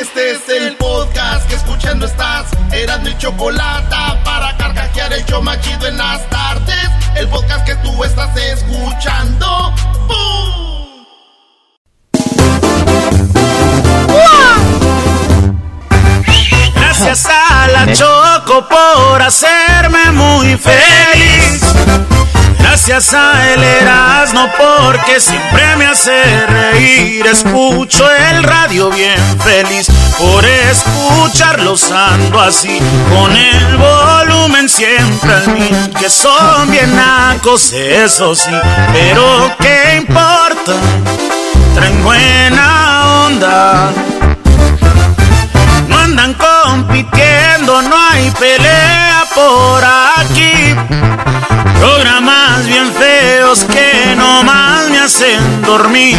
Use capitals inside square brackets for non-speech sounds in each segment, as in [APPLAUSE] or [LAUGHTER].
Este es el podcast que escuchando estás. Eran mi chocolate para carcajear el show machido en las tardes. El podcast que tú estás escuchando. ¡Bum! Gracias a la [LAUGHS] Choco por hacerme muy feliz. Gracias a el Erasmo porque siempre me hace reír. Escucho el radio bien feliz por escucharlos ando así. Con el volumen siempre al mil. Que son bien nacos, eso sí. Pero qué importa, traen buena onda. No andan compitiendo, no hay pelea por aquí. Programas bien feos que nomás me hacen dormir.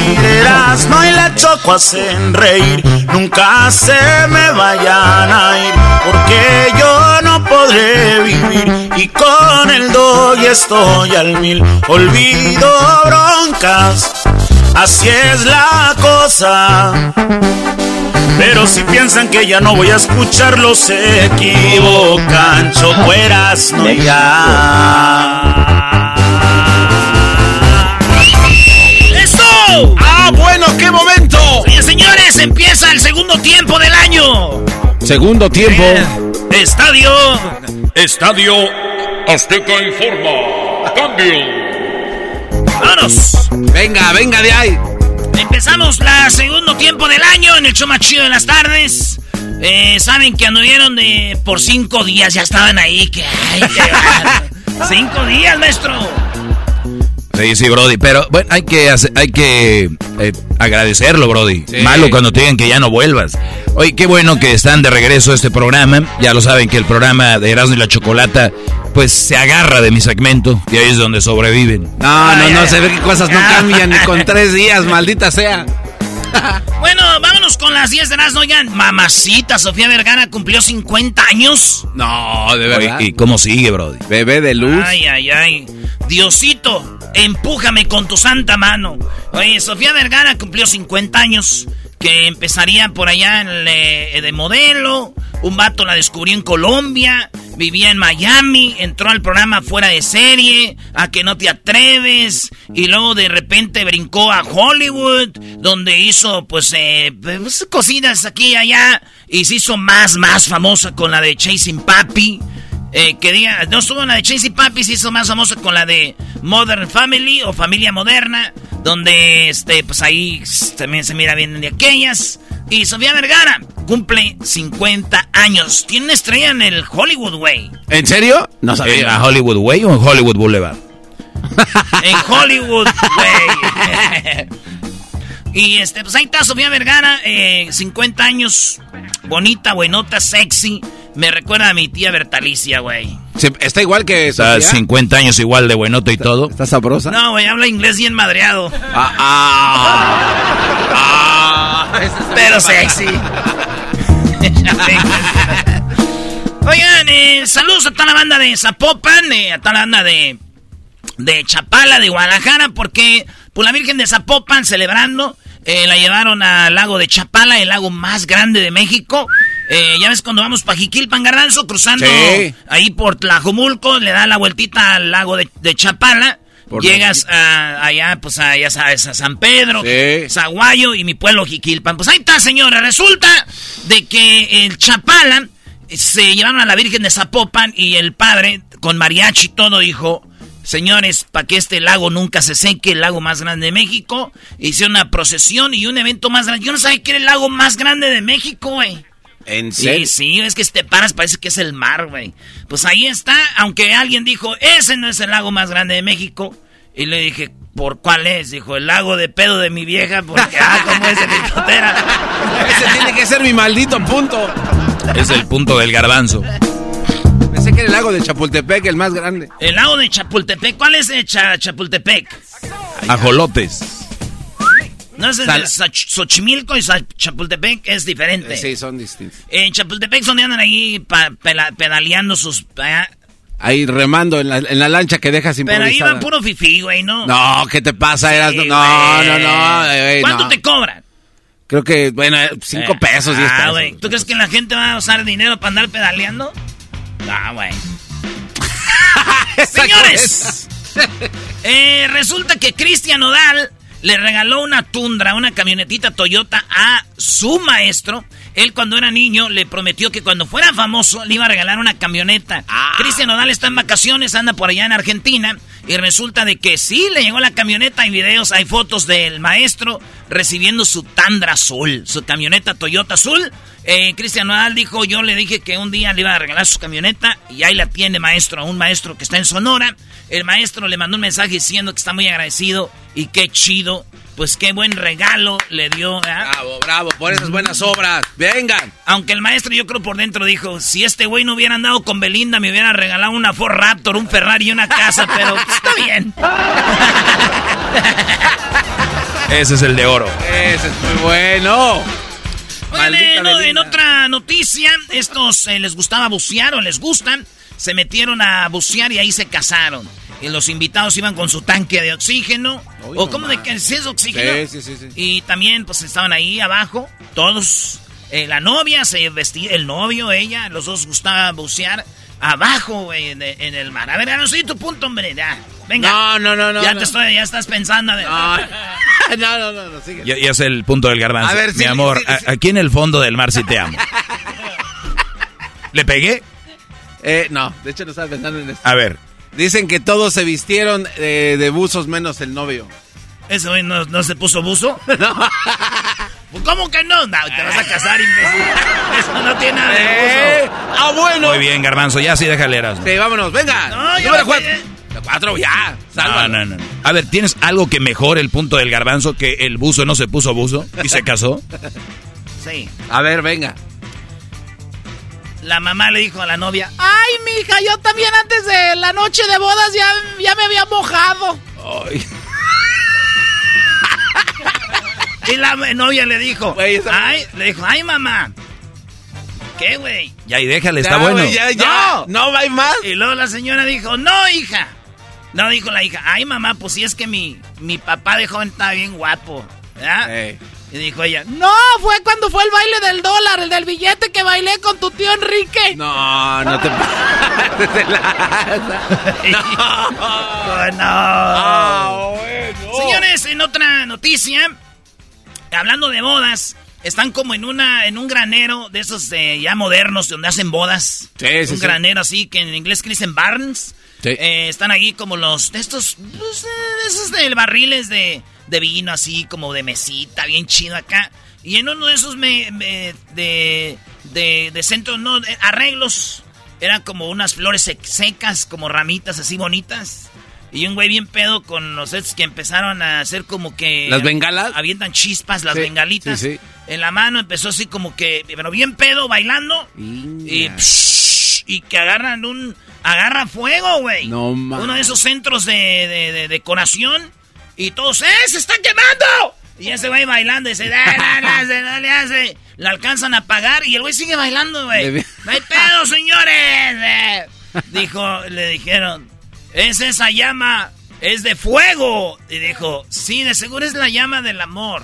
no y la choco hacen reír. Nunca se me vayan a ir, porque yo no podré vivir. Y con el dog estoy al mil. Olvido broncas, así es la cosa. Pero si piensan que ya no voy a escucharlos, se equivocan. Chocueras, no ya. ¡Eso! ¡Ah, bueno, qué momento! Oye, señores, empieza el segundo tiempo del año. Segundo tiempo. Eh, estadio. Estadio Azteca informa. Cambio. ¡Vámonos! Venga, venga de ahí. Empezamos la segundo tiempo del año en el show más chido de las tardes. Eh, Saben que anduvieron de por cinco días, ya estaban ahí. Que, ay, [LAUGHS] cinco días, maestro. Sí, sí, Brody, pero bueno, hay que, hacer- hay que eh, agradecerlo, Brody. Malo cuando te digan que ya no vuelvas. Oye, qué bueno que están de regreso a este programa. Ya lo saben que el programa de Erasmo y la Chocolata, pues se agarra de mi segmento y ahí es donde sobreviven. No, no, no, se ve que cosas no cambian ni con tres días, maldita sea. [LAUGHS] Bueno, vámonos con las 10 de las Oigan, mamacita, Sofía Vergara cumplió 50 años. No, de verdad. Oye, ¿Y cómo sigue, Brody? Bebé de luz. Ay, ay, ay. Diosito, empújame con tu santa mano. Oye, Sofía Vergara cumplió 50 años. Que empezaría por allá le- de modelo. Un vato la descubrió en Colombia. Vivía en Miami. Entró al programa fuera de serie. A que no te atreves. Y luego de repente brincó a Hollywood. Donde hizo, pues, eh, pues, cositas aquí y allá. Y se hizo más, más famosa con la de Chasing Papi. Eh, que diga, no estuvo en la de Chasey Papi, se hizo más famosa con la de Modern Family o Familia Moderna, donde este, pues ahí también se mira bien de aquellas. Y Sofía Vergara cumple 50 años. Tiene una estrella en el Hollywood, güey. ¿En serio? No sabía. ¿A Hollywood Way o en Hollywood Boulevard? [LAUGHS] En Hollywood, güey. [LAUGHS] y este, pues ahí está Sofía Vergara, eh, 50 años, bonita, buenota, sexy. Me recuerda a mi tía Bertalicia, güey. Se- Está igual que Está Sofía. 50 años igual de buenoto y todo. ¿Está sabrosa? No, güey, habla inglés bien madreado. Ah, ah, ah, [LAUGHS] Pero sexy. [LAUGHS] Oigan, eh, saludos a toda la banda de Zapopan, eh, a toda la banda de, de Chapala, de Guadalajara, porque pues, la Virgen de Zapopan celebrando, eh, la llevaron al lago de Chapala, el lago más grande de México. Eh, ya ves cuando vamos para Jiquilpan, Garranzo, cruzando Sí. ahí por Tlajumulco, le da la vueltita al lago de, de Chapala. Llegas a, allá, pues a, ya sabes, a San Pedro, Sí. Zaguayo y mi pueblo Jiquilpan. Pues ahí está, señora. Resulta de que el Chapala eh, se llevaron a la Virgen de Zapopan y el padre, con mariachi y todo, dijo... Señores, para que este lago nunca se seque, el lago más grande de México, hicieron una procesión y un evento más grande. Yo no sabía que era el lago más grande de México, güey. ¿En Sí, serio? sí, es que si te paras parece que es el mar, güey. Pues ahí está, aunque alguien dijo, ese no es el lago más grande de México. Y le dije, ¿por cuál es? Dijo, el lago de pedo de mi vieja, porque, ah, como es de mi totera. [LAUGHS] Ese tiene que ser mi maldito punto. Es el punto del garbanzo. Pensé que era el lago de Chapultepec, el más grande. El lago de Chapultepec, ¿cuál es Cha- Chapultepec? Ajolotes. No es el Sal- Xochimilco y Chapultepec, es diferente. Sí, son distintos. En Chapultepec son donde andan ahí pedaleando sus... ah, Ahí remando en la, en la lancha que dejas Pero ahí improvisada. va puro fifí, güey, ¿no? No, ¿qué te pasa? Eras... No, no, no, no. güey. eh, ¿Cuánto no. te cobran? Creo que, bueno, cinco Eh, pesos, diez ah, güey. ¿Tú crees que la gente va a usar dinero para andar pedaleando? No, güey. [LAUGHS] Señores, eh, resulta que Cristian Odal le regaló una tundra, una camionetita Toyota a su maestro. Él cuando era niño le prometió que cuando fuera famoso le iba a regalar una camioneta. Cristian Odal está en vacaciones, anda por allá en Argentina y resulta de que sí le llegó la camioneta, hay videos, hay fotos del maestro recibiendo su Tundra azul, su camioneta Toyota azul. Eh, Cristian Nodal dijo, yo le dije que un día le iba a regalar su camioneta y ahí la tiene maestro, un maestro que está en Sonora. El maestro le mandó un mensaje diciendo que está muy agradecido y qué chido, pues qué buen regalo le dio. ¿ah? Bravo, bravo, por esas buenas obras. Vengan. Aunque el maestro yo creo por dentro dijo, si este güey no hubiera andado con Belinda me hubiera regalado una Ford Raptor, un Ferrari y una casa, pero pues, está bien. [LAUGHS] Ese es el de oro. Ese es muy bueno. Eh, no, en otra noticia, estos eh, les gustaba bucear o les gustan, se metieron a bucear y ahí se casaron. Y los invitados iban con su tanque de oxígeno. O no como de que si es oxígeno. Sí, sí, sí, sí. Y también pues estaban ahí abajo, todos. eh, la novia se vestía, el novio, ella, los dos gustaba bucear abajo, güey, en, en el mar. A ver, no soy tu punto, hombre, ya. Venga. No, no, no, no. ya no. te estoy, ya estás pensando. ver. No, [LAUGHS] [LAUGHS] no, no, no, no, sigue. Ya, ya es el punto del garbanzo. A ver, Mi sí, amor, sí, sí. a- aquí en el fondo del mar sí te amo. [LAUGHS] ¿Le pegué? Eh, no, de hecho no estaba pensando en esto. A ver. Dicen que todos se vistieron eh, de buzos menos el novio. ¿Ese güey no, no se puso buzo? [LAUGHS] No. Pues, ¿Cómo que no? No, te vas a casar, imbécil. Eso no tiene nada de Eh, buzo. ah, bueno. Muy bien, garbanzo, ya sí déjale Erasmo. Sí, vámonos, venga. No, yo Número no cuatro. ya. No, Sálvalo. no, no. A ver, ¿tienes algo que mejore el punto del garbanzo que el buzo no se puso buzo y se casó? Sí. A ver, venga. La mamá le dijo a la novia, ay, mija, yo también antes de la noche de bodas ya, ya me había mojado. Ay. Y la novia le dijo, ay, le dijo, ay, mamá. ¿Qué, güey? Ya, y déjale, está Ya, bueno. güey, ya, ya. No, va a ir más. Y luego la señora dijo, no, hija. No, dijo la hija, ay, mamá, pues si es que mi, mi papá de joven estaba bien guapo. ¿verdad? Ey. Y dijo ella, no, fue cuando fue el baile del dólar, el del billete que bailé con tu tío Enrique. No, no te pases lanza. Oh, [LAUGHS] no. Ah, bueno. Señores, en otra noticia, hablando de bodas, están como en una en un granero de esos eh, ya modernos donde hacen bodas. Sí, sí, un sí. granero así que en inglés que dicen barns. Sí. Eh, están ahí como los de estos pues, eh, esos de barriles de, de vino así como de mesita, bien chido acá. Y en uno de esos me, me- de, de, de centro, no, de arreglos, eran como unas flores sec- secas, como ramitas así bonitas. Y un güey bien pedo con los sets que empezaron a hacer como que... ¿Las bengalas? Avientan chispas, las Sí, bengalitas. sí, sí. En la mano empezó así como que... Pero bien pedo, bailando. Y, psh, y que agarran un... Agarra fuego, güey. No mames. Uno de esos centros de, de- de decoración. Y todos, ¡eh! ¡Se está quemando! Y ese güey bailando y dice, ¡no, no, no, [LAUGHS] no le hace! La alcanzan a apagar y el güey sigue bailando, güey. ¡No hay pedo, señores! Dijo, le dijeron, es esa llama, es de fuego. Y dijo, sí, de seguro es la llama del amor.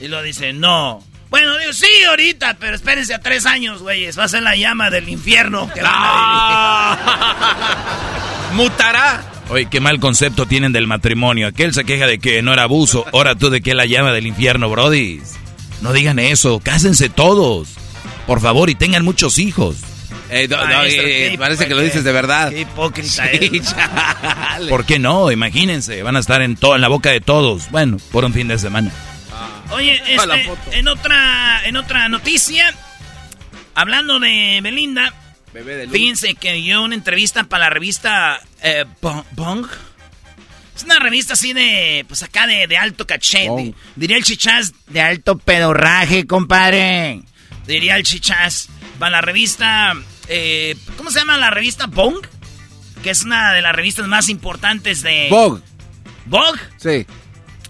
Y lo dice, no. Bueno, digo, sí, ahorita, pero espérense a tres años, güeyes. Va a ser la llama del infierno. Que van a vivir". Ah. [LAUGHS] Mutará. Oye, qué mal concepto tienen del matrimonio. Aquel se queja de que no era abuso. Ahora tú de que la llama del infierno, Brody. No digan eso. Cásense todos. Por favor, y tengan muchos hijos. Eh, eh, qué parece que lo hipócrita. dices de verdad. Qué hipócrita Sí. ¿Por qué no? Imagínense. Van a estar en, todo, en la boca de todos. Bueno, por un fin de semana. Oye, Ah, la este, en otra, en otra noticia, hablando de Belinda, Bebé de luz. fíjense que dio una entrevista para la revista eh, Bong. Es una revista así de, pues acá de, de alto caché. Bong. de- diría el chichás, de alto pedorraje, compadre. Diría el chichás. Para la revista, eh, ¿cómo se llama la revista Bong? Que es una de las revistas más importantes de... Bog. Bong. Sí.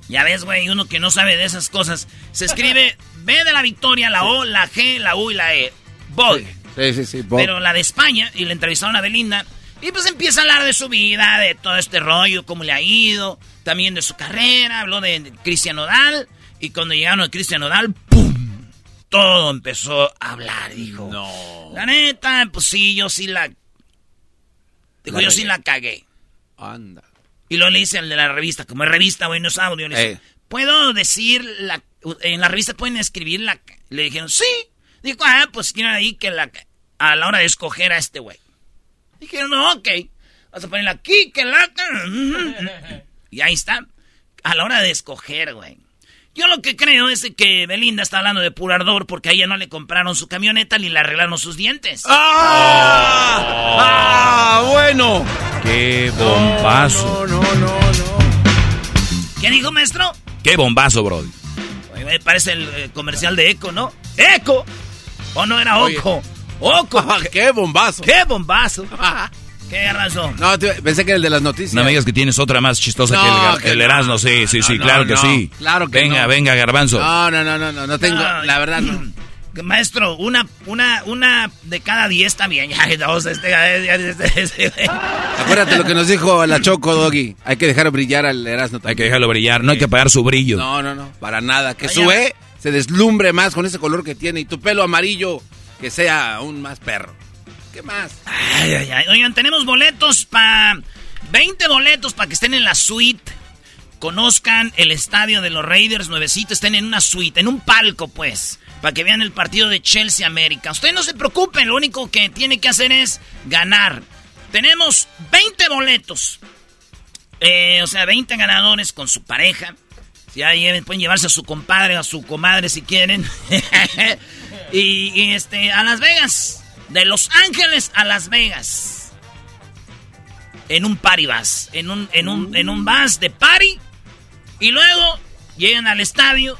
Ya ves, güey, uno que no sabe de esas cosas. Se escribe [LAUGHS] B de la Victoria, la O, la G, la U y la E. Bog. Sí, sí, sí. Bog. Pero la de España, y le entrevistaron a Belinda. Y pues empieza a hablar de su vida, de todo este rollo, cómo le ha ido. También de su carrera, habló de Cristian Nodal. Y cuando llegaron a Cristian Nodal, ¡pum! Todo empezó a hablar, dijo. No. La neta, pues sí, yo sí la... Dijo, La yo sí la cagué. Anda. Y luego le dice al de la revista, como es revista, güey, no es audio, le dice, Eh. ¿puedo decir la... En la revista pueden escribir la... Le dijeron, sí. Dijo, ah, pues quieren ahí que la... A la hora de escoger a este güey. Dijeron, no, ok. Vas a ponerla aquí, que la... [LAUGHS] Y ahí está. A la hora de escoger, güey. Yo lo que creo es que Belinda está hablando de puro ardor porque a ella no le compraron su camioneta ni le arreglaron sus dientes. ¡Ah! ¡Ah! Bueno. ¡Qué bombazo! No, no, no, no. ¿Qué dijo, maestro? ¡Qué bombazo, Brody! Parece el eh, comercial de Eco, ¿no? ¡Eco! ¿O no era Oye. Oco? ¡Oco! ¡Qué bombazo! ¡Qué bombazo! ¿Qué razón? No, te- pensé que era el de las noticias. No me digas que tienes otra más chistosa No, que el, el no. Erasmo. Sí, sí, sí, No, claro no, que sí. Claro que Venga, no. venga, Garbanzo. No, no, no, no, no, no tengo, No, la verdad no. [CLEARS THROAT] Maestro, una, una, una de cada diez está bien. [LAUGHS] Ya, dos, este, este, [LAUGHS] este, este. Acuérdate lo que nos dijo la Choco Doggy. Hay que dejar brillar al Erasmo. Hay que dejarlo brillar, no hay que apagar su brillo. No, no, no, para nada. Que Vaya. su E se deslumbre más con ese color que tiene y tu pelo amarillo que sea aún más perro. ¿Qué más? Ay, ay, ay. Oigan, tenemos boletos para... 20 boletos para que estén en la suite. Conozcan el estadio de los Raiders nuevecito. Estén en una suite, en un palco, pues. Para que vean el partido de Chelsea América. Ustedes no se preocupen, lo único que tiene que hacer es ganar. Tenemos 20 boletos. Eh, o sea, 20 ganadores con su pareja. Ya lleven- pueden llevarse a su compadre o a su comadre si quieren. [LAUGHS] y, y, este, a Las Vegas. De Los Ángeles a Las Vegas. En un party bus. En un, en un, en un bus de party. Y luego llegan al estadio.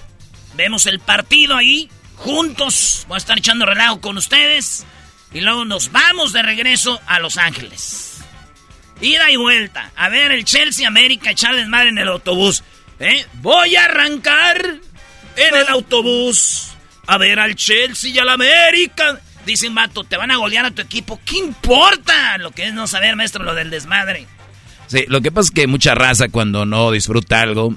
Vemos el partido ahí. Juntos. Voy a estar echando relajo con ustedes. Y luego nos vamos de regreso a Los Ángeles. Ida y vuelta. A ver el Chelsea América echar desmadre en el autobús. ¿Eh? Voy a arrancar en el autobús. A ver al Chelsea y al América. Dice un vato, te van a golear a tu equipo. ¿Qué importa? Lo que es no saber, maestro, lo del desmadre. Sí, lo que pasa es que mucha raza cuando no disfruta algo,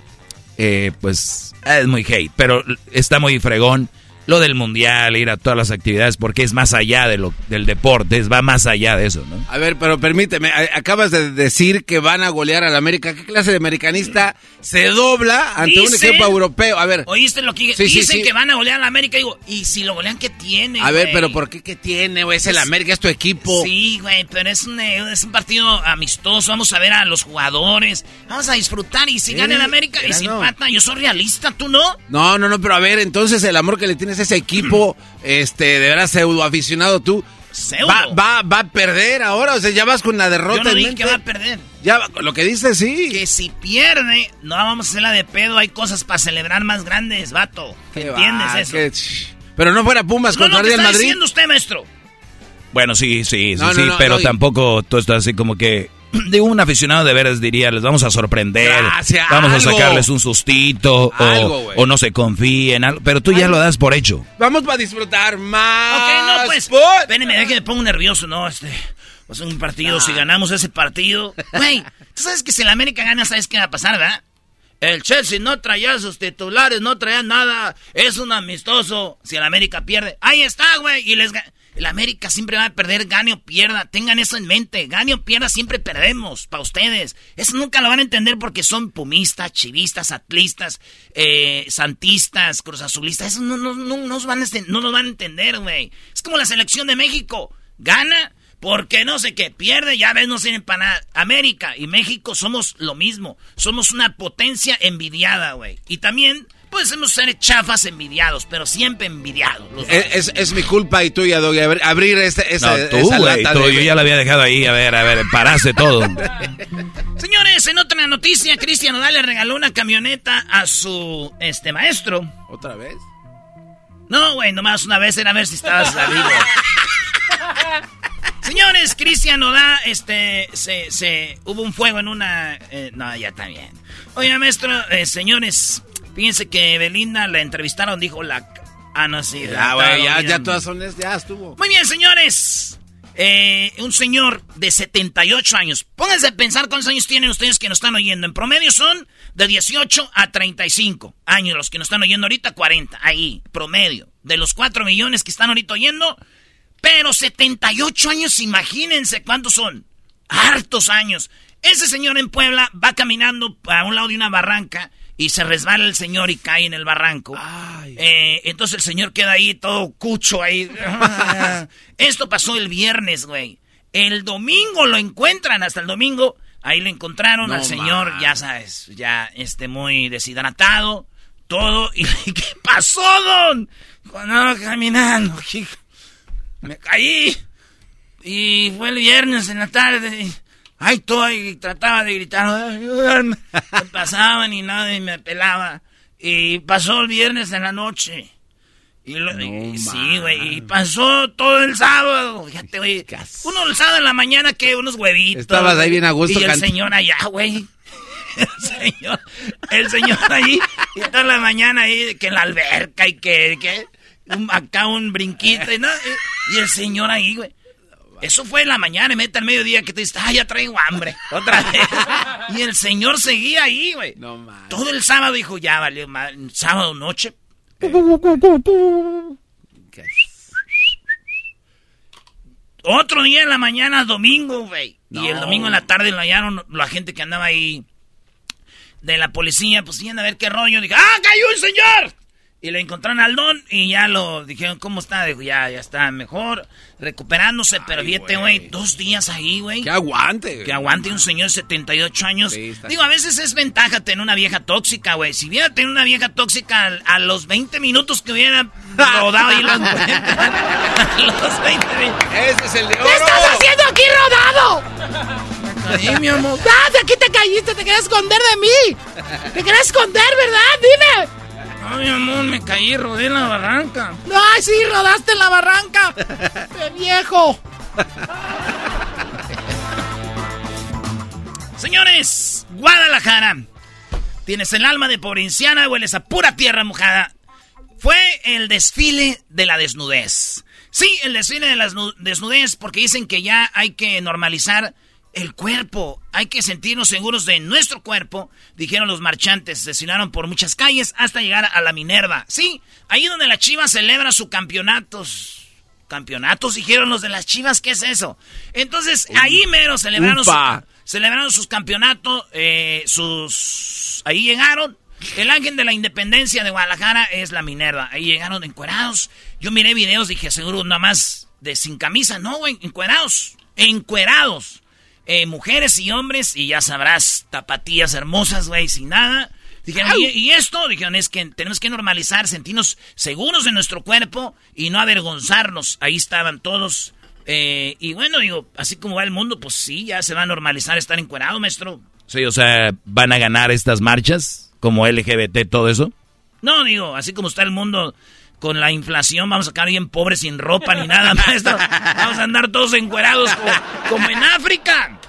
eh, pues es muy hate, pero está muy fregón. Lo del mundial, ir a todas las actividades, porque es más allá de lo, del deporte, es, va más allá de eso, ¿no? A ver, pero permíteme, acabas de decir que van a golear al América. ¿Qué clase de americanista se dobla ante un equipo europeo? A ver, ¿Oíste lo que Sí, dicen sí. que van a golear a la América? Digo, ¿y si lo golean qué tiene? a ver, pero ¿por qué qué tiene, güey? Es el América, es tu equipo. Sí, güey, pero es un, eh, es un partido amistoso. Vamos a ver a los jugadores. Vamos a disfrutar. Y si Sí, gana el América y si no. empata, yo soy realista, ¿tú no? No, no, no, pero a ver, entonces el amor que le tienes ese equipo, [CLEARS THROAT] este, de veras pseudo aficionado tú, Pseudo. va, va, va a perder ahora, o sea, ya vas con la derrota. Yo no dije que va a perder. Ya, lo que dices, sí. Que si pierde, no vamos a hacerla de pedo. Hay cosas para celebrar más grandes, vato. Qué ¿Entiendes va, eso? qué Pero no fuera Pumas No, contra no, ¿qué Real está Madrid. diciendo usted, maestro? Bueno, sí, sí, sí, No, sí, no, pero no, y- tampoco tú estás así como que... [CLEARS THROAT] Digo, un aficionado de veras diría, les vamos a sorprender, Gracias, vamos a sacarles un sustito, Algo, o, no se confíen, algo, pero tú ya lo das por hecho. Vamos para disfrutar más. Ok, no, pues. Espérenme, es que me pongo nervioso, ¿no? Este. Va a ser un partido, si ganamos ese partido. Güey, tú sabes que si el América gana, ¿sabes qué va a pasar, verdad? El Chelsea no traía sus titulares, no traía nada. Es un amistoso. Si el América pierde, ahí está, güey. Y les El América siempre va a perder, gane o pierda. Tengan eso en mente. Gane o pierda, siempre perdemos. Para ustedes. Eso nunca lo van a entender porque son pumistas, chivistas, atlistas, eh, santistas, cruzazulistas. Eso no, no, no, nos van a, no nos a entender, güey. Es como la selección de México. Gana porque no sé qué. Pierde, ya ves, no sirven para nada. América y México somos lo mismo. Somos una potencia envidiada, güey. Y también Podemos ser chafas envidiados, pero siempre envidiados. Es, es, mi culpa y tuya, Doggy, abrir este, esa, no, tú, lata Yo ya la había dejado ahí, a ver, a ver, paraste todo. [LAUGHS] Señores, en otra noticia, Cristian Nodal le regaló una camioneta a su este maestro. ¿Otra vez? No, güey, nomás una vez era a ver si estabas salido. [LAUGHS] Señores, Cristian Nodal, este, se, se, hubo un fuego en una... Eh, no, ya está bien. Oye, maestro, eh, señores, Fíjense que Belinda la entrevistaron, dijo la... Ah, no, sí. Ah, güey, ya, ya todas son... Ya estuvo. Muy bien, señores. Eh, un señor de 78 años. Pónganse a pensar cuántos años tienen ustedes que nos están oyendo. En promedio son de 18 a 35 años. Los que nos están oyendo ahorita, 40. Ahí, promedio. De los 4 millones que están ahorita oyendo. Pero 78 años, imagínense cuántos son. Hartos años. Ese señor en Puebla va caminando a un lado de una barranca y se resbala el señor y cae en el barranco. Eh, entonces el señor queda ahí todo cucho ahí. [LAUGHS] Esto pasó el viernes, güey. El domingo lo encuentran, hasta el domingo. Ahí le encontraron al señor, ya sabes, ya este muy deshidratado, todo. ¿Y [LAUGHS] qué pasó, don? Cuando caminando, me caí. Y fue el viernes en la tarde. Ay, todo, y trataba de gritar, ayúdame. Me pasaban y nadie me pelaba. Y pasó el viernes en la noche. Y, sí, güey, y pasó todo el sábado. Fíjate, güey. Uno el sábado en la mañana que unos huevitos. Estabas ahí bien a gusto. Y el señor allá, güey. [LAUGHS] El señor, el señor ahí, y toda la mañana ahí, que en la alberca y que, que acá un brinquito, y, ¿no? y el señor ahí, güey. Eso fue en la mañana y mete al mediodía que te dices, ah, ya traigo hambre. Otra vez. y el señor seguía ahí, güey. No mames. Todo el sábado dijo, ya valió, sábado noche. Otro día en la mañana, domingo, güey. Y el domingo en la tarde lo hallaron la gente que andaba ahí de la policía, pues iban a ver qué rollo. Dije, ¡ah, cayó un señor! Y le encontraron al don y ya lo dijeron, ¿cómo está? Dijo, ya, ya está mejor, recuperándose, pero fíjate, güey, dos días ahí, güey. Que aguante. Que aguante un señor de 78 años. Digo, a veces es ventaja tener una vieja tóxica, güey. Si hubiera tenido una vieja tóxica a, los 20 minutos que hubiera rodado y lo [LAUGHS] a los 20 minutos. Ese es el de oro. ¿Qué estás haciendo aquí rodado? Ahí, mi amor. ¡Ah, de aquí te caíste! ¡Te querías esconder de mí! ¡Te querías esconder, verdad! ¡Dime! Ay, amor, me caí, rodé en la barranca. Ay, sí, rodaste en la barranca. [LAUGHS] ¡Qué viejo! Señores, Guadalajara. Tienes el alma de provinciana, hueles a pura tierra mojada. Fue el desfile de la desnudez. Sí, el desfile de la desnudez porque dicen que ya hay que normalizar el cuerpo. Hay que sentirnos seguros de nuestro cuerpo, dijeron los marchantes. Desfilaron por muchas calles hasta llegar a la Minerva. Sí, ahí donde la Chivas celebra sus campeonatos. ¿Campeonatos? Dijeron los de las Chivas, ¿qué es eso? Entonces, ahí mero celebraron, celebraron sus campeonatos, eh, sus... Ahí llegaron. El ángel de la independencia de Guadalajara es la Minerva. Ahí llegaron encuerados. Yo miré videos, dije, seguro nada más de sin camisa. No, güey, encuerados. Encuerados. Eh, mujeres y hombres, y ya sabrás, tapatías hermosas, güey, sin nada. Dijeron, ¿y, esto? Dijeron, es que tenemos que normalizar, sentirnos seguros de nuestro cuerpo y no avergonzarnos. Ahí estaban todos. Eh, y bueno, digo, así como va el mundo, pues sí, ya se va a normalizar estar encuerado, maestro. Sí, o sea, ¿van a ganar estas marchas como LGBT, todo eso? No, digo, así como está el mundo con la inflación, vamos a quedar bien pobres sin ropa ni nada, [LAUGHS] maestro. Vamos a andar todos encuerados como, en África.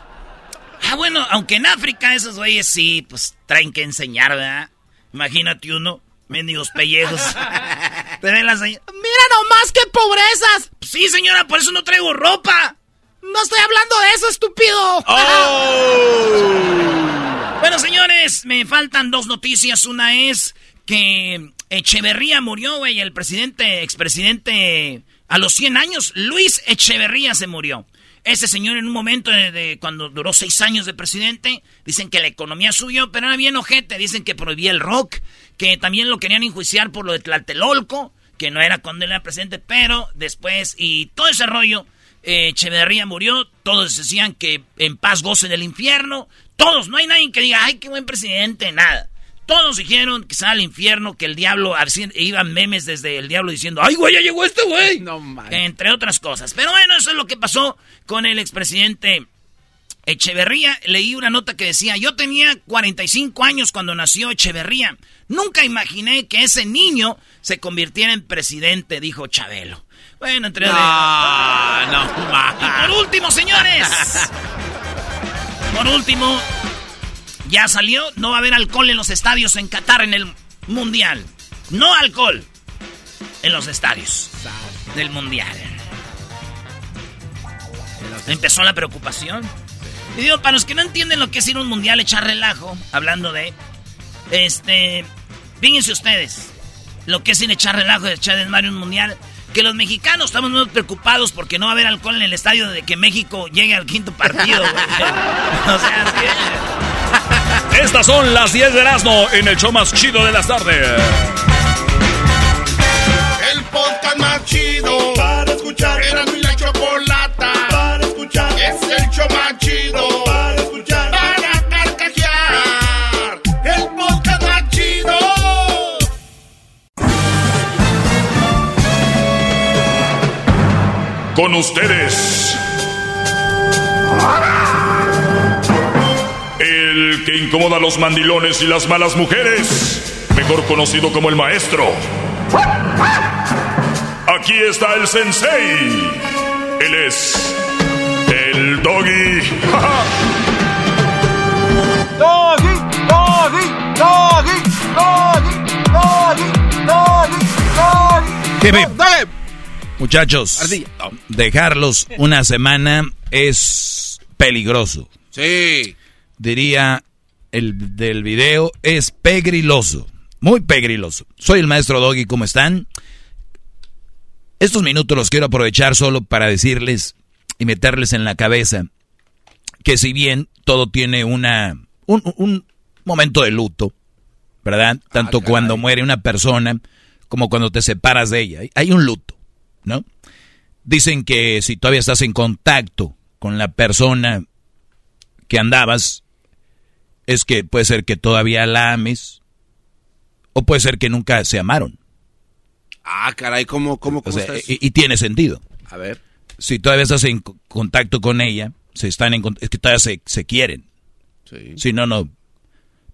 Ah, bueno, aunque en África esos güeyes sí, pues traen que enseñar, ¿verdad? Imagínate uno, mendigos pellejos. [LAUGHS] Te ven las Mira nomás qué pobrezas. Sí, señora, por eso no traigo ropa. No estoy hablando de eso, estúpido. Oh. bueno, señores, me faltan dos noticias. Una es que Echeverría murió, güey, el presidente, expresidente A los 100 años, Luis Echeverría se murió. Ese señor en un momento de, cuando duró seis años de presidente, dicen que la economía subió, pero era bien ojete. Dicen que prohibía el rock, que también lo querían enjuiciar por lo de Tlatelolco, que no era cuando él era presidente, pero después, y todo ese rollo, eh, Echeverría murió, todos decían que en paz goce del infierno, todos, no hay nadie que diga, ay, qué buen presidente, nada. Todos dijeron que se al infierno, que el diablo, iban memes desde el diablo diciendo, ¡ay, güey, ya llegó este güey! No Entre otras cosas. Pero bueno, eso es lo que pasó con el expresidente Echeverría. Leí una nota que decía, yo tenía 45 años cuando nació Echeverría. Nunca imaginé que ese niño se convirtiera en presidente, dijo Chabelo. Bueno, entre... No, no, y por último, señores. [LAUGHS] por último, ya salió, no va a haber alcohol en los estadios en Qatar en el Mundial. No alcohol en los estadios del Mundial. Empezó la preocupación. Y digo, para los que no entienden lo que es ir a un mundial, echar relajo, hablando de. Este. Fíjense ustedes. Lo que es ir a echar relajo, echar desmadre un mundial. Que los mexicanos estamos muy preocupados porque no va a haber alcohol en el estadio de que México llegue al quinto partido, [LAUGHS] o sea, Estas son las 10 de Erasmo en el show más chido de las tardes. El podcast más chido para escuchar. Era mi la chocolata para escuchar. Es el show más chido para escuchar. Para carcajear. El podcast más chido. Con ustedes. El que incomoda a los mandilones y las malas mujeres, mejor conocido como el maestro. Aquí está el sensei. Él es el doggy. [LAUGHS] doggy, doggy, doggy, doggy, doggy, doggy, doggy. Muchachos, dejarlos una semana es peligroso. Sí diría el del video, es pegriloso. Muy pegriloso. Soy el maestro Doggy, ¿cómo están? Estos minutos los quiero aprovechar solo para decirles y meterles en la cabeza que si bien todo tiene una un, momento de luto, ¿verdad? Ah, Tanto cuando muere una persona como cuando te separas de ella. Hay un luto, ¿no? Dicen que si todavía estás en contacto con la persona que andabas, es que puede ser que todavía la ames o puede ser que nunca se amaron. Ah, caray, ¿cómo, cómo, cómo y, tiene sentido. A ver. Si todavía estás en contacto con ella, se están en, es que todavía se, se quieren. Sí. Si no, no.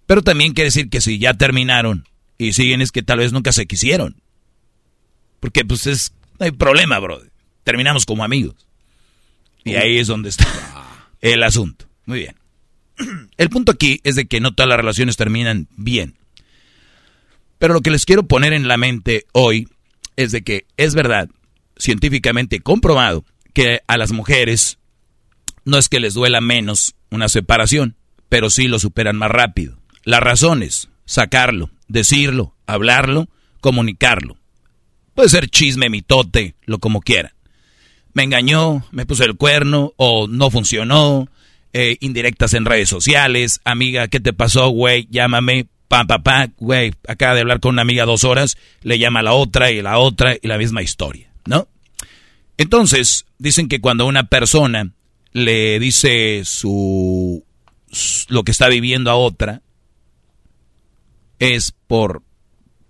Pero también quiere decir que si ya terminaron y siguen es que tal vez nunca se quisieron. Porque pues es, no hay problema, bro. Terminamos como amigos. Y ahí es donde está ah. el asunto. Muy bien. El punto aquí es de que no todas las relaciones terminan bien. Pero lo que les quiero poner en la mente hoy es de que es verdad, científicamente comprobado, que a las mujeres no es que les duela menos una separación, pero sí lo superan más rápido. Las razones, sacarlo, decirlo, hablarlo, comunicarlo. Puede ser chisme, mitote, lo como quiera. Me engañó, me puso el cuerno, o no funcionó, eh, indirectas en redes sociales. Amiga, ¿qué te pasó, güey? Llámame. Pa, pa, pa, güey. Acaba de hablar con una amiga dos horas. Le llama a la otra y la otra y la misma historia, ¿no? Entonces, dicen que cuando una persona le dice su lo que está viviendo a otra es por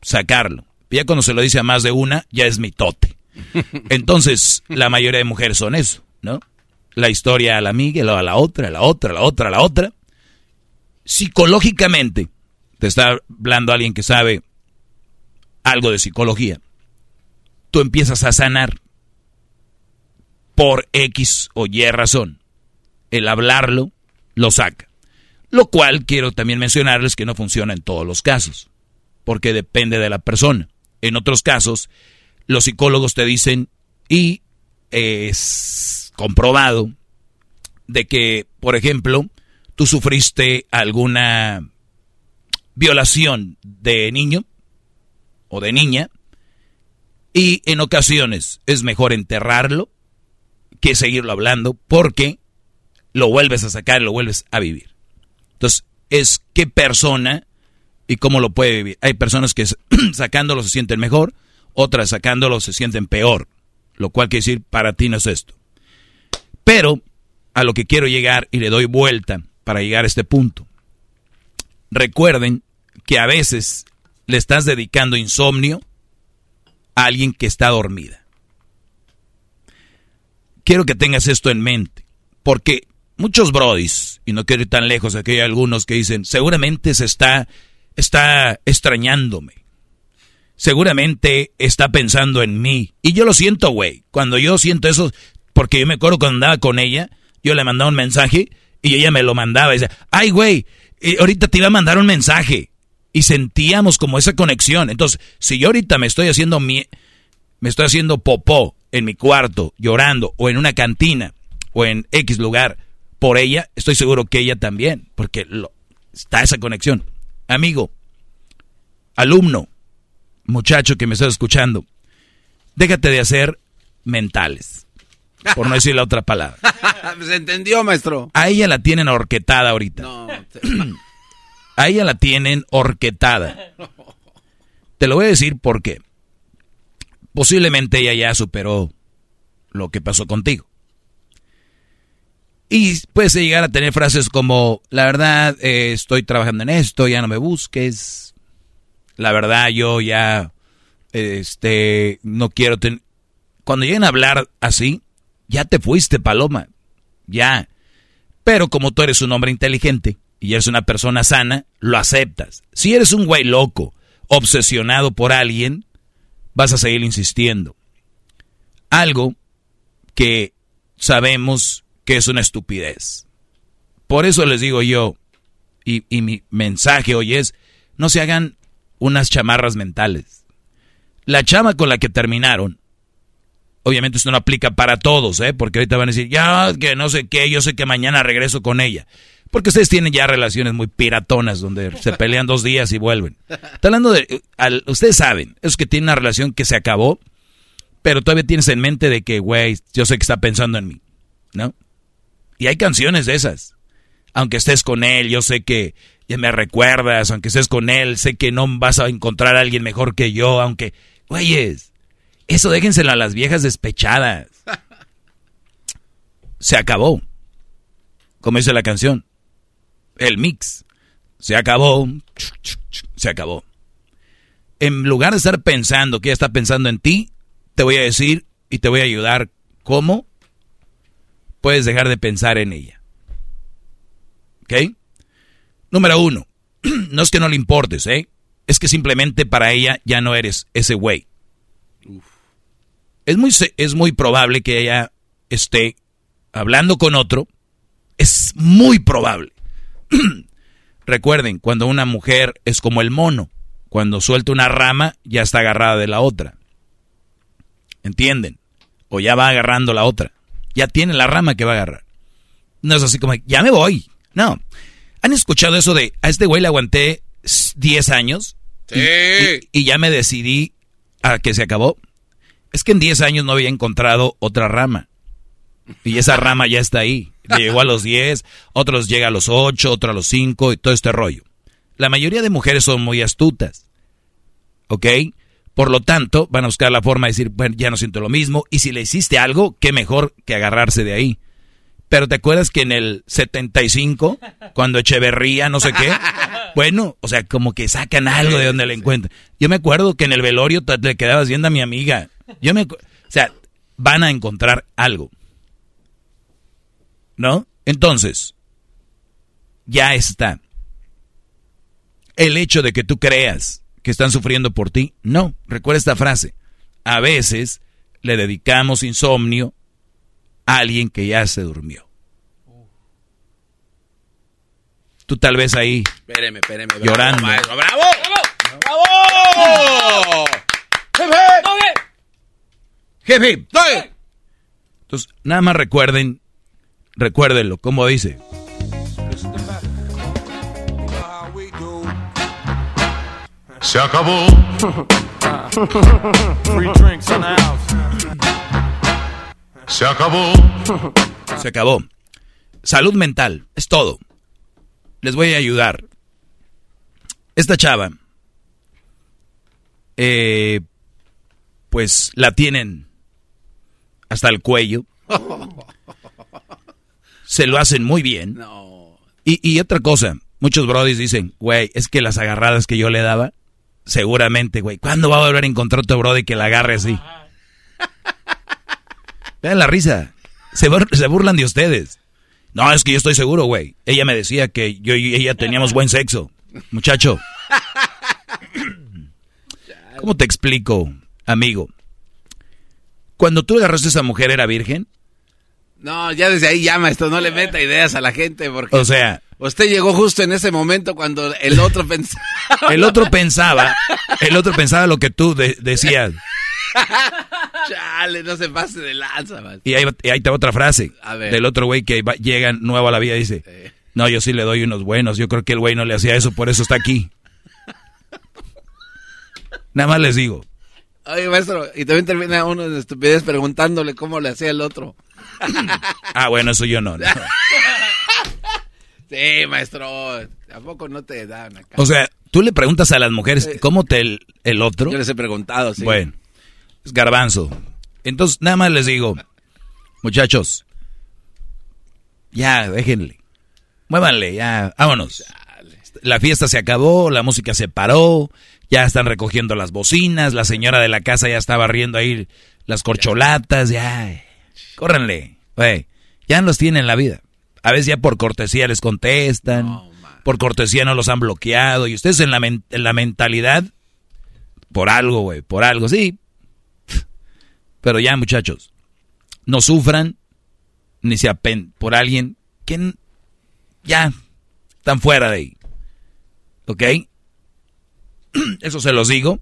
sacarlo. Ya cuando se lo dice a más de una, ya es mitote. [LAUGHS] Entonces, la mayoría de mujeres son eso, ¿no? La historia a la amiga, a la otra, a la otra, a la otra, a la otra. Psicológicamente, te está hablando alguien que sabe algo de psicología. Tú empiezas a sanar por X o Y razón. El hablarlo lo saca. Lo cual quiero también mencionarles que no funciona en todos los casos, porque depende de la persona. En otros casos, los psicólogos te dicen, y es comprobado de que, por ejemplo, tú sufriste alguna violación de niño o de niña Y en ocasiones es mejor enterrarlo que seguirlo hablando porque lo vuelves a sacar lo vuelves a vivir. Entonces, es qué persona y cómo lo puede vivir. Hay personas que [CLEARS THROAT] sacándolo se sienten mejor, otras sacándolo se sienten peor, lo cual quiere decir, para ti no es esto. Pero a lo que quiero llegar y le doy vuelta para llegar a este punto. Recuerden que a veces le estás dedicando insomnio a alguien que está dormida. Quiero que tengas esto en mente, porque muchos brodis, y no quiero ir tan lejos, aquí hay algunos que dicen, seguramente se está, está extrañándome. Seguramente está pensando en mí. Y yo lo siento, güey. Cuando yo siento eso, porque yo me acuerdo cuando andaba con ella, yo le mandaba un mensaje y ella me lo mandaba. Y decía, ay, güey, ahorita te iba a mandar un mensaje y sentíamos como esa conexión. Entonces, si yo ahorita me estoy haciendo mi, me estoy haciendo popó en mi cuarto, llorando, o en una cantina, o en X lugar, por ella, estoy seguro que ella también, porque está esa conexión. Amigo, alumno, muchacho que me estás escuchando, déjate de hacer mentales, por no decir la otra palabra. [LAUGHS] Se entendió, maestro. A ella la tienen orquetada ahorita. No. [CLEARS THROAT] A ella la tienen orquetada. Te lo voy a decir porque posiblemente ella ya superó lo que pasó contigo. Y puedes llegar a tener frases como, la verdad, eh, estoy trabajando en esto, ya no me busques. La verdad, yo ya, este, no quiero tener... Cuando lleguen a hablar así, ya te fuiste, Paloma. Ya. Pero como tú eres un hombre inteligente, y eres una persona sana, lo aceptas. Si eres un güey loco, obsesionado por alguien, vas a seguir insistiendo. Algo que sabemos que es una estupidez. Por eso les digo yo, y, mi mensaje hoy es, no se hagan unas chamarras mentales. La chama con la que terminaron, obviamente esto no aplica para todos, ¿eh? porque ahorita van a decir, ya, que no sé qué, yo sé que mañana regreso con ella. Porque ustedes tienen ya relaciones muy piratonas donde se pelean dos días y vuelven. Hablando de... ustedes saben, es que tienen una relación que se acabó, pero todavía tienes en mente de que, güey, yo sé que está pensando en mí, ¿no? Y hay canciones de esas. Aunque estés con él, yo sé que ya me recuerdas, aunque estés con él, sé que no vas a encontrar a alguien mejor que yo, aunque, güeyes, eso déjenselo a las viejas despechadas. Se acabó. Como dice la canción el mix. Se acabó. Se acabó. En lugar de estar pensando que ella está pensando en ti, te voy a decir y te voy a ayudar cómo puedes dejar de pensar en ella. ¿Ok? Número uno, [CLEARS THROAT] no es que no le importes, ¿eh? Es que simplemente para ella ya no eres ese güey. Es muy, es muy probable que ella esté hablando con otro. Es muy probable. [CLEARS THROAT] Recuerden, cuando una mujer es como el mono, cuando suelta una rama ya está agarrada de la otra. ¿Entienden? O ya va agarrando la otra. Ya tiene la rama que va a agarrar. No es así como, ya me voy. No. ¿Han escuchado eso de, a este güey le aguanté 10 años? Sí. Y, y, ya me decidí a que se acabó. Es que en 10 años no había encontrado otra rama. Y esa rama ya está ahí. Llegó a los 10, otros llega a los 8, otro a los 5 y todo este rollo. La mayoría de mujeres son muy astutas. ¿Ok? Por lo tanto, van a buscar la forma de decir, bueno, ya no siento lo mismo. Y si le hiciste algo, qué mejor que agarrarse de ahí. Pero ¿te acuerdas que en el 75, cuando Echeverría, no sé qué? [LAUGHS] Bueno, o sea, como que sacan algo de donde le encuentran. Yo me acuerdo que en el velorio te, le quedabas viendo a mi amiga. Yo me, o sea, van a encontrar algo. ¿No? Entonces, ya está. El hecho de que tú creas que están sufriendo por ti, no. Recuerda esta frase. A veces le dedicamos insomnio a alguien que ya se durmió. Tú tal vez ahí espéreme, espéreme, llorando. ¡Bravo! ¡Bravo! Jefe, Entonces, nada más recuerden Recuérdenlo, ¿cómo dice? Se acabó. [LAUGHS] Free drinks in the house. Se acabó. Se acabó. Salud mental, es todo. Les voy a ayudar. Esta chava, eh, pues la tienen hasta el cuello. Se lo hacen muy bien. Y, y otra cosa, muchos brodis dicen, güey, es que las agarradas que yo le daba, seguramente, güey, ¿cuándo va a volver a encontrar otro brody que la agarre así? Vean la risa. Se, bur- se burlan de ustedes. No, es que yo estoy seguro, güey. Ella me decía que yo y ella teníamos buen sexo. Muchacho. [LAUGHS] ¿Cómo te explico, amigo? Cuando tú agarraste a esa mujer, ¿era virgen? No, ya desde ahí ya, maestro, no le meta ideas a la gente porque O sea, usted llegó justo en ese momento cuando el otro pensaba. [LAUGHS] el otro pensaba, el otro pensaba lo que tú de- decías. [LAUGHS] Chale, no se pase de lanza, maestro. Y ahí, y ahí te va otra frase A ver. del otro güey que va- llega nuevo a la vida y dice, no, yo sí le doy unos buenos, yo creo que el güey no le hacía eso, por eso está aquí. [LAUGHS] Nada más les digo. Oye, maestro, y también termina uno de estupidez preguntándole cómo le hacía el otro. [LAUGHS] Ah, bueno, eso yo no. no. [LAUGHS] Sí, maestro, ¿a poco no te dan acá? O sea, tú le preguntas a las mujeres, ¿cómo te el, el otro? Yo les he preguntado, sí. Bueno, es garbanzo. Entonces, nada más les digo, muchachos, ya, déjenle. Muévanle, ya, vámonos. La fiesta se acabó, la música se paró, ya están recogiendo las bocinas, la señora de la casa ya está barriendo ahí las corcholatas, ya. Córrenle, güey. Ya los tienen en la vida. A veces ya por cortesía les contestan, por cortesía no los han bloqueado, y ustedes en la, men- en la mentalidad, por algo, güey, por algo, sí. Pero ya, muchachos, no sufran, ni se apen por alguien que ya están fuera de ahí. ¿Ok? [CLEARS THROAT] Eso se los digo.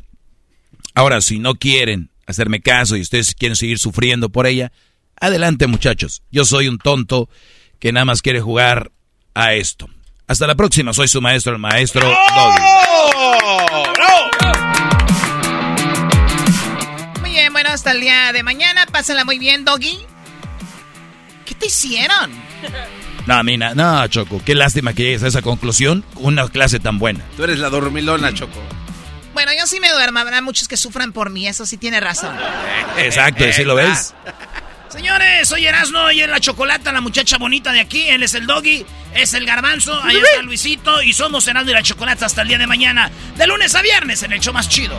Ahora, si no quieren hacerme caso y ustedes quieren seguir sufriendo por ella, adelante muchachos. Yo soy un tonto que nada más quiere jugar a esto. Hasta la próxima, soy su maestro, el maestro Doggy. Muy bien, bueno, hasta el día de mañana. Pásenla muy bien, Doggy. ¿Qué te hicieron? [LAUGHS] No, Mina, no, Choco, qué lástima que llegues a esa conclusión con una clase tan buena. Tú eres la dormilona, Choco. Bueno, yo sí me duermo. Habrá muchos que sufran por mí. Eso sí tiene razón. Exacto, ¿sí lo ves? [LAUGHS] Señores, soy Erasno y es la chocolata, la muchacha bonita de aquí. Él es el doggy, es el garbanzo, ahí está Luisito y somos Erasno y la chocolata hasta el día de mañana, de lunes a viernes en el show más chido.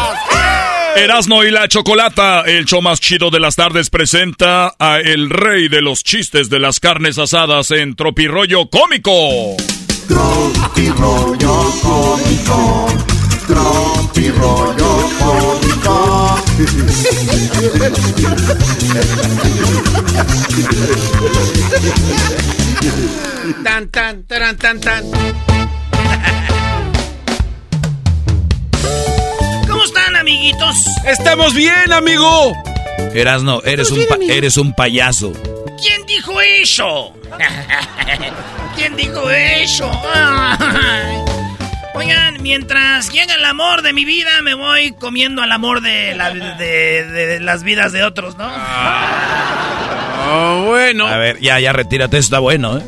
Erasmo y la Chocolata, el show más chido de las tardes, presenta a el rey de los chistes de las carnes asadas en Tropirollo Cómico. Tropi rollo cómico, tropi rollo cómico. Tan, tan, tan, tan, tan. [LAUGHS] ¿Cómo están, amiguitos? Estamos bien, amigo. Erasno, eres un, pa- eres un payaso. ¿Quién dijo eso? [LAUGHS] ¿Quién dijo eso? [LAUGHS] Oigan, mientras llega el amor de mi vida, me voy comiendo al amor de, la- de- de las vidas de otros, ¿no? [LAUGHS] Oh, bueno. A ver, ya, ya, retírate, eso está bueno, ¿eh?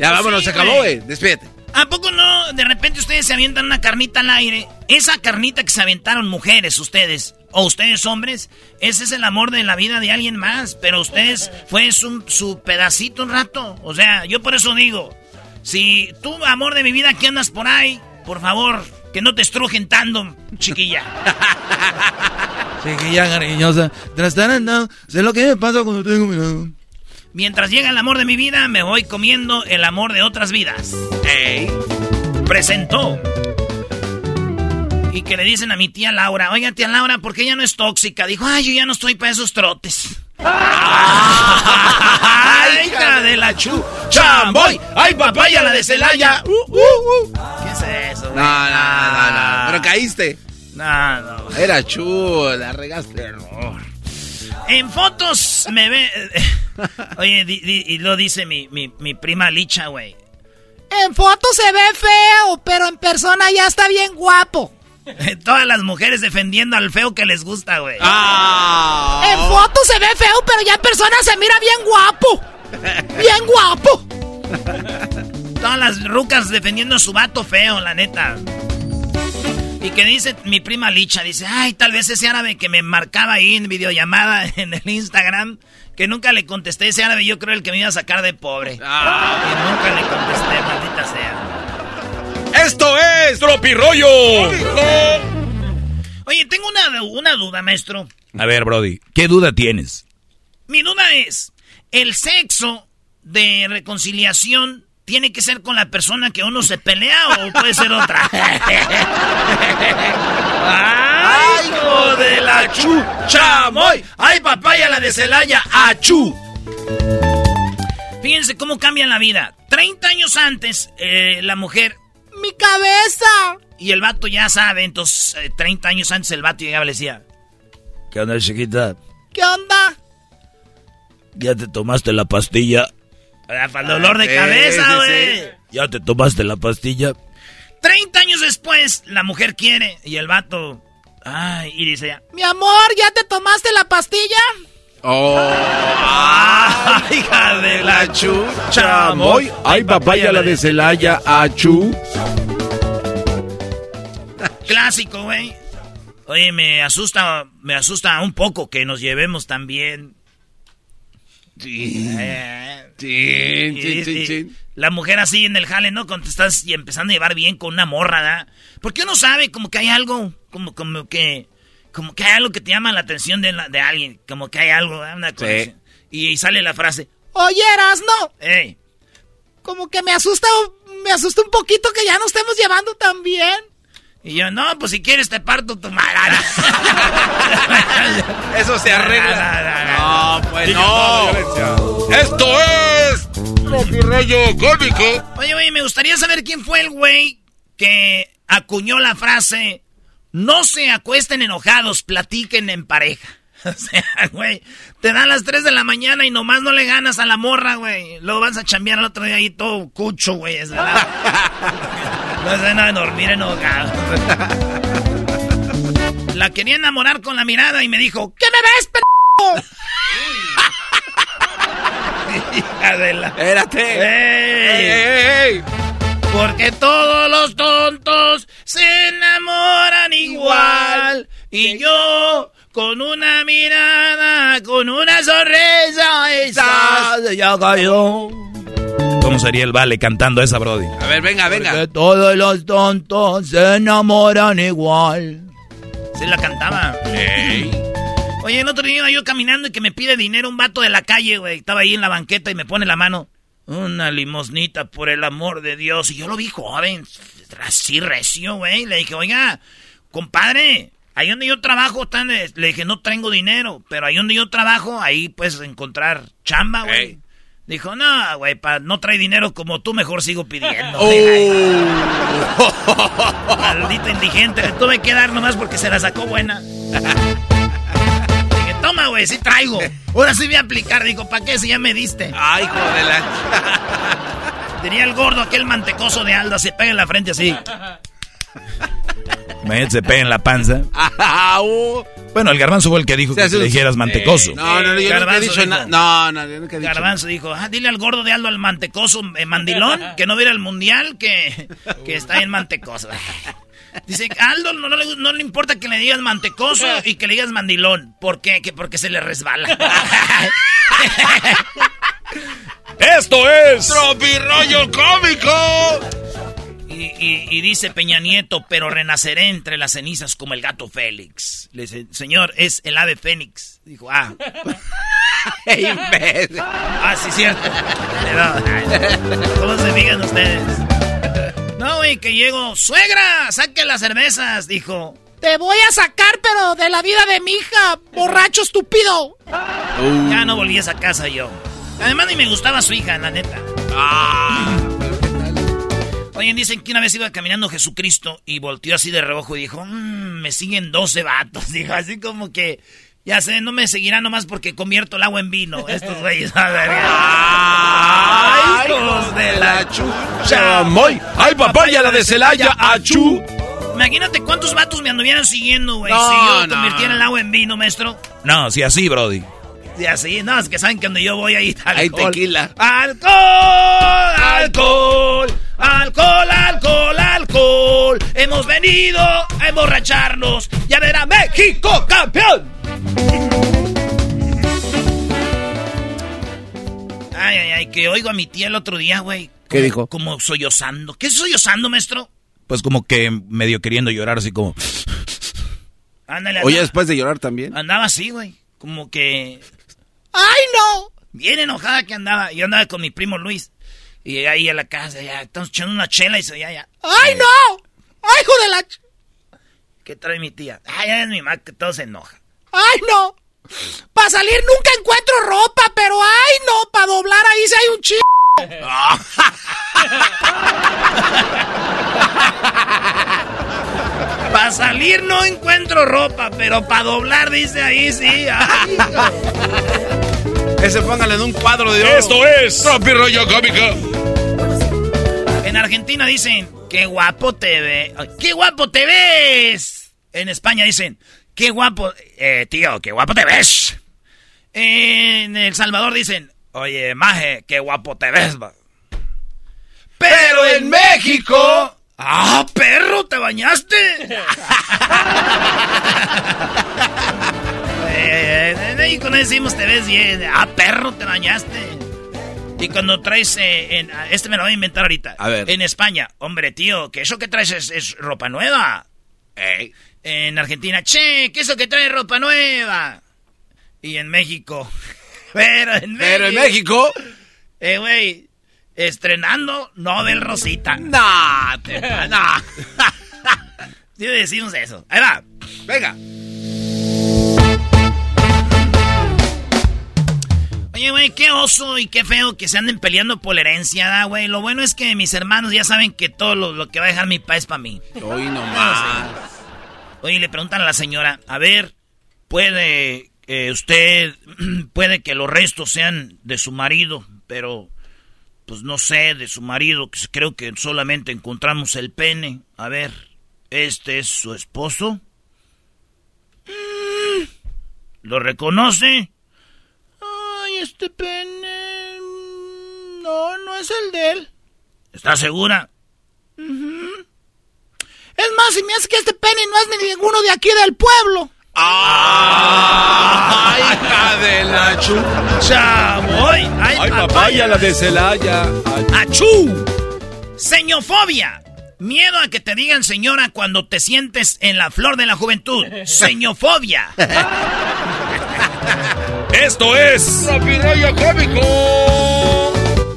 Ya vámonos, Sí, se acabó, güey. güey. Despídete. ¿A poco no? De repente ustedes se avientan una carnita al aire. Esa carnita que se aventaron mujeres, ustedes, o ustedes hombres, ese es el amor de la vida de alguien más. Pero ustedes fue su, pedacito un rato. O sea, yo por eso digo, si tú, amor de mi vida, que andas por ahí, por favor, que no te estrujen tanto, chiquilla. [LAUGHS] Chiquilla cariñosa, trastarando, sé lo que me pasa cuando tengo mi Mientras llega el amor de mi vida, me voy comiendo el amor de otras vidas. ¡Ey! Presentó. Y que le dicen a mi tía Laura, oiga tía Laura, ¿por qué ella no es tóxica? Dijo, ay, yo ya no estoy para esos trotes. ¡Ay, hija de la chu! ¡Chamboy! ¡Ay, papaya, la de Celaya! Uh, uh, uh. ¿Qué es eso? No, no, no, no. Pero caíste. No, no. Era chula, la regaste. En fotos me ve... Oye, di- di- y lo dice mi, mi, mi prima Licha, güey. En foto se ve feo, pero en persona ya está bien guapo. [LAUGHS] Todas las mujeres defendiendo al feo que les gusta, güey. Ah. En foto se ve feo, pero ya en persona se mira bien guapo. Bien guapo. Todas las rucas defendiendo a su vato feo, la neta. Y que dice mi prima Licha, dice, ay, tal vez ese árabe que me marcaba ahí en videollamada [LAUGHS] en el Instagram, que nunca le contesté, ese árabe yo creo el que me iba a sacar de pobre. Ah. Y nunca le contesté, maldita sea. Esto es Tropirollo. Oye, tengo una, una duda, maestro. A ver, Brody, ¿qué duda tienes? Mi duda es, ¿el sexo de reconciliación tiene que ser con la persona que uno se pelea o puede ser otra? [LAUGHS] ¡Ay, hijo de la chu! ¡Chamoy! ¡Ay, papaya, la de Celaya! ¡Achú! Fíjense cómo cambia la vida. 30 años antes, eh, la mujer... ¡Mi cabeza! Y el vato ya sabe, entonces, eh, 30 años antes el vato llegaba y le decía... ¿Qué onda, chiquita? ¿Qué onda? ¿Ya te tomaste la pastilla? "Ah, Para el dolor de cabeza, sí, güey. sí. ¿Ya te tomaste la pastilla? 30 años después, la mujer quiere y el vato. Ay, y dice ella. Mi amor, ¿ya te tomaste la pastilla? Oh. [LAUGHS] ¡Ah, hija de la chucha! Chamoy. Ay, papaya, la de Celaya. Achú. [LAUGHS] Clásico, güey. Oye, me asusta, me asusta un poco que nos llevemos. Eh, Chin, chin, chin, chin. La mujer así en el jale, ¿no? Cuando te estás y empezando a llevar bien con una morra, ¿da? Porque uno sabe como que hay algo, como, como que, como que hay algo que te llama la atención de, la- de alguien, como que hay algo, ¿da? Una conexión. Y, y sale la frase, Oye, no. hey, Como que me asusta, me asusta un poquito que ya nos estemos llevando tan bien. Y yo, no, pues si quieres te parto tu madre. [LAUGHS] Eso se arregla. No, pues No. Esto es Tropirollo Cómico. Oye, oye, me gustaría saber quién fue el güey que acuñó la frase, no se acuesten enojados, platiquen en pareja. [LAUGHS] O sea, güey, te dan las 3 de la mañana y nomás no le ganas a la morra, güey. Luego vas a chambear al otro día ahí todo cucho, güey. [LAUGHS] no se nada de dormir enojado. [LAUGHS] La quería enamorar con la mirada y me dijo, ¿qué me ves, p***? Hija de la... Espérate. ¡Ey! ¡Ey, ey, ey! Porque todos los tontos se enamoran igual. Y yo, con una mirada, con una sonrisa, esa ya cayó. ¿Cómo sería el vale cantando esa, Brody? A ver, venga, venga. Porque todos los tontos se enamoran igual. Se la cantaba. [LAUGHS] Oye, el otro día iba yo caminando y que me pide dinero un vato de la calle, güey. Estaba ahí en la banqueta y me pone la mano. Una limosnita, por el amor de Dios. Y yo lo vi joven, así recio, güey. Le dije, oiga, compadre, ahí donde yo trabajo, tan, le dije, no tengo dinero, pero ahí donde yo trabajo, ahí puedes encontrar chamba, güey. Dijo, no, güey, pa, no trae dinero como tú, mejor sigo pidiendo. Oh. Maldito indigente, le tuve que dar nomás porque se la sacó buena. Dije, toma, güey, sí traigo. Ahora sí voy a aplicar. Dijo, ¿para qué si ya me diste? Ay, hijo de la... [LAUGHS] Tenía el gordo, aquel mantecoso de Alda, se pega en la frente así. Imagínate, se pega en la panza. [LAUGHS] Bueno, el garbanzo fue el que dijo que le dijeras mantecoso. No, no, no, yo nunca he Garbanzo dicho dijo- nada. No, no, yo nunca he dicho Garbanzo dijo, ah, dile al gordo de Aldo al mantecoso eh, mandilón que no viera el mundial, que, que está en mantecoso. [LAUGHS] Dice, Aldo no, no le, no le importa que le digas mantecoso y que le digas mandilón. ¿Por qué? Que porque se le resbala. [LAUGHS] Esto es... ¡Tropirollo cómico! Y, y- y dice Peña Nieto, pero renaceré entre las cenizas como el gato Félix. Le dice, señor, es el ave fénix. Dijo, ah. [LAUGHS] ah, sí, cierto. Pero, ¿Cómo se fijan ustedes? No, güey, que llego. ¡Suegra! ¡Saque las cervezas! Dijo. Te voy a sacar, pero de la vida de mi hija, borracho estúpido. Ya no volví a esa casa yo. Además, ni me gustaba su hija, la neta. Oye, dicen que una vez iba caminando Jesucristo y volteó así de reojo y dijo, "Mm, me siguen 12 vatos. [LAUGHS] Dijo, así como que, ya sé, no me seguirán nomás porque convierto el agua en vino. Estos güeyes. a ver, ¡Ay, hijos de la chucha! ¡Chamoy! ¡Ay, papaya, la de Celaya! ¡Achú! Imagínate cuántos vatos me anduvieran siguiendo, güey. No, si yo no. convirtiera el agua en vino, maestro. No, sí, así, Brody. Y así, no, es que saben que donde yo voy ahí está Hay alcohol. tequila. ¡Alcohol! ¡Alcohol! ¡Alcohol, alcohol, alcohol! Hemos venido a emborracharnos y a ver a México campeón. Ay, ay, ay, que oigo a mi tía el otro día, güey. ¿Qué dijo? Como sollozando. ¿Qué es sollozando, maestro? Pues como que medio queriendo llorar, así como... Ándale, Oye, después de llorar también. andaba así, güey. Como que ¡Ay, no! bien enojada que andaba. Yo andaba con mi primo Luis. Y llegué ahí a la casa, ya, estamos echando una chela y se ya, ya. ¡Ay, no! ¡Ay, hijo de la... ¿Qué trae mi tía? Ay, es mi mamá que todo se enoja. ¡Ay, no! Para salir nunca encuentro ropa, pero ¡ay, no! Para doblar ahí sí hay un chico. [LAUGHS] Para salir no encuentro ropa, pero para doblar dice ahí sí. Ay, Ese póngale en un cuadro de oro. Esto es... Tropirollo cómico. En Argentina dicen, qué guapo te ves. ¡Qué guapo te ves! En España dicen, qué guapo... Eh, tío, qué guapo te ves. En El Salvador dicen, oye, maje, qué guapo te ves. va". Pero en México... ¡Ah, perro, te bañaste! [LAUGHS] Eh, en México no decimos te ves bien. ¡Ah, perro, te bañaste! Y cuando traes, eh, en- este me lo voy a inventar ahorita. A ver. En España, hombre, tío, que eso que traes es, es ropa nueva. En Argentina, che, que eso que traes ropa nueva. Y en México, [LAUGHS] pero en México. Pero en México... Eh, güey, estrenando Nobel Rosita. No, te... [LAUGHS] No. [LAUGHS] Sí decimos eso. Ahí va. Venga. Oye, güey, qué oso y qué feo que se anden peleando por la herencia, ¿da, güey. Lo bueno es que mis hermanos ya saben que todo lo, lo que va a dejar mi papá es para mí. Hoy nomás. [LAUGHS] Oye, le preguntan a la señora, a ver, puede eh, usted, [CLEARS THROAT] puede que los restos sean de su marido, pero pues no sé, de su marido, que creo que solamente encontramos el pene. A ver, ¿este es su esposo? Mm, ¿Lo reconoce? Este pene... mm, No, no es el de él. ¿Está segura? Es más, si me hace que este pene no es ni ninguno de aquí del pueblo. ¡Ay, hija de la chucha! ¡Voy! ¡Ay, ¡Ay, papaya, la de Celaya! ¡Achú! Señofobia. Miedo a que te digan señora cuando te sientes en la flor de la juventud. [LAUGHS] Señofobia. [LAUGHS] Esto es... Tropirollo cómico.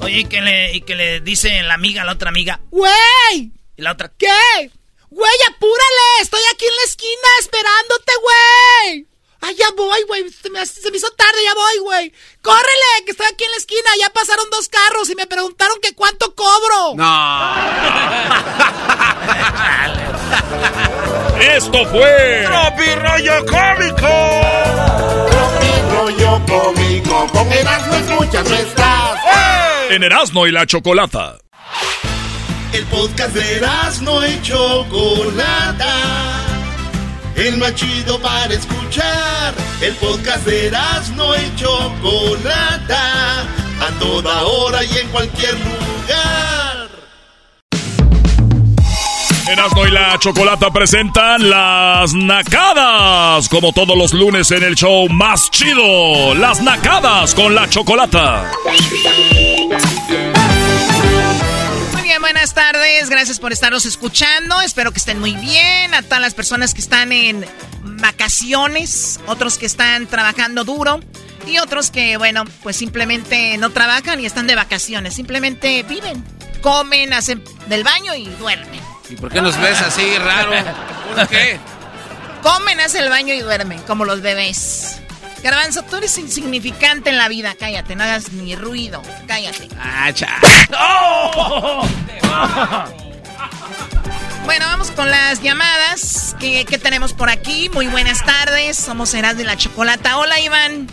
Oye, y que le, y que le dice la amiga a la otra amiga. ¡Güey! Y la otra. ¿Qué? Güey, apúrale, estoy aquí en la esquina esperándote, güey. Ay, ya voy, güey. Se me, se me hizo tarde, ya voy, güey. ¡Córrele! Que estoy aquí en la esquina. Ya pasaron dos carros y me preguntaron que cuánto cobro. No. [LAUGHS] Esto fue. Tropi rollo cómico. Con Erasmo escuchas no estás. En Erasmo y la Chocolata. El podcast de Erasmo y Chocolata. El más chido para escuchar. El podcast de Erasmo y Chocolata. A toda hora y en cualquier lugar. Erasmo y la Chocolata presentan las nacadas. Como todos los lunes en el show más chido. Las nacadas con la Chocolata. Muy bien, buenas tardes. Gracias por estarnos escuchando. Espero que estén muy bien. A todas las personas que están en vacaciones, otros que están trabajando duro y otros que, bueno, pues simplemente no trabajan y están de vacaciones. Simplemente viven, comen, hacen del baño y duermen. ¿Y por qué nos ves así raro? ¿Por qué? Comen, hacen el baño y duermen, como los bebés. Garbanzo, tú eres insignificante en la vida. Cállate, no hagas ni ruido. Cállate. Ah, cha. Bueno, vamos con las llamadas que, que tenemos por aquí. Muy buenas tardes. Somos Eras de la Chocolata. Hola, Iván.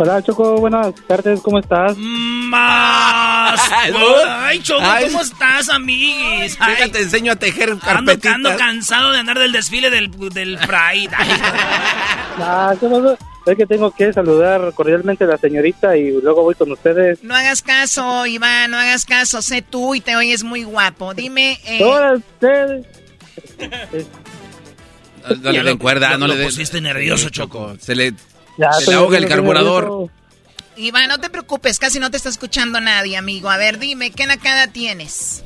Hola Choco, buenas tardes, ¿cómo estás? Más. [LAUGHS] Ay, Choco, Ay. ¿cómo estás, amiguis? Ay, Déjate, te enseño a tejer ando, carpetitas. ando cansado de andar del desfile del, del Pride. Ah, ¿qué pasó? Es que tengo que saludar cordialmente a la señorita y luego voy con ustedes. No hagas caso, Iván, no hagas caso. Sé tú y te oyes muy guapo. Dime, eh, Hola, ustedes. No, no le den cuerda, no lo le den. pusiste nervioso, Sí, Choco. Se le, Ya, se ahoga el carburador. Iván, no te preocupes, casi no te está escuchando nadie, amigo. A ver, dime, ¿qué nacada tienes?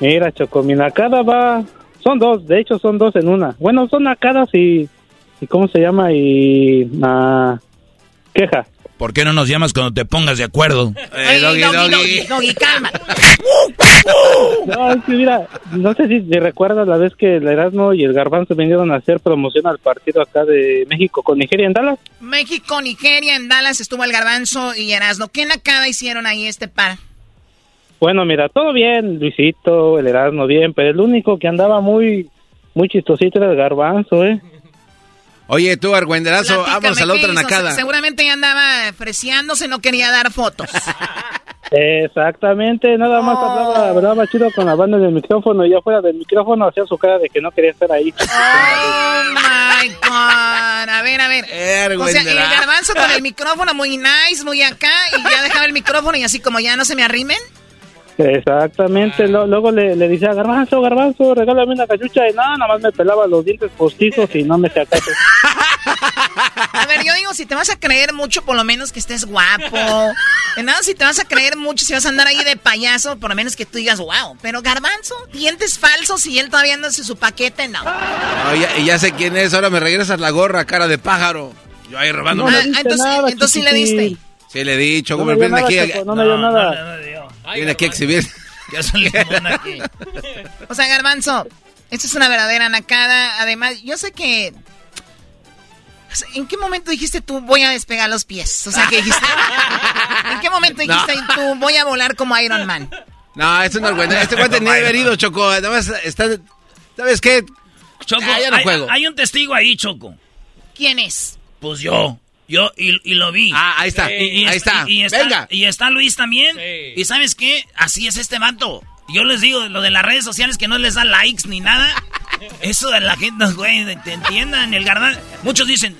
Mira, Choco, mi nacada va... Son dos, de hecho son dos en una. Bueno, son nacadas y... ¿Y cómo se llama? Y... ah, queja. ¿Por qué no nos llamas cuando te pongas de acuerdo? Eh, Ey, doggy, doggy, doggy. doggy, calma. No, es que mira, no sé si te recuerdas la vez que el Erasmo y el Garbanzo vinieron a hacer promoción al partido acá de México con Nigeria en Dallas. México, Nigeria, en Dallas estuvo el Garbanzo y Erasno. ¿Qué nacada hicieron ahí este par? Bueno, mira, todo bien, Luisito, el Erasmo bien, pero el único que andaba muy, muy chistosito era el Garbanzo, ¿eh? Oye, tú, argüenderazo, vámonos a la ¿qué otra nacada. Seguramente ya andaba freseándose, no quería dar fotos. [LAUGHS] Exactamente, nada más hablaba, hablaba chido con la banda del micrófono y ya fuera del micrófono hacía su cara de que no quería estar ahí. Oh my god. A ver, a ver. O sea, el garbanzo con el micrófono muy nice, muy acá, y ya dejaba el micrófono y así como ya no se me arrimen. Exactamente, lo- luego le, le decía, Garbanzo, Garbanzo, regálame una cachucha y nada, nada más me pelaba los dientes postizos y no me caso. [LAUGHS] A ver, yo digo, si te vas a creer mucho, por lo menos que estés guapo. De nada, si te vas a creer mucho, si vas a andar ahí de payaso, por lo menos que tú digas, wow. Pero garbanzo, dientes falsos y él todavía anda en su paquete, no. No, ya, y ya sé quién es, ahora me regresas la gorra, cara de pájaro. Yo ahí robando. No le Ah, entonces, nada, entonces sí le diste. Sí, le he dicho, No como me nada, aquí, Choco, no me dio no, nada. Dio. viene aquí a exhibir. [LAUGHS] Ya son limón aquí. O sea, garbanzo, esto es una verdadera nacada. Además, yo sé que... ¿En qué momento dijiste tú voy a despegar los pies? O sea, que dijiste... [LAUGHS] ¿En qué momento dijiste tú voy a volar como Iron Man? No, esto no es bueno. Este cuate ni ha herido, Choco. Nada más está... ¿Sabes qué? Choco, Ah, ya no hay, juego. hay un testigo ahí, Choco. ¿Quién es? Pues yo. Yo, y, y lo vi. Ah, ahí está. Y- y ahí está. Y, está Venga. y está Luis también. Y ¿sabes qué? Así es este vato. Yo les digo, lo de las redes sociales que no les da likes ni nada. [LAUGHS] Eso de la gente, [LAUGHS] güey, te entiendan. El garbanzo. Muchos dicen,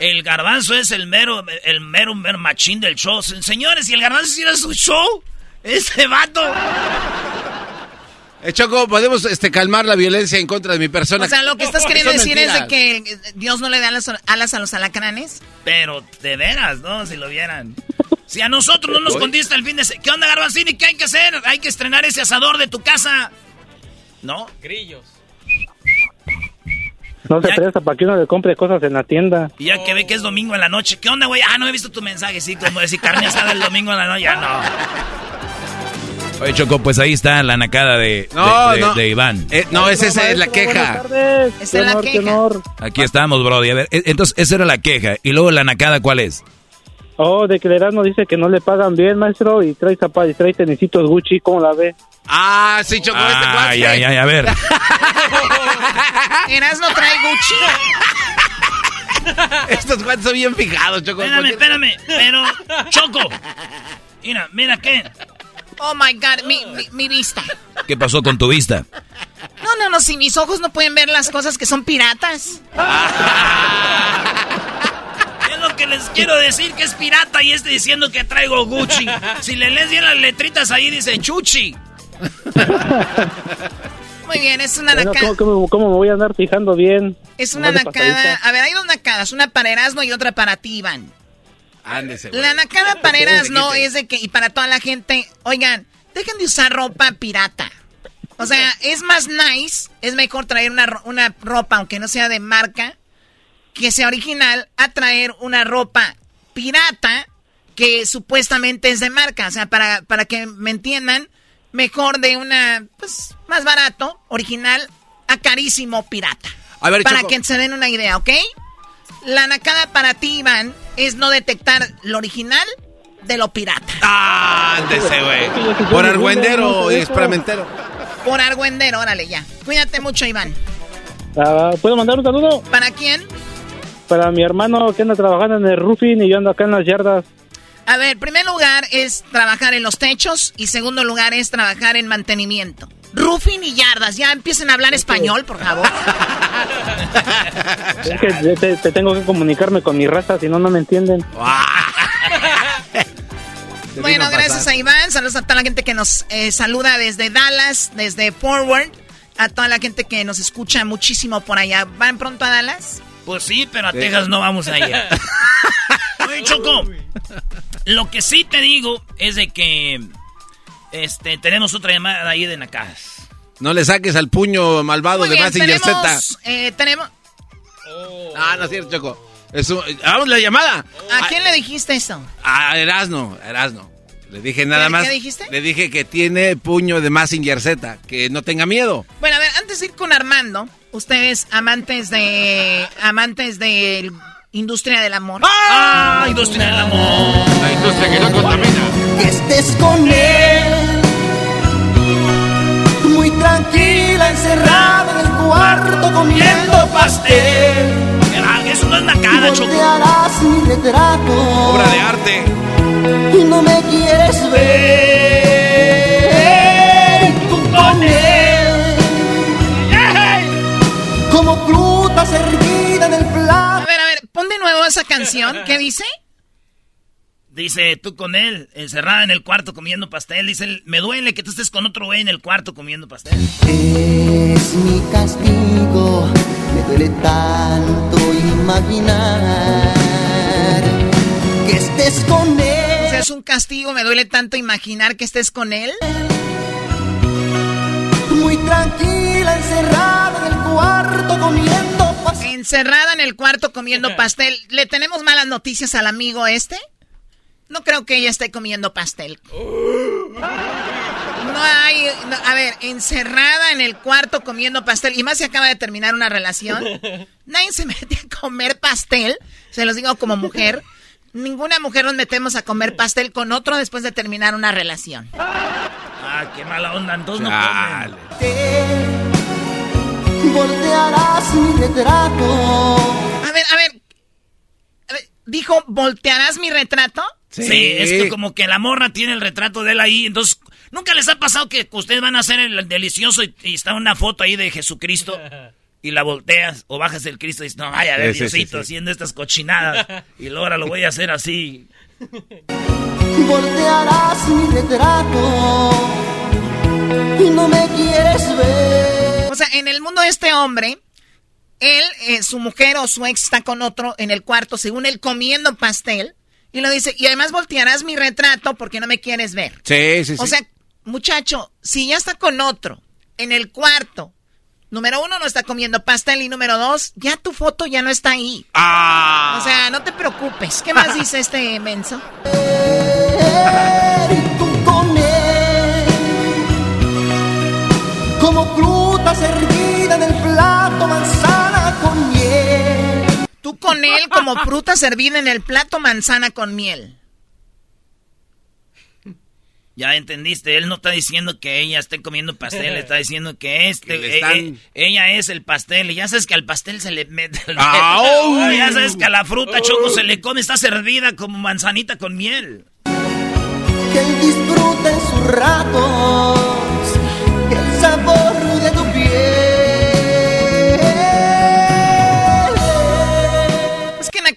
el garbanzo es el mero, el mero, mero machín del show. Señores, si el garbanzo hiciera su show, este vato. Eh, Choco, podemos este, calmar la violencia en contra de mi persona. O sea, lo que estás queriendo decir es de que Dios no le da las alas a los alacranes. Pero de veras, ¿no? Si lo vieran. Si a nosotros no nos contesta el fin de semana. ¿Qué onda, Garbanzini? ¿Qué hay que hacer? Hay que estrenar ese asador de tu casa. ¿No? Grillos. No se Ya- presta para que uno le compre cosas en la tienda. Y ya que ve que es domingo en la noche. ¿Qué onda, güey? Ah, no he visto tu mensaje. Sí, como decir carne asada el domingo en la noche. Ya no. Oye, Choco, pues ahí está la nacada de, No, de, de- no. de Iván. Eh, no, esa, esa es la queja. Esa es la queja. Aquí estamos, Brody. A ver, e- entonces esa era la queja. Y luego la nacada, ¿cuál es? Oh, de que el Erasmo dice que no le pagan bien, maestro, y trae zapatos, y trae tenisitos Gucci, ¿cómo la ve? Ah, sí, Choco, este cuate. Ay, ay, ay, a ver. [LAUGHS] Erasmo trae Gucci. [LAUGHS] Estos cuates son bien fijados, Choco. Espérame, espérame. Pero, Choco. Mira, mira qué. Oh my God, mi, mi, mi vista. ¿Qué pasó con tu vista? No, no, no, si mis ojos no pueden ver las cosas que son piratas. [LAUGHS] Es lo que les quiero decir que es pirata y este diciendo que traigo Gucci. Si le lees bien las letritas ahí dice Chuchi. [LAUGHS] Muy bien, es una Bueno, nacada. ¿cómo, cómo- cómo me voy a andar fijando bien? Es una nacada. A ver, hay dos nacadas, una para Erasmo y otra para ti, Iván. Ándese, güey. La nacada para quite. es de que, y para toda la gente, oigan, dejen de usar ropa pirata. O sea, es más nice, es mejor traer una, una ropa, aunque no sea de marca, que sea original, a traer una ropa pirata que supuestamente es de marca. O sea, para, para que me entiendan, mejor de una, pues, más barato, original, a carísimo pirata. A ver, para Choco. que se den una idea, ¿ok? La nacada para ti, Iván, es no detectar lo original de lo pirata. Ándese, güey. Por argüendero y experimentero. Por argüendero, órale ya. Cuídate mucho, Iván. Ah, ¿Puedo mandar un saludo? ¿Para quién? Para mi hermano que anda trabajando en el roofing y yo ando acá en las yardas. A ver, primer lugar es trabajar en los techos y segundo lugar es trabajar en mantenimiento. Roofing y yardas, ya empiecen a hablar español, por favor. [LAUGHS] Es que te, te- te tengo que comunicarme con mi raza, si no, no me entienden. [LAUGHS] Bueno, gracias a Iván, saludos a toda la gente que nos eh, saluda desde Dallas, desde Forward, a toda la gente que nos escucha muchísimo por allá. ¿Van pronto a Dallas? Pues sí, pero a Texas no vamos a ir. [LAUGHS] Oye, Choco, lo que sí te digo es de que este tenemos otra llamada ahí de Nacajas. No le saques al puño malvado Muy de bien, Massinger Z. tenemos, eh, tenemos... Ah, no es cierto, Choco. Es un- Vamos la llamada. ¿A quién le dijiste eso? A Erasno, a Erasno. Le dije nada ¿Qué- más. qué dijiste? Le dije que tiene puño de Massinger Z, que no tenga miedo. Bueno, a ver, antes de ir con Armando, ustedes amantes de amantes de industria del amor. ¡Ah! Industria del amor. La industria que no contamina. que estés con él. Tranquila, encerrada en el cuarto comiendo pastel. Eso no es Nacada, Choco. mi retrato. Obra de arte. Y no me quieres ver. Tú con él. Como fruta servida en el A plato. ver, a ver, pon de nuevo esa canción. ¿Qué dice? Dice, tú con él, encerrada en el cuarto comiendo pastel. Dice, él, me duele que tú estés con otro güey en el cuarto comiendo pastel. Es mi castigo, me duele tanto imaginar que estés con O él. sea, es un castigo, me duele tanto imaginar que estés con él. Muy tranquila, encerrada en el cuarto comiendo pastel. Encerrada en el cuarto comiendo [LAUGHS] pastel. ¿Le tenemos malas noticias al amigo este? No creo que ella esté comiendo pastel. No hay... no, a ver, encerrada en el cuarto comiendo pastel. Y más si acaba de terminar una relación. Nadie se mete a comer pastel. Se los digo como mujer. Ninguna mujer nos metemos a comer pastel con otro después de terminar una relación. Ah, qué mala onda, entonces no comen. Voltearás mi retrato. A ver, a ver. A ver, Dijo, ¿voltearás mi retrato? Sí. es que como que la morra tiene el retrato de él ahí, entonces... ¿Nunca les ha pasado que ustedes van a hacer el delicioso y, y está una foto ahí de Jesucristo y la volteas o bajas el Cristo y dices, no, vaya a ver, Sí, sí, sí, Diosito, sí. haciendo estas cochinadas y luego ahora lo voy a hacer así. Voltearás mi retrato. Y no me quieres ver. O sea, en el mundo de este hombre, él, eh, su mujer o su ex está con otro en el cuarto, según él comiendo pastel. Y lo dice, y además voltearás mi retrato porque no me quieres ver. Sí, sí, sí. O sea, muchacho, si ya está con otro en el cuarto, número uno no está comiendo pastel y número dos, ya tu foto ya no está ahí. ah. O sea, no te preocupes. ¿Qué más dice este menso? [LAUGHS] con él como fruta servida en el plato, manzana con miel. Ya entendiste, él no está diciendo que ella esté comiendo pastel, está diciendo que este, Que eh, están- eh, ella es el pastel. Y ya sabes que al pastel se le mete el [LAUGHS] ¡Au! Ya sabes que a la fruta choco se le come, está servida como manzanita con miel. Que él disfrute sus ratos el sabor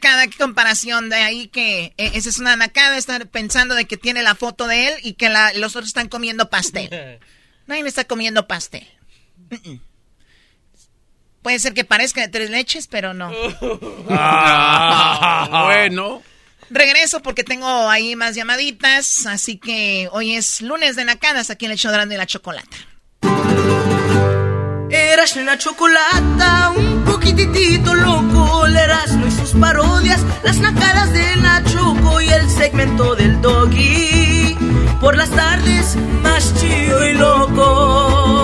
Nakada, qué comparación de ahí que eh, esa es una Nakada, estar pensando de que tiene la foto de él y que la- los otros están comiendo pastel. [LAUGHS] Nadie está comiendo pastel. Puede ser que parezca de tres leches, pero no. [LAUGHS] Ah, bueno. Regreso porque tengo ahí más llamaditas, así que hoy es lunes de Nakadas aquí en el show de la Chocolata. Eras una chocolata, un poquitito loco, el Erasmo y sus parodias, las nacadas de la Choco y el segmento del Doggy. Por las tardes, más chido y loco.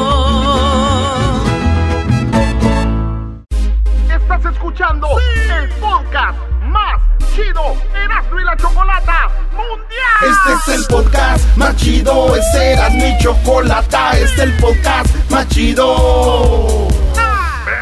Estás escuchando el podcast más chido Erasmo y la Chocolata Mundial. Este es el podcast más chido, es Eras mi chocolata, este es el podcast más chido.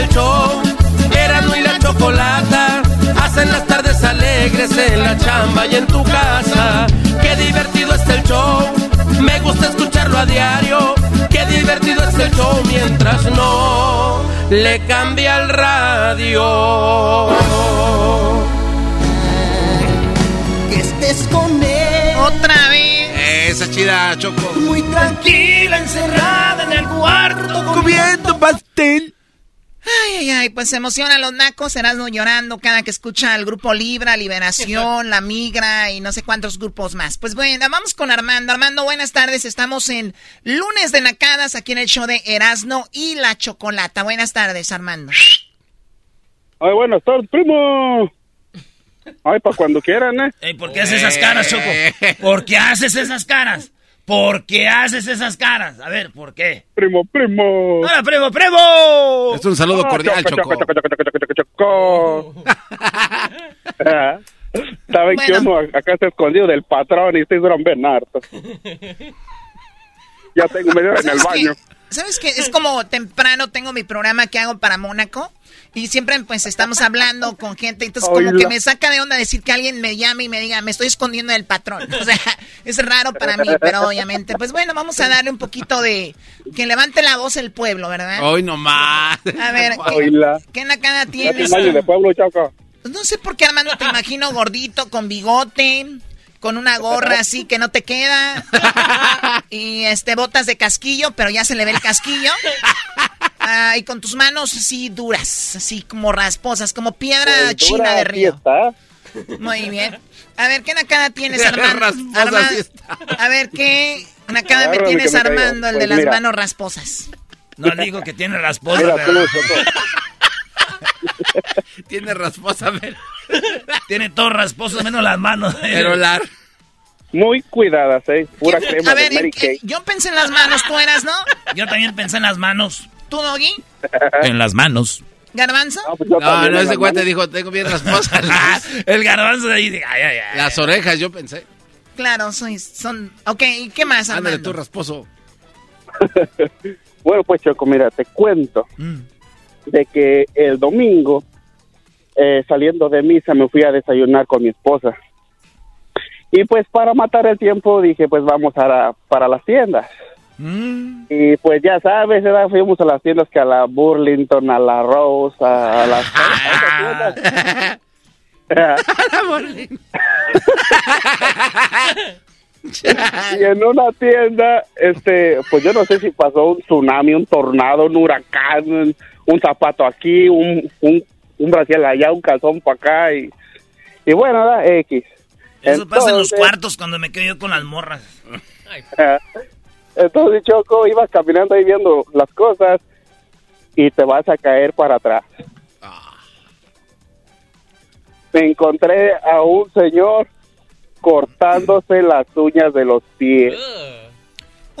el show, y la chocolata, hacen las tardes alegres en la chamba y en tu casa. Qué divertido está el show, me gusta escucharlo a diario. Qué divertido está el show mientras no le cambia el radio. Que estés con él. Otra vez. Esa chida, Choco. Muy tranquila, encerrada en el cuarto Comiendo pastel. Ay, ay, ay, pues se emocionan los nacos, Erasmo llorando cada que escucha al grupo Libra, Liberación, La Migra y no sé cuántos grupos más. Pues bueno, vamos con Armando. Armando, buenas tardes. Estamos en lunes de Nacadas aquí en el show de Erasmo y la Chocolata. Buenas tardes, Armando. Ay, buenas tardes, primo. Ay, para cuando quieran, ¿eh? Ey, ¿Por qué haces esas caras, Choco? ¿Por qué haces esas caras? ¿Por qué haces esas caras? A ver, ¿por qué? Primo, primo. ¡Hola, primo, primo! Es un saludo cordial, choco, Choco. choco, choco, choco, choco, choco. [LAUGHS] Ah, Saben que Bueno. uno acá está escondido del patrón y bien hartos. Ya tengo media hora en el ¿Sabes baño. ¿Sabes qué? Es como temprano tengo mi programa que hago para Mónaco y siempre pues estamos hablando con gente, entonces como que me saca de onda decir que alguien me llame y me diga, me estoy escondiendo del patrón. O sea, [LAUGHS] es raro para mí, pero obviamente, pues bueno, vamos a darle un poquito de... Que levante la voz el pueblo, ¿verdad? Hoy nomás. A ver, ¿qué, Oíla. qué nacada Ya tienes? de pueblo, Choco. No sé por qué Armando te imagino gordito, con bigote, con una gorra así que no te queda. [LAUGHS] Y este botas de casquillo, pero ya se le ve el casquillo. Ah, y con tus manos así duras, así como rasposas, como piedra Pues, china de río. está. Muy bien. A ver, ¿qué nacada tienes, Armando? Arma-. A ver, ¿qué nacada me tienes. Armando, el de Pues las mira. manos rasposas? No digo que tiene rasposa, Mira, pero. [LAUGHS] Tiene rasposa, pero, tiene todo rasposo menos las manos. pero la... Muy cuidadas, ¿eh? Pura ¿Quién- crema a ver, de Mary eh, Kay. yo pensé en las manos, ¿tú eras, no? Yo también pensé en las manos. ¿Tú, Doggy? [LAUGHS] En las manos. ¿Garbanzo? No, pues No, ese cuate manos. dijo, tengo bien rasposas las, [LAUGHS] El garbanzo de ahí. Ay, ay, ay. las orejas, yo pensé. Claro, soy, son... Ok, ¿y qué más, Ándale tú, rasposo. Bueno, pues Choco, mira, te cuento Mm. De que el domingo, eh, saliendo de misa, me fui a desayunar con mi esposa. Y pues para matar el tiempo dije, pues vamos a la- para las tiendas. Mm. Y pues ya sabes, ¿verdad? fuimos a las tiendas que a la Burlington, a la Rose, a, [LAUGHS] [LAUGHS] a las... a tiendas. y en una tienda, este, pues yo no sé si pasó un tsunami, un tornado, un huracán, un, zapato aquí, un, un, un brasil allá, un calzón para acá y, y bueno, da X. Eso pasa en los cuartos cuando me quedo yo con las morras. [LAUGHS] Entonces, Choco, ibas caminando ahí viendo las cosas y te vas a caer para atrás. Me encontré a un señor cortándose las uñas de los pies.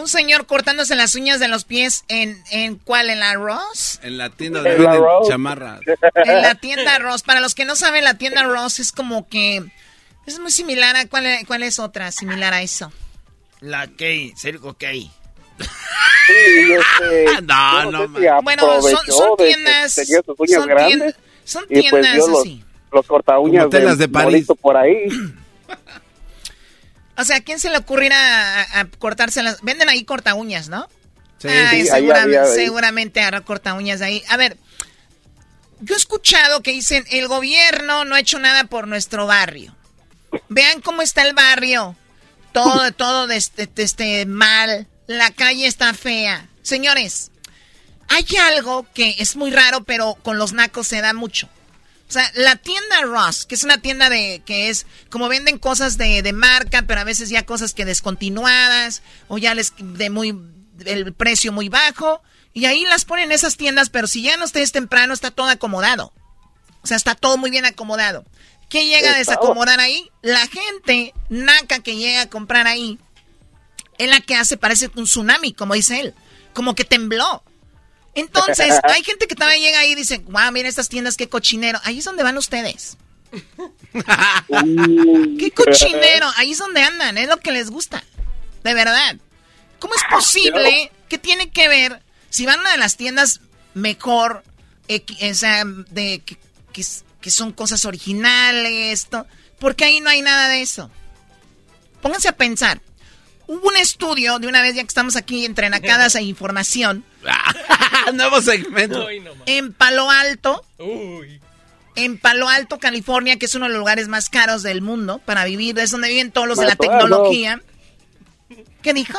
Un señor cortándose las uñas de los pies en, en ¿cuál? ¿En la Ross? En la tienda de la Rose. chamarras. En la tienda Ross. Para los que no saben, la tienda Ross es como que... Es muy similar a... ¿Cuál, cuál es otra similar a eso? La Key, Circo Key. Sí, este, [LAUGHS] No, yo no, sé si Bueno, son- de tiendas- son grandes tien- son y pues tiendas los, así. los corta uñas telas de París. por ahí. [CLEARS THROAT] O sea, ¿a quién se le ocurrirá a, a cortarse las... Venden ahí corta uñas, ¿no? Sí, Ay, sí, ahí seguramente, había ahí. seguramente hará corta uñas ahí. A ver, yo he escuchado que dicen, el gobierno no ha hecho nada por nuestro barrio. Vean cómo está el barrio. Todo, [LAUGHS] todo de este, de este mal. La calle está fea. Señores, hay algo que es muy raro, pero con los nacos se da mucho. O sea, la tienda Ross, que es una tienda de que es como venden cosas de, de marca, pero a veces ya cosas que descontinuadas o ya les de muy el precio muy bajo y ahí las ponen en esas tiendas, pero si llegan ustedes temprano está todo acomodado. O sea, está todo muy bien acomodado. ¿Qué llega a Está- desacomodar ahí? La gente naca que llega a comprar ahí es la que hace, parece un tsunami, como dice él. Como que tembló. Entonces, [LAUGHS] hay gente que también llega ahí y dice, wow, mira estas tiendas, qué cochinero. Ahí es donde van ustedes. ¿Qué cochinero? Ahí es donde andan, es lo que les gusta. De verdad. ¿Cómo es posible? ¿Qué tiene que ver si van a una de las tiendas mejor, o sea, de que, que s- que son cosas originales, esto? Porque ahí no hay nada de eso. Pónganse a pensar. Hubo un estudio, de una vez ya que estamos aquí entre nacadas e información, [LAUGHS] Nuevo segmento. en Palo Alto, en Palo Alto, California, que es uno de los lugares más caros del mundo para vivir, es donde viven todos los de la tecnología. ¿Qué dijo?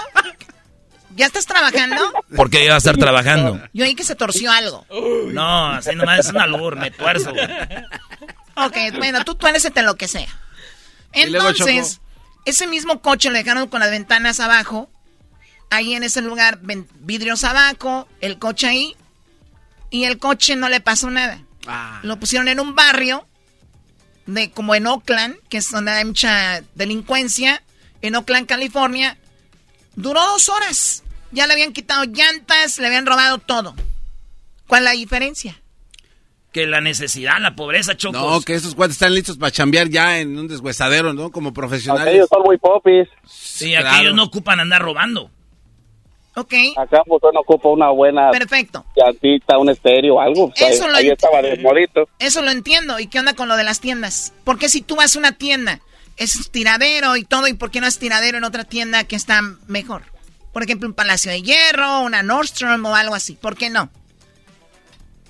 ¿Ya estás trabajando? ¿Por qué iba a estar trabajando? Yo oí que se torció algo. No, así nomás es una albur, me tuerzo. Ok, bueno, tú tuércete lo que sea. Y luego Entonces. Ese mismo coche lo dejaron con las ventanas abajo. Ahí en ese lugar, vidrios abajo, el coche ahí. Y el coche no le pasó nada. Ah. Lo pusieron en un barrio, de como en Oakland, que es donde hay mucha delincuencia. En Oakland, California. Duró dos horas. Ya le habían quitado llantas, le habían robado todo. ¿Cuál es la diferencia? Que la necesidad, la pobreza, chocos. No, que esos cuates están listos para chambear ya en un deshuesadero, ¿no? Como profesionales. Ellos son muy popis. Sí, claro. aquellos no ocupan andar robando. Ok, Acá pues uno ocupa una buena perfecto. llantita, un estéreo, algo. Eso ahí lo ahí ent- estaba de modito. Eso lo entiendo. ¿Y qué onda con lo de las tiendas? Porque si tú vas a una tienda, es tiradero y todo, ¿y por qué no es tiradero en otra tienda que está mejor? Por ejemplo, un Palacio de Hierro, una Nordstrom o algo así. ¿Por qué no?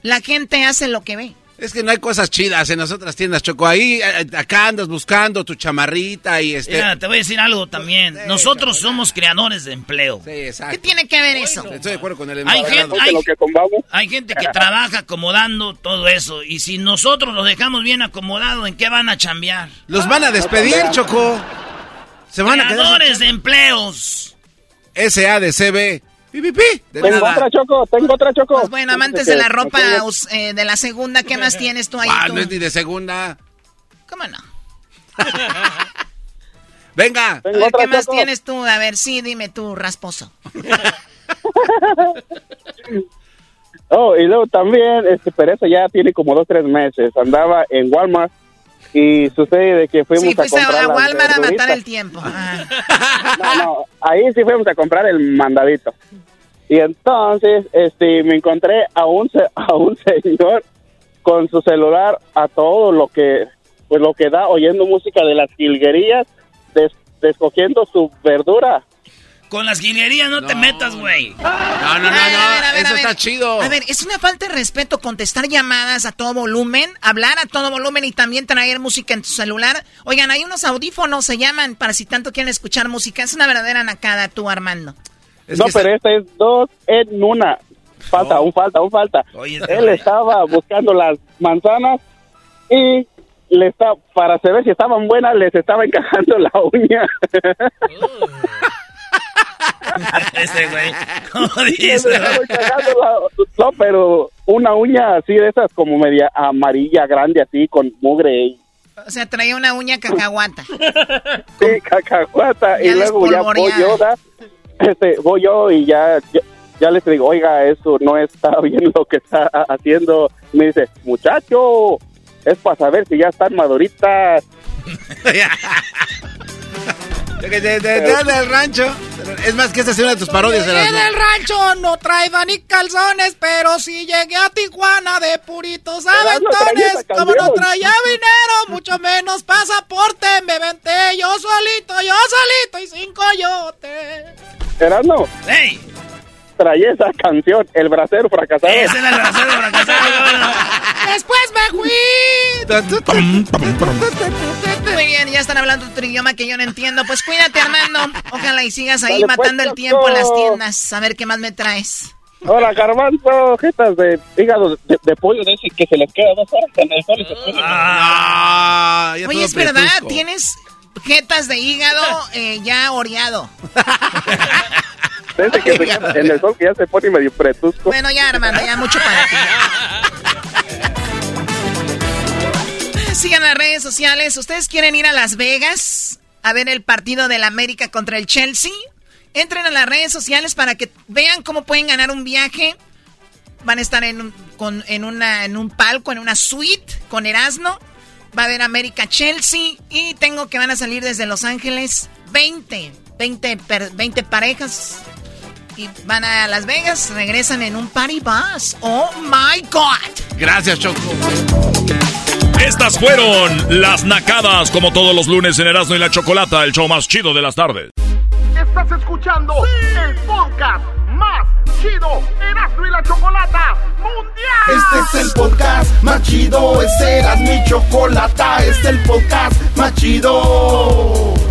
La gente hace lo que ve. Es que no hay cosas chidas en las otras tiendas, Choco. Ahí, eh, acá andas buscando tu chamarrita y este... Mira, te voy a decir algo también. Nosotros somos creadores de empleo. Sí, exacto. ¿Qué tiene que ver eso? Estoy de acuerdo con el Hay gente, hay, gente que trabaja acomodando todo eso. Y si nosotros los dejamos bien acomodados, ¿en qué van a chambear? Los van a despedir, Choco. Se van a quedar Creadores de empleos. SADCB. Pi, pi, pi. De Tengo nada. otra choco, tengo otra choco. Pues bueno, amantes de la ropa eh, de la segunda, ¿qué más tienes tú ahí? Ah, tú? no es ni de segunda. ¿Cómo no? [LAUGHS] Venga. A Tengo ver, ¿Qué más choco. tienes tú? A ver, sí, dime tú, rasposo. [LAUGHS] Oh, y luego también, este, pero eso ya tiene como dos, tres meses. Andaba en Walmart y sucede de que fuimos Sí, a comprar a Walmart a matar el tiempo. Ah. No, no, ahí sí fuimos a comprar el mandadito. Y entonces, este, me encontré a un, [LAUGHS] a un señor con su celular a todo lo que, pues lo que da, oyendo música de las jilguerías, des- escogiendo su verdura. Con las guinerías no, te metas, güey. No, no, no, no. Eso está chido. A ver, es una falta de respeto contestar llamadas a todo volumen, hablar a todo volumen y también traer música en tu celular. Oigan, hay unos audífonos, se llaman, para si tanto quieren escuchar música. Es una verdadera nacada tú, Armando. no, pero esta es dos en una. Falta, un falta, un falta. Él estaba buscando las manzanas y le está, para saber si estaban buenas, les estaba encajando la uña. [LAUGHS] [LAUGHS] Ese güey, ¿cómo dice? No, pero una uña así de esas como media amarilla, grande, así, con mugre. O sea, traía una uña cacahuata. [LAUGHS] sí, cacahuata. y luego ya voy yo, este, voy yo y ya, ya, les digo, oiga, eso no está [LAUGHS] bien lo que está haciendo. Me dice, muchacho, es para saber si ya están maduritas. De, de, del rancho. Es más que esta es una de tus parodias. En el rancho no traía ni calzones, pero si llegué a Tijuana de puritos aventones. Como no traía dinero, mucho menos pasaporte, me venté yo solito, yo solito y sin coyote. Erasno. ¡Ey! Traía esa canción, El Bracero Fracasado. Ese es el Bracero Fracasado. [LAUGHS] Después me fui. Muy bien, ya están hablando otro idioma que yo no entiendo. Pues cuídate, Armando. Ojalá y sigas ahí matando el tiempo en las tiendas. A ver qué más me traes. Hola, garbanzo, jetas de hígado de, pollo de ese que se les queda dos horas en el sol y se ah, Oye, es verdad, tienes jetas de hígado eh, ya oreado. [LAUGHS] Desde que se, [LAUGHS] en el sol que ya se pone medio pretusco. Bueno, ya, Armando, ya mucho para ti. Sigan las redes sociales. ¿Ustedes quieren ir a Las Vegas a ver el partido del América contra el Chelsea? Entren a las redes sociales para que vean cómo pueden ganar un viaje. Van a estar en un, en una, en un palco, en una suite con Erasmo. Va a haber América Chelsea. Y tengo que van a salir desde Los Ángeles 20, 20, 20 parejas. Y van a Las Vegas, regresan en un party bus. ¡Oh my God! Gracias, Choco. Estas fueron las nacadas, como todos los lunes en Erasmo y la Chocolata, el show más chido de las tardes. Estás escuchando el podcast más chido, Erasmo y la Chocolata Mundial. Este es el podcast más chido, es Erasmo y Chocolata, este es el podcast más chido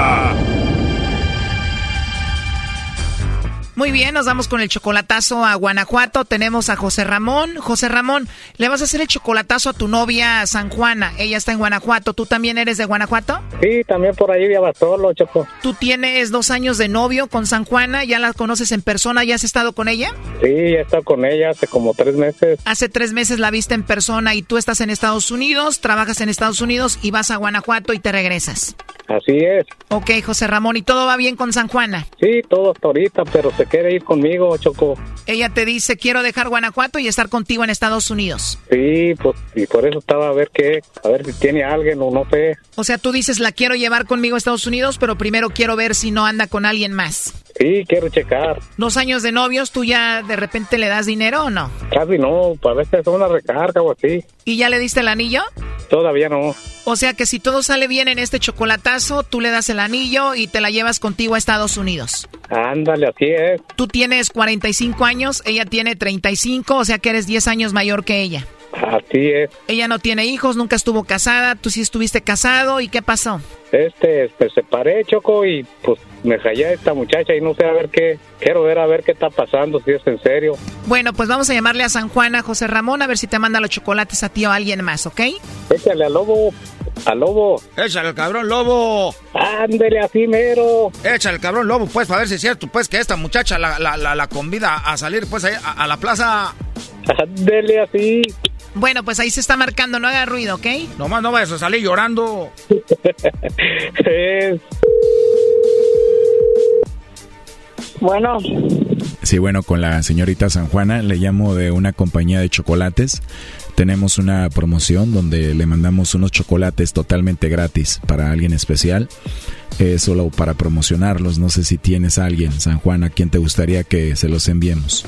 Muy bien, nos vamos con el chocolatazo a Guanajuato. Tenemos a José Ramón. José Ramón, le vas a hacer el chocolatazo a tu novia San Juana. Ella está en Guanajuato. ¿Tú también eres de Guanajuato? Sí, también por ahí viajaba solo, Choco. ¿Tú tienes dos años de novio con San Juana? ¿Ya la conoces en persona? ¿Ya has estado con ella? Sí, he estado con ella hace como tres meses. Hace tres meses la viste en persona y tú estás en Estados Unidos, trabajas en Estados Unidos y vas a Guanajuato y te regresas. Así es. Ok, José Ramón, ¿y todo va bien con San Juana? Sí, todo hasta ahorita, pero se quiere ir conmigo, Choco. Ella te dice, quiero dejar Guanajuato y estar contigo en Estados Unidos. Sí, pues, y por eso estaba a ver qué, a ver si tiene alguien o no sé. O sea, tú dices, la quiero llevar conmigo a Estados Unidos, pero primero quiero ver si no anda con alguien más. Sí, quiero checar. Dos años de novios, ¿tú ya de repente le das dinero o no? Casi no, para si es una recarga o así. ¿Y ya le diste el anillo? Todavía no. O sea que si todo sale bien en este chocolatazo, tú le das el anillo y te la llevas contigo a Estados Unidos. Ándale, así es. Tú tienes 45 años, ella tiene 35, o sea que eres 10 años mayor que ella. Así es. Ella no tiene hijos, nunca estuvo casada, tú sí estuviste casado, ¿y qué pasó? Este, pues separé, Choco, y pues me hallé a esta muchacha y no sé a ver qué, quiero ver a ver qué está pasando, si es en serio. Bueno, pues vamos a llamarle a San Juan, a José Ramón, a ver si te manda los chocolates a ti o a alguien más, ¿ok? Échale al lobo, al lobo. Échale al cabrón lobo. Ándele así, mero. Échale al cabrón lobo, pues, para ver si es cierto, pues, que esta muchacha la, la, la, convida a salir, pues, ahí a, a la plaza. Ándele así. Bueno, pues ahí se está marcando, no haga ruido, ¿ok? Nomás no vayas a salir llorando. Bueno. Sí, bueno, con la señorita San Juana le llamo de una compañía de chocolates. Tenemos una promoción donde le mandamos unos chocolates totalmente gratis para alguien especial. solo para promocionarlos. No sé si tienes a alguien, San Juana, a quien te gustaría que se los enviemos.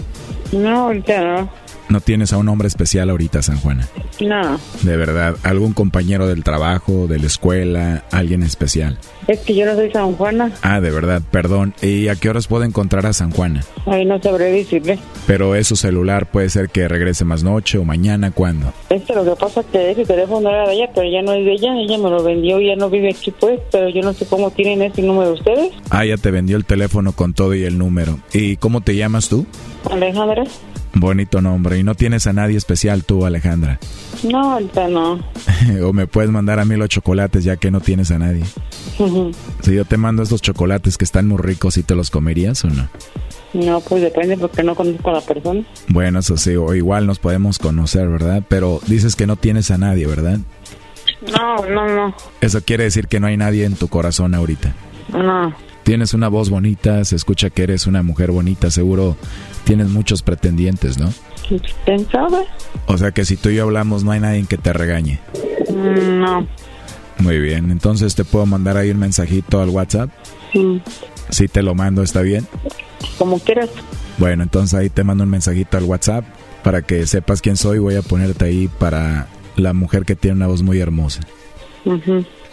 No, ahorita no. ¿No tienes a un hombre especial ahorita, San Juana? No. De verdad, algún compañero del trabajo, de la escuela, alguien especial. Es que yo no soy San Juana. Ah, de verdad, perdón. ¿Y a qué horas puedo encontrar a San Juana? Ahí no sabré decirle. Pero es su celular, puede ser que regrese más noche o mañana, ¿cuándo? Este, lo que pasa es que ese teléfono era de ella, pero ya no es de ella. Ella me lo vendió y ya no vive aquí, pues. Pero yo no sé cómo tienen ese número de ustedes. Ah, ya te vendió el teléfono con todo y el número. ¿Y cómo te llamas tú? Alejandra. Bonito nombre. ¿Y no tienes a nadie especial tú, Alejandra? No, ahorita no. [LAUGHS] o me puedes mandar a mí los chocolates ya que no tienes a nadie. Si yo te mando estos chocolates que están muy ricos, ¿y te los comerías o no? No, pues depende porque no conozco a la persona. Bueno, eso sí, o igual nos podemos conocer, ¿verdad? Pero dices que no tienes a nadie, ¿verdad? No, no, no. Eso quiere decir que no hay nadie en tu corazón ahorita. No. Tienes una voz bonita, se escucha que eres una mujer bonita, seguro tienes muchos pretendientes, ¿no? ¿Quién sabe? O sea que si tú y yo hablamos no hay nadie que te regañe. Mm, no. Muy bien, entonces te puedo mandar ahí un mensajito al WhatsApp. Sí. Si te lo mando, ¿está bien? Como quieras. Bueno, entonces ahí te mando un mensajito al WhatsApp para que sepas quién soy. Voy a ponerte ahí para la mujer que tiene una voz muy hermosa.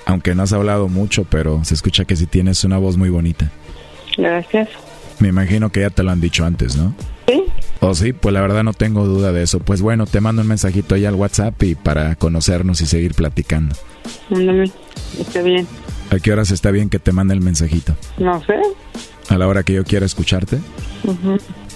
Aunque no has hablado mucho, pero se escucha que sí tienes una voz muy bonita. Gracias. Me imagino que ya te lo han dicho antes, ¿no? Sí. Oh, sí, pues la verdad no tengo duda de eso. Pues bueno, te mando un mensajito ahí al WhatsApp y para conocernos y seguir platicando. Mándame. Está bien. ¿A qué horas está bien que te mande el mensajito? No sé. ¿A la hora que yo quiera escucharte?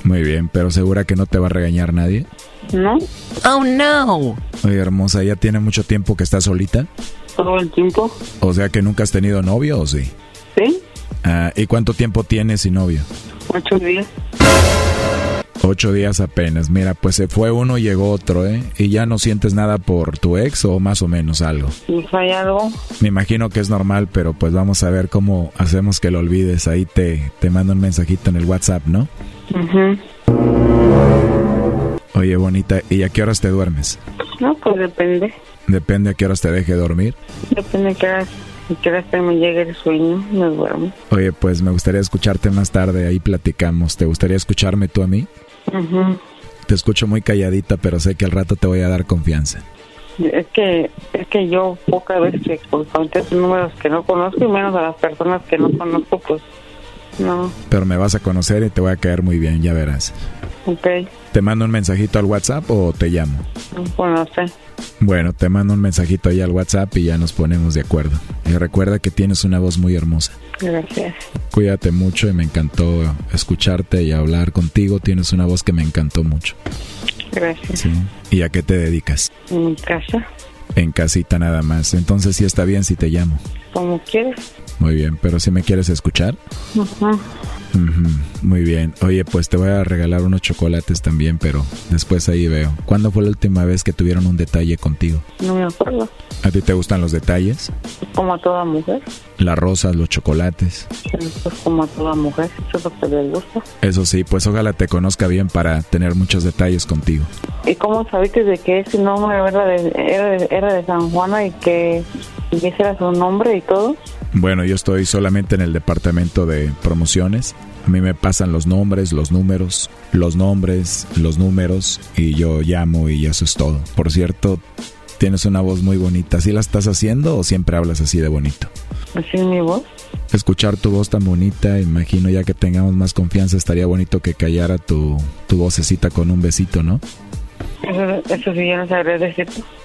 Muy bien, pero segura que no te va a regañar nadie. No. Oh, no. Oye, hermosa, ¿ya tiene mucho tiempo que estás solita? Todo el tiempo. O sea que nunca has tenido novio o sí? Sí. Ah, ¿Y cuánto tiempo tienes sin novio? Ocho días. Ocho días apenas. Mira, pues se fue uno y llegó otro, ¿eh? ¿Y ya no sientes nada por tu ex o más o menos algo? ¿Hay algo? Me imagino que es normal, pero pues vamos a ver cómo hacemos que lo olvides. Ahí te, te mando un mensajito en el WhatsApp, ¿no? Oye, bonita, ¿y a qué horas te duermes? No, pues depende. Depende a qué horas te deje dormir. Depende a qué horas, a qué horas me llegue el sueño, me duermo. Oye, pues me gustaría escucharte más tarde, ahí platicamos. ¿Te gustaría escucharme tú a mí? Te escucho muy calladita, pero sé que al rato te voy a dar confianza. Es que, es que yo pocas veces pues, contesto números que no conozco y menos a las personas que no conozco, pues no. Pero me vas a conocer y te voy a caer muy bien, ya verás. Ok. ¿Te mando un mensajito al WhatsApp o te llamo? Bueno, no sé. Bueno, te mando un mensajito ahí al WhatsApp y ya nos ponemos de acuerdo. Y recuerda que tienes una voz muy hermosa. Gracias. Cuídate mucho y me encantó escucharte y hablar contigo. Tienes una voz que me encantó mucho. Gracias. Sí. ¿Y a qué te dedicas? En casa, En casita nada más. Entonces sí está bien si te llamo. como quieres. Muy bien, pero si me quieres escuchar. Muy bien. Oye, pues te voy a regalar unos chocolates también, pero después ahí veo. ¿Cuándo fue la última vez que tuvieron un detalle contigo? No me acuerdo. ¿A ti te gustan los detalles? Como a toda mujer. Las rosas, los chocolates. Pues como a toda mujer. Eso es lo que les gusta. Eso sí, pues ojalá te conozca bien para tener muchos detalles contigo. ¿Y cómo sabiste de que ese nombre era de, era de, era de San Juana y que, y ese era su nombre y todo? Bueno, yo estoy solamente en el departamento de promociones. A mí me pasan los nombres, los números, los nombres, los números y yo llamo y eso es todo. Por cierto, tienes una voz muy bonita. ¿Sí la estás haciendo o siempre hablas así de bonito? Así es mi voz. Escuchar tu voz tan bonita, imagino ya que tengamos más confianza, estaría bonito que callara tu, tu vocecita con un besito, ¿no? Eso, eso sí, yo no sabría.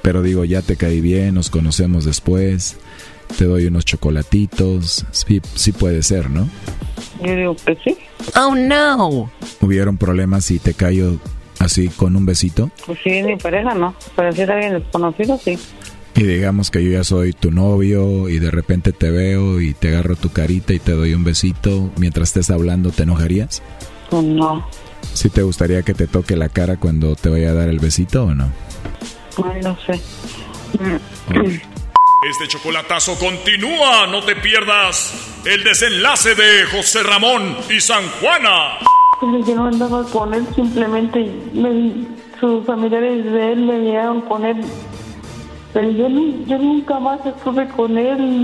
Pero digo, ya te caí bien, nos conocemos después, te doy unos chocolatitos, sí, sí puede ser, ¿no? Yo digo que sí. Oh no. ¿Hubieron problemas si te callo así con un besito? Pues es mi pareja, no. Pero si es alguien desconocido, sí. Y digamos que yo ya soy tu novio y de repente te veo y te agarro tu carita y te doy un besito mientras estés hablando, ¿te enojarías? Pues no. ¿Sí te gustaría que te toque la cara cuando te vaya a dar el besito o no? Ay, no sé. Este chocolatazo continúa, no te pierdas el desenlace de José Ramón y San Juana. Yo no andaba con él, simplemente me- sus familiares de él me llegaron con él. Pero yo, yo nunca más estuve con él.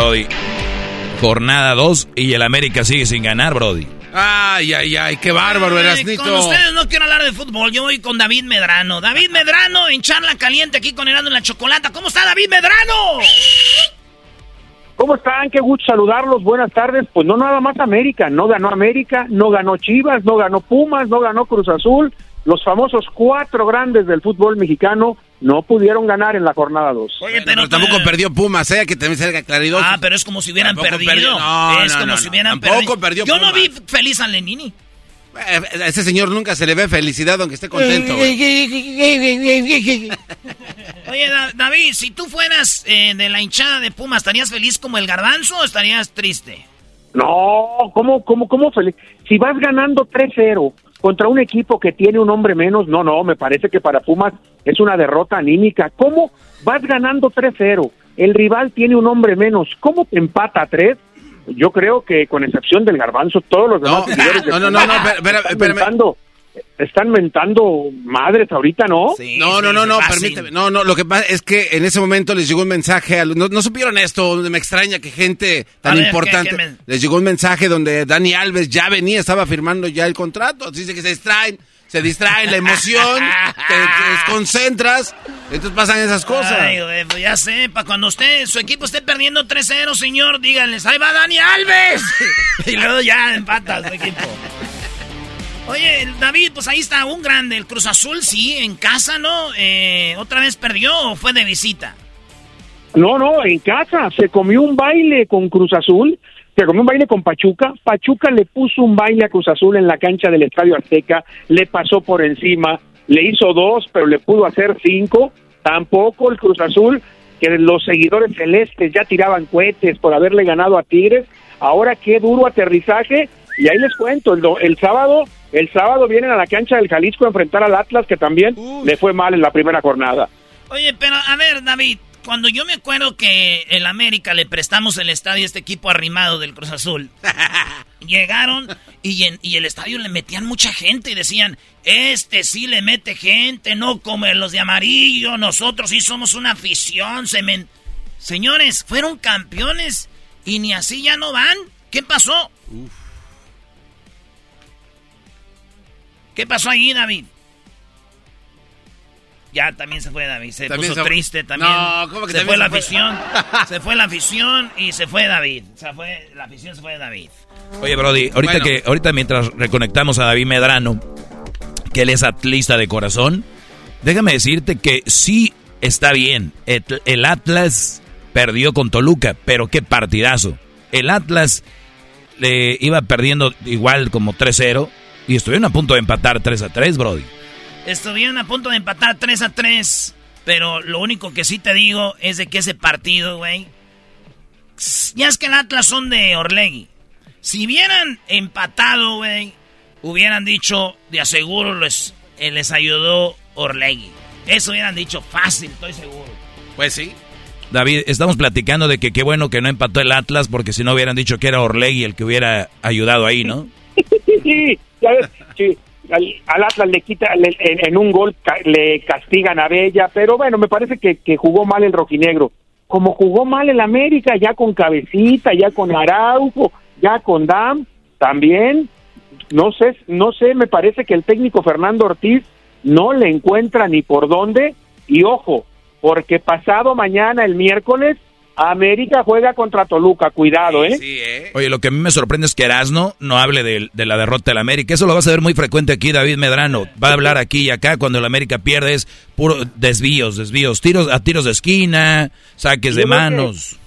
Brody, jornada 2 y el América sigue sin ganar, Brody. Ay, ay, ay, qué bárbaro, Erasnito. Con ustedes no quiero hablar de fútbol, yo voy con David Medrano. David Medrano en charla caliente aquí con Herando en la Chocolata. ¿Cómo está David Medrano? ¿Cómo están? Qué gusto saludarlos. Buenas tardes. Pues no nada más América. No ganó América, no ganó Chivas, no ganó Pumas, no ganó Cruz Azul. Los famosos cuatro grandes del fútbol mexicano no pudieron ganar en la jornada 2. Oye, Pero tampoco perdió Pumas, ¿eh? Que también salga claridad. Ah, pero es como si hubieran Tampoco perdido. perdió. No, es no, como no, si no. hubieran Tampoco perdido. perdió Yo no vi feliz a Lenini. Eh, A ese señor nunca se le ve felicidad aunque esté contento. [LAUGHS] Oye, Da- David, si tú fueras eh, de la hinchada de Pumas, ¿estarías feliz como el garbanzo o estarías triste? No, ¿cómo, cómo, cómo? feliz? Si vas ganando 3-0 contra un equipo que tiene un hombre menos, no, no, me parece que para Pumas es una derrota anímica. ¿Cómo vas ganando 3-0? El rival tiene un hombre menos. ¿Cómo te empata a 3? Yo creo que con excepción del garbanzo, todos los demás no, no, no, no, están mentando madres ahorita, ¿no? no, no, no, no, permíteme. No, no, lo que pasa es que en ese momento les llegó un mensaje. a no, no supieron esto, me extraña que gente tan A ver, ¿qué- importante. qué me- Les llegó un mensaje donde Dani Alves ya venía, estaba firmando ya el contrato. Dice que se distraen, se distraen, la emoción, [LAUGHS] te, te desconcentras. Entonces pasan esas cosas. Ay, güey, pues ya sé, para cuando usted, su equipo esté perdiendo 3-0, señor, díganles, ahí va Dani Alves. [LAUGHS] y luego ya empata su equipo. Oye, David, pues ahí está un grande, el Cruz Azul, sí, en casa, ¿no? Eh, ¿Otra vez perdió o fue de visita? No, no, en casa se comió un baile con Cruz Azul, se comió un baile con Pachuca. Pachuca le puso un baile a Cruz Azul en la cancha del Estadio Azteca, le pasó por encima, le hizo dos, pero le pudo hacer cinco. Tampoco el Cruz Azul, que los seguidores celestes ya tiraban cohetes por haberle ganado a Tigres. Ahora qué duro aterrizaje. Y ahí les cuento, el, do- el sábado, el sábado vienen a la cancha del Jalisco a enfrentar al Atlas, que también le fue mal en la primera jornada. Oye, pero a ver, David, cuando yo me acuerdo que el América le prestamos el estadio a este equipo arrimado del Cruz Azul, [LAUGHS] llegaron y, en- y el estadio le metían mucha gente y decían, este sí le mete gente, no como los de amarillo, nosotros sí somos una afición. semen-". Señores, fueron campeones y ni así ya no van. ¿Qué pasó? ¿Qué pasó ahí, David? Ya también se fue David, se También puso se- triste también. No, ¿cómo que se fue se la fue? afición, [LAUGHS] se fue la afición y se fue David. Se fue, la afición se fue David. Oye, Brody, ahorita Bueno. que ahorita mientras reconectamos a David Medrano, que él es atlista de corazón, déjame decirte que sí está bien. El, el Atlas perdió con Toluca, pero qué partidazo. El Atlas le iba perdiendo igual como 3-0 y estuvieron a punto de empatar 3-3, Brody. Estuvieron a punto de empatar 3 a 3, pero lo único que sí te digo es de que ese partido, güey, ya es que el Atlas son de Orlegui. Si hubieran empatado, güey, hubieran dicho, de aseguro les, eh, les ayudó Orlegui. Eso hubieran dicho fácil, estoy seguro. Pues sí. David, estamos platicando de que qué bueno que no empató el Atlas porque si no hubieran dicho que era Orlegui el que hubiera ayudado ahí, ¿no? Sí, ya ves, sí, al, Atlas le quita, en un gol ca- le castigan a Bella, pero bueno, me parece que, que jugó mal el rojinegro. Como jugó mal el América, ya con Cabecita, ya con Araujo, ya con Dam, también, no sé, no sé, me parece que el técnico Fernando Ortiz no le encuentra ni por dónde, y ojo, porque pasado mañana, el miércoles, América juega contra Toluca, cuidado, ¿eh? Oye, lo que a mí me sorprende es que Erasno no hable de, de la derrota del América. Eso lo vas a ver muy frecuente aquí, David Medrano. Va a hablar aquí y acá cuando el América pierde es puro desvíos, desvíos, tiros a tiros de esquina, saques de Yo manos.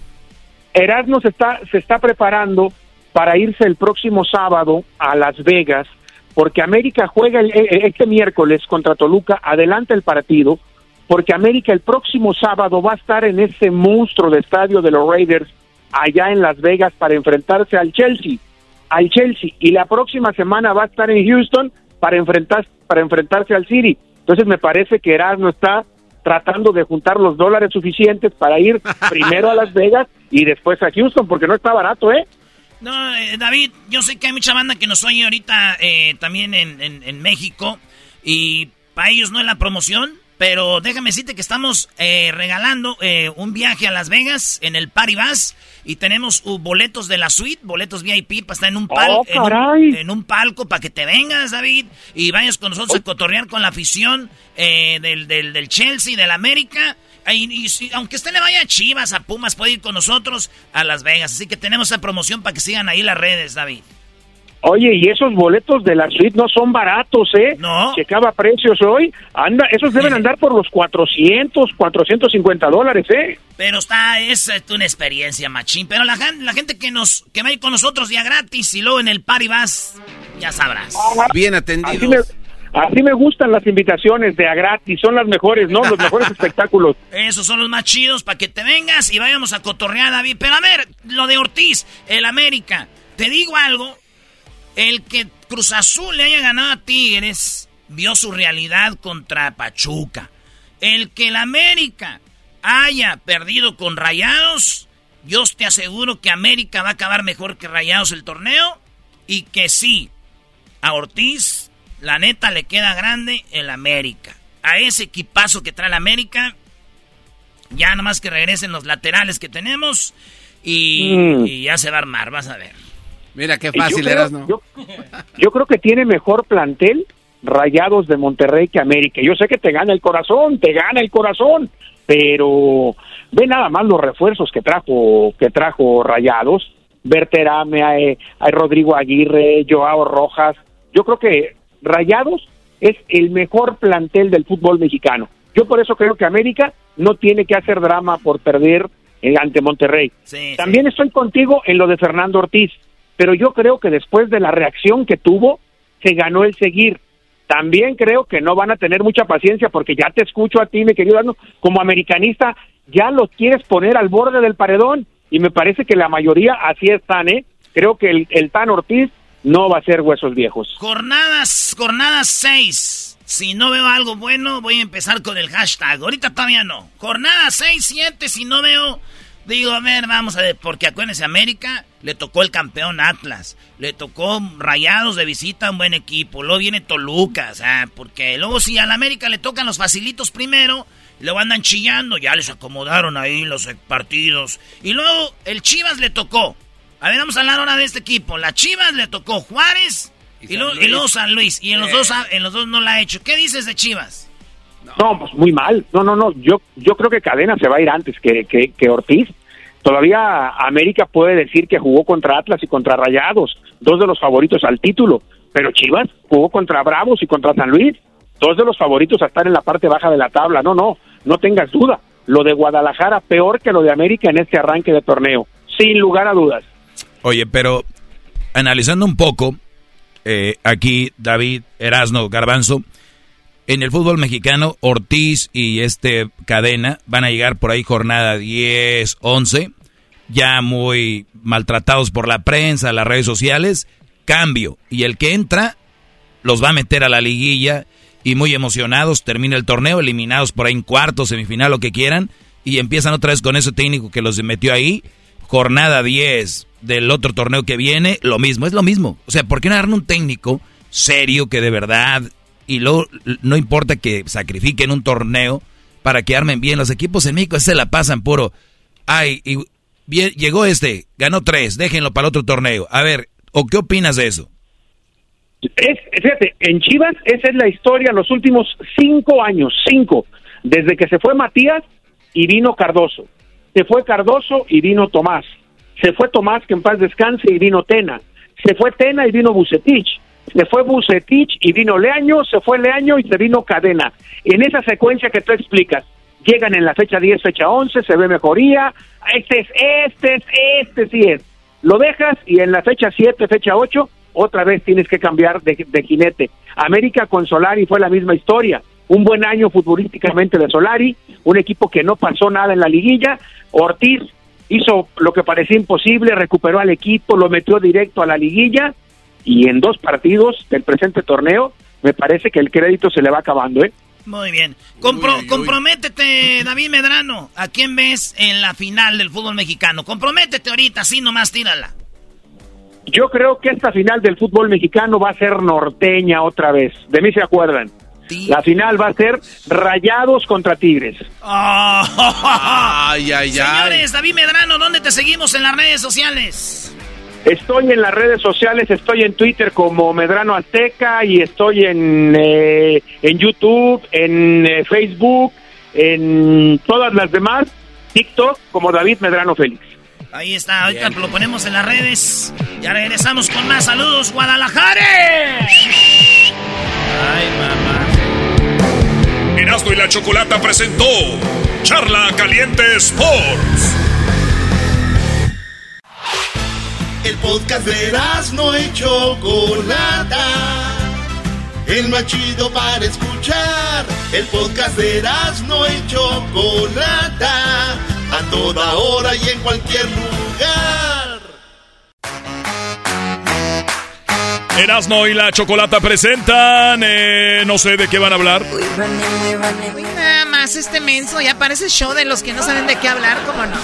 Erasmo se está, se está preparando para irse el próximo sábado a Las Vegas, porque América juega el- eh, este miércoles contra Toluca, adelanta el partido, porque América el próximo sábado va a estar en ese monstruo de estadio de los Raiders allá en Las Vegas para enfrentarse al Chelsea, al Chelsea, y la próxima semana va a estar en Houston para enfrentar, para enfrentarse al City. Entonces me parece que Erasmo está tratando de juntar los dólares suficientes para ir [LAUGHS] primero a Las Vegas y después a Houston, porque no está barato, ¿eh? No, eh, David, yo sé que hay mucha banda que nos oye ahorita eh, también en, en- en México y para ellos no es la promoción, pero déjame decirte que estamos eh, regalando eh, un viaje a Las Vegas en el Paribas y tenemos uh, boletos de la suite, boletos VIP para estar en un, pal- ¡Oh, en un- en un palco para que te vengas, David, y vayas con nosotros a cotorrear con la afición eh, del, del, del Chelsea, del América. Y, y aunque usted le vaya a Chivas, a Pumas, puede ir con nosotros a Las Vegas. Así que tenemos esa promoción para que sigan ahí las redes, David. Oye, y esos boletos de la suite no son baratos, ¿eh? No. Checaba precios hoy. Anda, esos deben andar por los 400, 450 dólares, ¿eh? Pero está, es eh, una experiencia, machín. Pero la, la gente que nos que va a ir con nosotros ya gratis y luego en el party vas, ya sabrás. Bien Así me, atendidos. así me gustan las invitaciones de a gratis, son las mejores, ¿no? Los mejores [LAUGHS] espectáculos. Esos son los más chidos para que te vengas y vayamos a cotorrear, David. Pero a ver, lo de Ortiz, el América. Te digo algo. El que Cruz Azul le haya ganado a Tigres vio su realidad contra Pachuca. El que el América haya perdido con Rayados, yo te aseguro que América va a acabar mejor que Rayados el torneo. Y que sí, a Ortiz, la neta, le queda grande el América. A ese equipazo que trae el América, ya nada más que regresen los laterales que tenemos y, Mm. y ya se va a armar, vas a ver. Mira qué fácil creo- eras, ¿no? Yo, yo creo que tiene mejor plantel Rayados de Monterrey que América. Yo sé que te gana el corazón, te gana el corazón, pero ve nada más los refuerzos que trajo que trajo Rayados. Berterame, hay, hay Rodrigo Aguirre, Joao Rojas. Yo creo que Rayados es el mejor plantel del fútbol mexicano. Yo por eso creo que América no tiene que hacer drama por perder eh, ante Monterrey. También estoy contigo en lo de Fernando Ortiz, pero yo creo que después de la reacción que tuvo, se ganó el seguir. también creo que no van a tener mucha paciencia porque ya te escucho a ti, mi querido Arno, como americanista, ya los quieres poner al borde del paredón y me parece que la mayoría así están, ¿eh? Creo que el, el Tan Ortiz no va a ser huesos viejos. Jornadas, jornadas 6. Si no veo algo bueno, voy a empezar con el hashtag. Ahorita todavía no. Jornada 6, 7, si no veo... Digo, a ver, vamos a ver, porque acuérdense, América le tocó el campeón Atlas, le tocó Rayados de visita un buen equipo, luego viene Toluca, o sea, porque luego si a la América le tocan los facilitos primero, luego andan chillando, ya les acomodaron ahí los partidos, y luego el Chivas le tocó a ver, vamos a hablar ahora de este equipo. La Chivas le tocó Juárez y, luego, San Luis. Y en los, dos, en los dos no la ha hecho. ¿Qué dices de Chivas? No, pues muy mal. No, no, no. Yo, yo creo que Cadena se va a ir antes que, que, Ortiz. Todavía América puede decir que jugó contra Atlas y contra Rayados, dos de los favoritos al título. Pero Chivas jugó contra Bravos y contra San Luis, dos de los favoritos a estar en la parte baja de la tabla. No, no, no tengas duda. Lo de Guadalajara peor que lo de América en este arranque de torneo, sin lugar a dudas. Oye, pero analizando un poco, eh, aquí David, Erasno, Garbanzo, en el fútbol mexicano, Ortiz y este Cadena van a llegar por ahí jornada 10, 11, ya muy maltratados por la prensa, las redes sociales, cambio. Y el que entra los va a meter a la liguilla y muy emocionados, termina el torneo, eliminados por ahí en cuarto, semifinal, lo que quieran, y empiezan otra vez con ese técnico que los metió ahí, jornada 10, del otro torneo que viene, lo mismo, es lo mismo. O sea, ¿por qué no darle un técnico serio que de verdad, y luego no importa que sacrifiquen un torneo para que armen bien los equipos en México, se la pasan puro. Ay, y llegó este, ganó tres, déjenlo para otro torneo. A ver, ¿o qué opinas de eso? Es, fíjate, en Chivas esa es la historia los últimos cinco años, cinco, desde que se fue Matías y vino Cardoso. Se fue Cardoso y vino Tomás se fue Tomás, que en paz descanse, y vino Tena. Se fue Tena y vino Bucetich. Se fue Bucetich y vino Leaño, se fue Leaño y se vino Cadena. En esa secuencia que tú explicas, llegan en la fecha 10, fecha 11, se ve mejoría, este es, este es, este sí es. Lo dejas y en la fecha 7, fecha 8, otra vez tienes que cambiar de, de jinete. América con Solari fue la misma historia. Un buen año futbolísticamente de Solari, un equipo que no pasó nada en la liguilla. Ortiz hizo lo que parecía imposible, recuperó al equipo, lo metió directo a la liguilla y en dos partidos del presente torneo me parece que el crédito se le va acabando, ¿eh? Muy bien. Comprométete, David Medrano. ¿A quién ves en la final del fútbol mexicano? Comprométete ahorita, así nomás tírala. Yo creo que esta final del fútbol mexicano va a ser norteña otra vez. De mí se acuerdan. La final va a ser Rayados contra Tigres. ay, ay, ay. Señores, David Medrano, ¿dónde te seguimos en las redes sociales? Estoy en las redes sociales, estoy en Twitter como Medrano Azteca y estoy en, eh, en YouTube, en eh, Facebook, en todas las demás, TikTok como David Medrano Félix. Ahí está, ahorita lo ponemos en las redes. Ya regresamos con más saludos, Guadalajara. Ay, mamá. Erasmo y la Chocolata presentó Charla Caliente Sports. El podcast de Erasmo y Chocolata. El más chido para escuchar. El podcast de Erasmo y Chocolata. A toda hora y en cualquier lugar. Erasmo y la Chocolata presentan. Eh, no sé de qué van a hablar. nada más este menso. Ya parece show de los que no saben de qué hablar, ¿cómo no?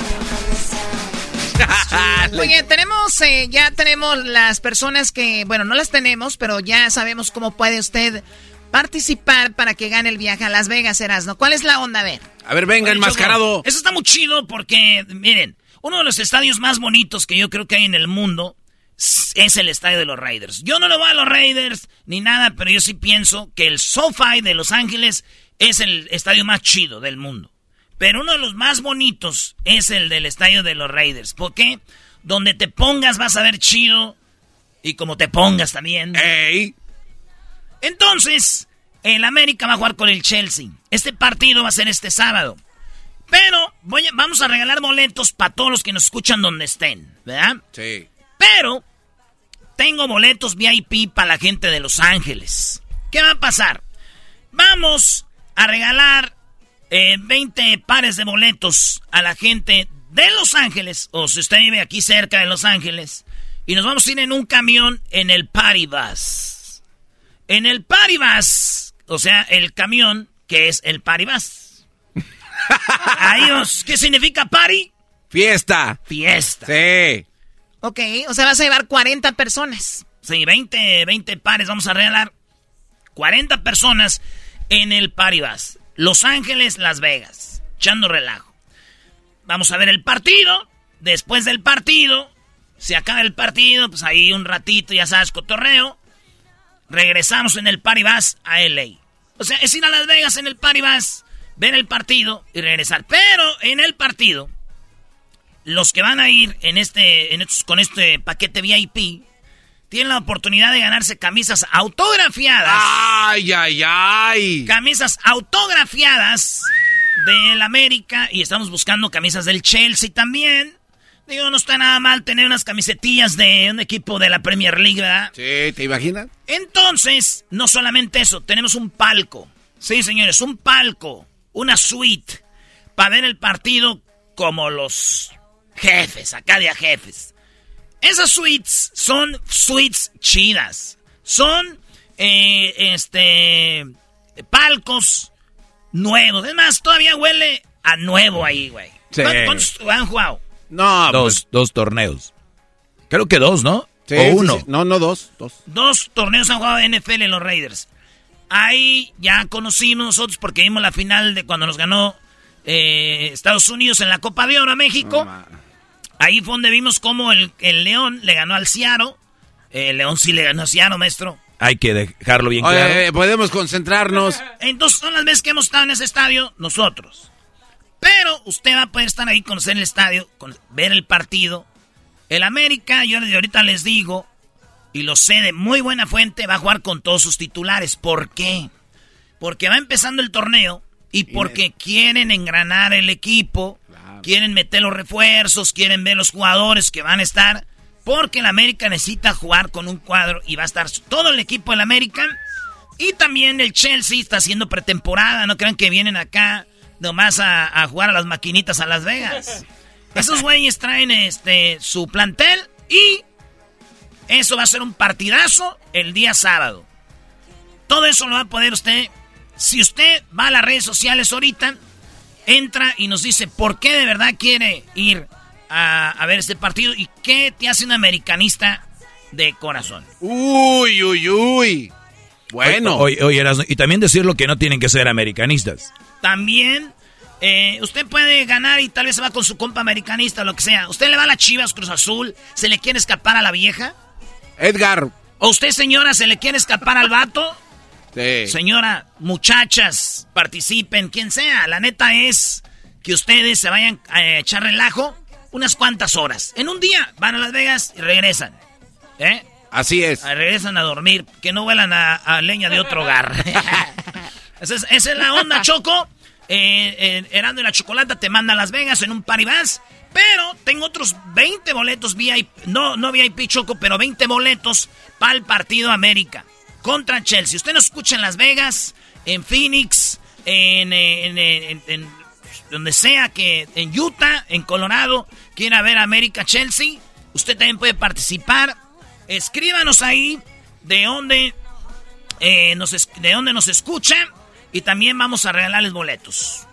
[LAUGHS] Oye, tenemos, eh, ya tenemos las personas que, bueno, no las tenemos, pero ya sabemos cómo puede usted participar para que gane el viaje a Las Vegas, Erasmo. ¿Cuál es la onda? A ver. A ver, venga, enmascarado. Eso está muy chido porque, miren, uno de los estadios más bonitos que yo creo que hay en el mundo es el estadio de los Raiders. Yo no lo voy a los Raiders ni nada, pero yo sí pienso que el SoFi de Los Ángeles es el estadio más chido del mundo. Pero uno de los más bonitos es el del estadio de los Raiders. ¿Por qué? Donde te pongas vas a ver chido y como te pongas también. ¡Ey! Entonces, el América va a jugar con el Chelsea. Este partido va a ser este sábado. Pero voy vamos a regalar boletos para todos los que nos escuchan donde estén, ¿verdad? Sí. Pero tengo boletos VIP para la gente de Los Ángeles. ¿Qué va a pasar? Vamos a regalar 20 eh, pares de boletos a la gente de Los Ángeles, o si usted vive aquí cerca de Los Ángeles, y nos vamos a ir en un camión en el Party Bus. En el Party Bus, o sea, el camión que es el Party Bus. [LAUGHS] Adiós. ¿Qué significa party? Fiesta. Fiesta. Sí. Ok, o sea, vas a llevar 40 personas. Sí, 20, 20 pares. Vamos a regalar 40 personas en el Party Bus. Los Ángeles, Las Vegas. Echando relajo. Vamos a ver el partido. Después del partido, se acaba el partido, pues ahí un ratito, ya sabes, cotorreo. Regresamos en el Party Bus a LA. O sea, es ir a Las Vegas en el Party Bus, ver el partido y regresar. Pero en el partido, los que van a ir en este, con este paquete VIP tienen la oportunidad de ganarse camisas autografiadas. ¡Ay, ay, ay! Camisas autografiadas del América y estamos buscando camisas del Chelsea también. Digo, no está nada mal tener unas camisetillas de un equipo de la Premier League, ¿verdad? Sí, ¿te imaginas? Entonces, no solamente eso, tenemos un palco. Sí, señores, un palco, una suite para ver el partido como los jefes, acá de a jefes. Esas suites son suites chidas. Son, eh, este, palcos nuevos. Es más, todavía huele a nuevo ahí, güey. Sí. ¿Cuántos han jugado? No, dos, pues- dos torneos. Creo que dos, ¿no? Sí, o uno. sí. No, no, dos, dos. Dos torneos han jugado NFL en los Raiders. Ahí ya conocimos nosotros porque vimos la final de cuando nos ganó eh, Estados Unidos en la Copa de Oro a México. Ahí fue donde vimos cómo el, el León le ganó al Ciaro. El León sí le ganó a Ciaro, maestro. Hay que dejarlo bien Oye, claro. eh, podemos concentrarnos. Entonces son las veces que hemos estado en ese estadio nosotros. Pero usted va a poder estar ahí, conocer el estadio, con- ver el partido. El América, yo ahorita les digo, y lo sé de muy buena fuente, va a jugar con todos sus titulares. ¿Por qué? Porque va empezando el torneo y porque quieren engranar el equipo, quieren meter los refuerzos, quieren ver los jugadores que van a estar. Porque el América necesita jugar con un cuadro y va a estar todo el equipo del América. Y también el Chelsea está haciendo pretemporada. No crean que vienen acá nomás a, a jugar a las maquinitas a Las Vegas. [LAUGHS] Esos güeyes traen este su plantel y eso va a ser un partidazo el día sábado. Todo eso lo va a poder usted. Si usted va a las redes sociales ahorita, entra y nos dice por qué de verdad quiere ir a, a ver este partido y qué te hace un americanista de corazón. Uy, uy, uy. Bueno. Oye, oye, Erasmo, y también decirlo que no tienen que ser americanistas. También eh, usted puede ganar y tal vez se va con su compa americanista o lo que sea. ¿Usted le va a las Chivas Cruz Azul? ¿Se le quiere escapar a la vieja? Edgar. ¿O usted, señora, se le quiere escapar al vato? Sí. Señora, muchachas, participen, quien sea. La neta es que ustedes se vayan a echar relajo unas cuantas horas. En un día van a Las Vegas y regresan. ¿Eh? Así es. Ah, Regresan a dormir, que no vuelan a, a leña de otro hogar. [LAUGHS] esa, es, esa es la onda, Choco. Eh, eh, Herando y la Chocolata te manda a Las Vegas en un paribás. Pero tengo otros 20 boletos VIP. No, no VIP Choco, pero 20 boletos para el partido América contra Chelsea. Usted nos escucha en Las Vegas, en Phoenix, en, eh, eh, en- en donde sea que en Utah, en Colorado, quiera ver América Chelsea. Usted también puede participar. Escríbanos ahí de dónde, eh, nos, de dónde nos escucha y también vamos a regalarles boletos.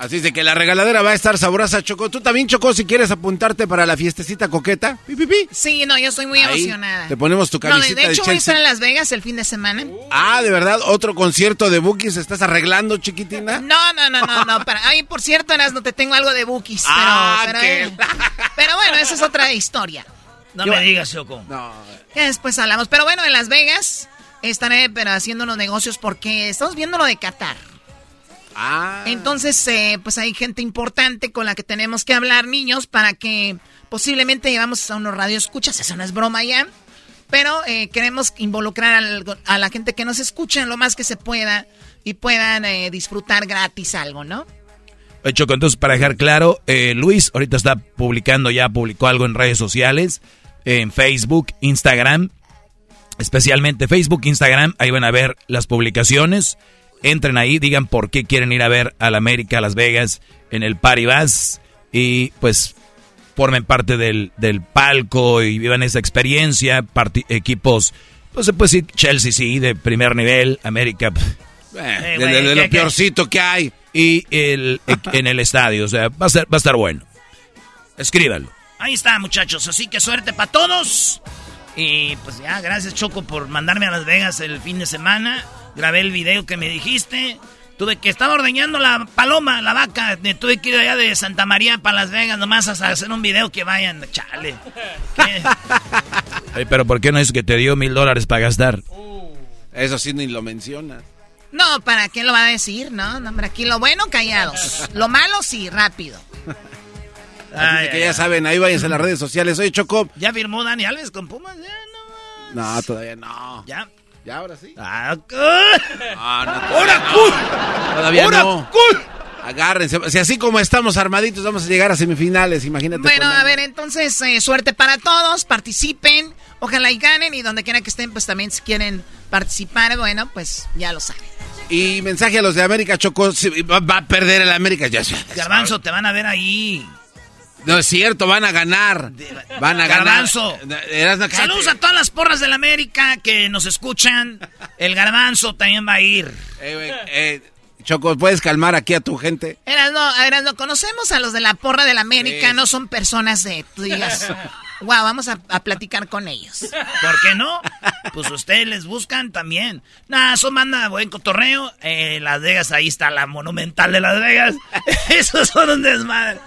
Así es de que la regaladera va a estar sabrosa, Choco. Tú también, Choco, si quieres apuntarte para la fiestecita coqueta. Pi, pi, pi. Sí, no, yo estoy muy Ahí emocionada. te ponemos tu No, de, camiseta de de hecho voy a estar en Las Vegas el fin de semana. Ah, ¿de verdad? ¿Otro concierto de Bookies estás arreglando, chiquitina? No, no, no, no, no. Para, ay, por cierto, no te tengo algo de bookies. Pero, Ah, pero, qué- eh, pero bueno, esa es otra historia. No ¿Qué me digas, Choco. No. Ya después hablamos. Pero bueno, en Las Vegas estaré pero haciendo unos negocios porque estamos viendo lo de Qatar. Ah. Entonces, eh, pues hay gente importante con la que tenemos que hablar, niños, para que posiblemente llevamos a unos radioescuchas. Eso no es broma ya. Pero eh, queremos involucrar al- a la gente que nos escucha lo más que se pueda y puedan eh, disfrutar gratis algo, ¿no? Choco, entonces para dejar claro, eh, Luis ahorita está publicando, ya publicó algo en redes sociales, en Facebook, Instagram. especialmente Facebook, Instagram, ahí van a ver las publicaciones. Entren ahí, digan por qué quieren ir a ver al América, Las Vegas, en el Paribas y pues formen parte del, del palco y vivan esa experiencia. equipos, pues se puede decir Chelsea sí, de primer nivel, América... Eh, de, lo peorcito que hay. Y el, en el estadio, o sea, va a, ser, va a estar bueno. Escríbalo. Ahí está, muchachos. Así que suerte para todos. Y pues ya, gracias Choco por mandarme a Las Vegas el fin de semana. Grabé el video que me dijiste. Tuve que estaba ordeñando la paloma, la vaca. Tuve que ir allá de Santa María para Las Vegas nomás a hacer un video que vayan. Chale. [LAUGHS] pero ¿por qué no es que te dio mil dólares para gastar? eso sí ni lo menciona. No, ¿para qué lo va a decir? No, no, hombre, aquí lo bueno, callados. [LAUGHS] Lo malo, sí, rápido. Así que ya saben, ahí váyanse a las redes sociales. Oye, Choco. ¿Ya firmó Dani Alves con Pumas? Ya, no No, todavía no. ¿Ya? ¿Ya ahora sí? Ah, ah no, ¡Hora cool! Todavía ¡Hora no. cool! Agárrense. Si así como estamos armaditos, vamos a llegar a semifinales, imagínate. Bueno, a ver, entonces, eh, suerte para todos. Participen. Ojalá y ganen. Y donde quiera que estén, pues también si quieren participar, bueno, pues ya lo saben. Y mensaje a los de América, Choco. Va a perder el América. Ya Garbanzo, te van a ver ahí. No es cierto, van a ganar. Van a garbanzo. ganar. Saludos a todas las porras del América que nos escuchan. El garbanzo también va a ir. Eh, eh, Choco, ¿puedes calmar aquí a tu gente? Eras no, no, conocemos a los de la porra del América, no son personas de, tú digas, [LAUGHS] wow, vamos a, platicar con ellos. ¿Por qué no? Pues ustedes les buscan también. Nada, eso manda buen cotorreo. En Las Vegas, ahí está la monumental de Las Vegas. [LAUGHS] Esos son un desmadre.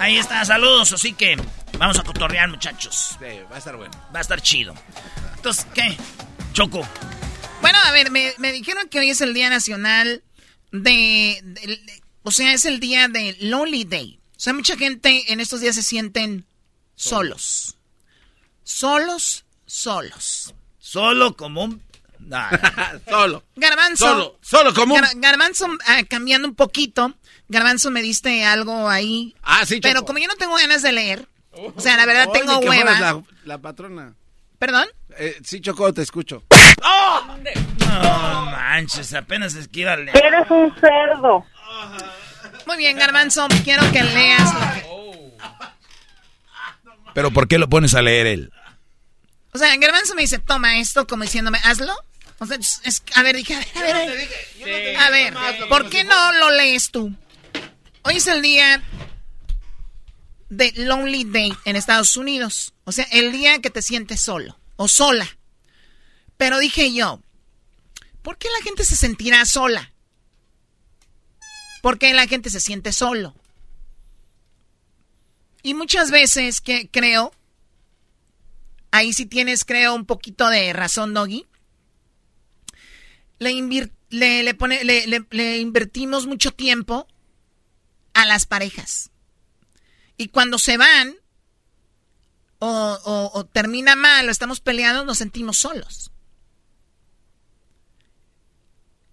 Ahí está, saludos, así que vamos a cotorrear, muchachos. Sí, va a estar bueno. Va a estar chido. Entonces, ¿qué? Choco. Bueno, a ver, me, me dijeron que hoy es el Día Nacional de, O sea, es el día de Lonely Day. O sea, mucha gente en estos días se sienten solos. Solos, solos. Solo como un... [LAUGHS] solo. Garbanzo. Solo, solo como un... Garbanzo, ah, cambiando un poquito. Garbanzo me diste algo ahí. Ah, sí, Pero como yo no tengo ganas de leer, o sea, la verdad tengo hueva. La, patrona. ¿Perdón? Eh, sí, Choco, te escucho. ¡Oh! No manches, apenas esquiva leer. Eres un cerdo. Muy bien, Garbanzo, quiero que leas lo que... Pero ¿por qué lo pones a leer él? O sea, Garbanzo me dice, toma esto, como diciéndome, hazlo. O sea, es, a ver, dije, a ver, a ver. A ver, ¿por qué no lo lees tú? Hoy es el día de Lonely Day en Estados Unidos. O sea, el día que te sientes solo o sola. Pero dije yo, ¿por qué la gente se sentirá sola? ¿Por qué la gente se siente solo? Y muchas veces que creo, ahí sí tienes, creo, un poquito de razón, Doggy. Le, le, pone, le, invertimos mucho tiempo a las parejas. Y cuando se van, o, o, termina mal, o estamos peleando, nos sentimos solos.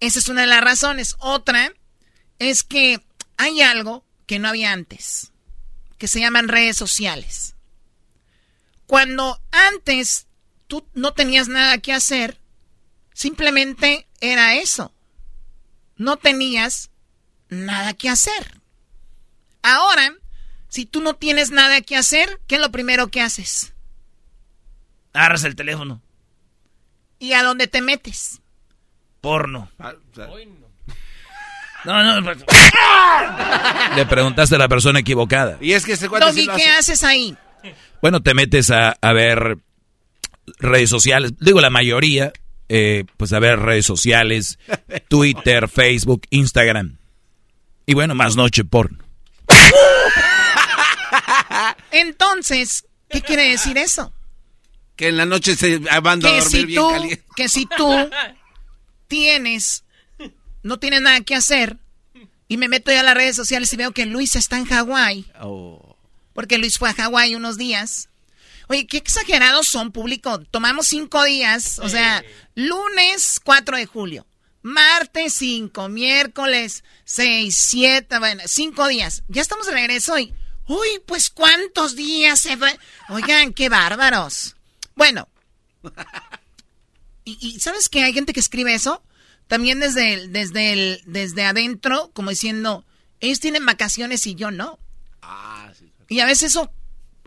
Esa es una de las razones. Otra es que hay algo que no había antes que se llaman redes sociales. Cuando antes tú no tenías nada que hacer, simplemente era eso. No tenías nada que hacer. Ahora, si tú no tienes nada que hacer, ¿qué es lo primero que haces? Agarras el teléfono. ¿Y a dónde te metes? Porno. Ah, no, no. Pues, [LAUGHS] Le preguntaste a la persona equivocada. Y es que se ¿qué haces ahí? Bueno, te metes a, ver redes sociales. Digo, la mayoría, eh, pues a ver redes sociales, Twitter, Facebook, Instagram. Y bueno, más noche porno. Entonces, ¿qué quiere decir eso? Que en la noche se van a dormir bien caliente. Que si tú tienes no tiene nada que hacer y me meto ya a las redes sociales y veo que Luis está en Hawái. Oh. Porque Luis fue a Hawái unos días. Oye, qué exagerados son, público. Tomamos cinco días, o sea, lunes 4 de julio, martes 5, miércoles 6, 7, bueno, cinco días. Ya estamos de regreso hoy. Uy, pues cuántos días se fue. Oigan, qué bárbaros. Bueno, Y, ¿sabes que hay gente que escribe eso? También desde, el, desde, el, desde adentro, como diciendo, ellos tienen vacaciones y yo no. Y a veces eso,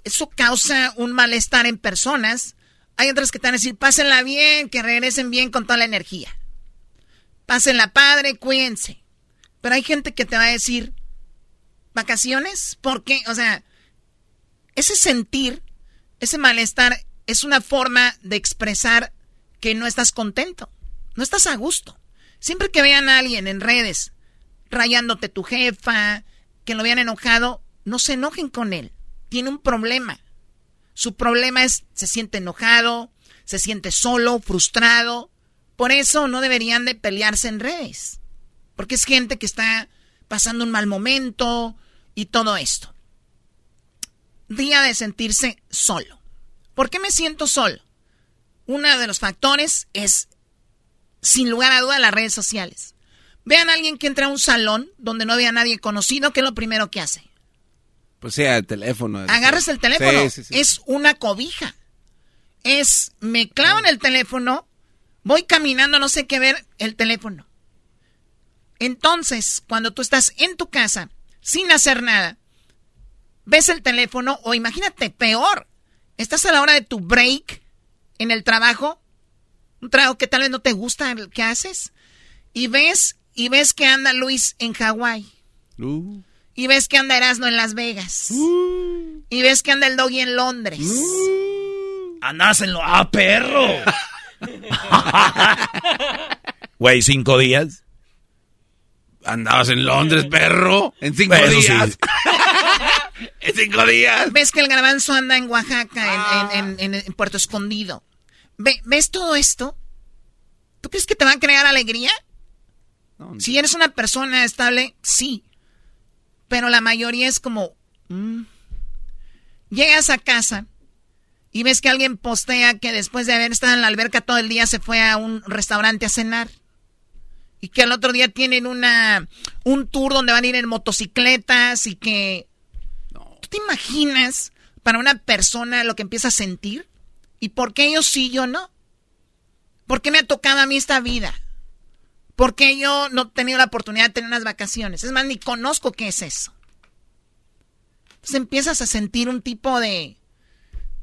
eso causa un malestar en personas. Hay otras que te van a decir, pásenla bien, que regresen bien con toda la energía. Pásenla padre, cuídense. Pero hay gente que te va a decir, ¿vacaciones? ¿Por qué? O sea, ese sentir, ese malestar, es una forma de expresar que no estás contento, no estás a gusto. Siempre que vean a alguien en redes rayándote tu jefa, que lo vean enojado, no se enojen con él. Tiene un problema. Su problema es, se siente enojado, se siente solo, frustrado. Por eso no deberían de pelearse en redes. Porque es gente que está pasando un mal momento y todo esto. Día de sentirse solo. ¿Por qué me siento solo? Uno de los factores es, sin lugar a duda, las redes sociales. Vean a alguien que entra a un salón donde no había nadie conocido, ¿qué es lo primero que hace? Pues sea, el teléfono. Agarras el teléfono. es una cobija. Es, me clavo en el teléfono, voy caminando, no sé qué ver, el teléfono. Entonces, cuando tú estás en tu casa, sin hacer nada, ves el teléfono, o imagínate, peor, estás a la hora de tu break en el trabajo, un trabajo que tal vez no te gusta el que haces, y ves y ves que anda Luis en Hawái. Uh. Y ves que anda Erasmo en Las Vegas. Uh. Y ves que anda el Doggy en Londres. Uh. Andas en lo... ¡Ah, perro! [LAUGHS] Güey, ¿cinco días? Andabas en Londres, perro. En cinco días. [LAUGHS] en cinco días. Ves que el garbanzo anda en Oaxaca, en, en, Puerto Escondido. ¿Ves todo esto? ¿Tú crees que te va a crear alegría? Si eres una persona estable, sí. Pero la mayoría es como... Mm. Llegas a casa y ves que alguien postea que después de haber estado en la alberca todo el día se fue a un restaurante a cenar. Y que al otro día tienen una, un tour donde van a ir en motocicletas y que... ¿Tú te imaginas para una persona lo que empieza a sentir? ¿Y por qué ellos sí, yo no? ¿Por qué me ha tocado a mí esta vida? Porque yo no he tenido la oportunidad de tener unas vacaciones. Es más, ni conozco qué es eso. Entonces empiezas a sentir un tipo de...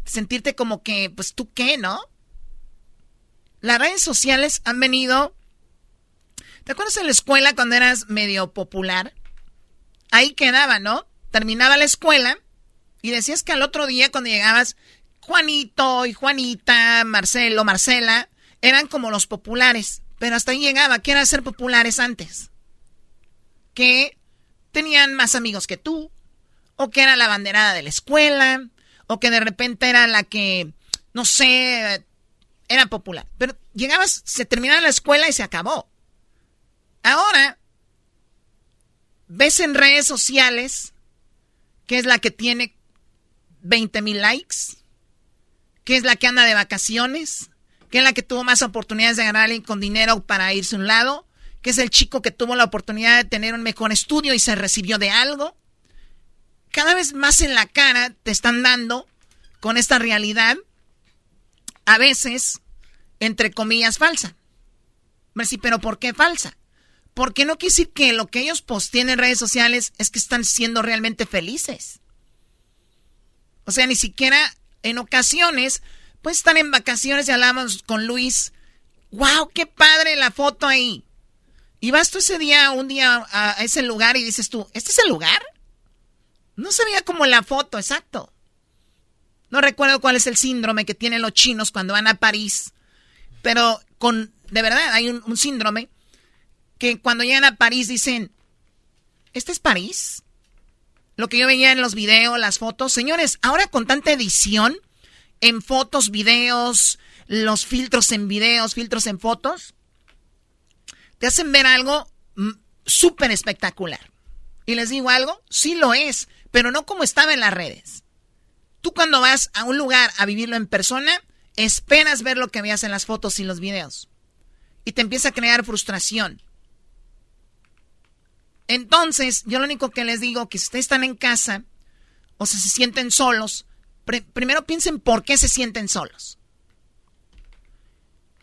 Sentirte como que, pues tú qué, ¿no? Las redes sociales han venido... ¿Te acuerdas en la escuela cuando eras medio popular? Ahí quedaba, ¿no? Terminaba la escuela y decías que al otro día cuando llegabas, Juanito y Juanita, Marcelo, Marcela, eran como los populares. Pero hasta ahí llegaba, que era ser populares antes. Que tenían más amigos que tú, o que era la banderada de la escuela, o que de repente era la que, no sé, era popular. Pero llegabas, se terminaba la escuela y se acabó. Ahora, ves en redes sociales que es la que tiene 20 mil likes, que es la que anda de vacaciones, que es la que tuvo más oportunidades de ganar alguien con dinero para irse a un lado, que es el chico que tuvo la oportunidad de tener un mejor estudio y se recibió de algo. Cada vez más en la cara te están dando con esta realidad, a veces, entre comillas, falsa. Pero ¿por qué falsa? Porque no quiere decir que lo que ellos posteen en redes sociales es que están siendo realmente felices. O sea, ni siquiera en ocasiones pues están en vacaciones y hablamos con Luis. ¡Wow! ¡Qué padre la foto ahí! Y vas tú ese día, un día a ese lugar y dices tú, ¿este es el lugar? No se veía como la foto, exacto. No recuerdo cuál es el síndrome que tienen los chinos cuando van a París. Pero con, de verdad, hay un, un síndrome que cuando llegan a París dicen, ¿este es París? Lo que yo veía en los videos, las fotos. Señores, ahora con tanta edición, en fotos, videos, los filtros en videos, filtros en fotos, te hacen ver algo mm, súper espectacular. Y les digo algo, sí lo es, pero no como estaba en las redes. Tú cuando vas a un lugar a vivirlo en persona, esperas ver lo que veas en las fotos y los videos. Y te empieza a crear frustración. Entonces, yo lo único que les digo, que si ustedes están en casa o si se sienten solos, primero piensen por qué se sienten solos.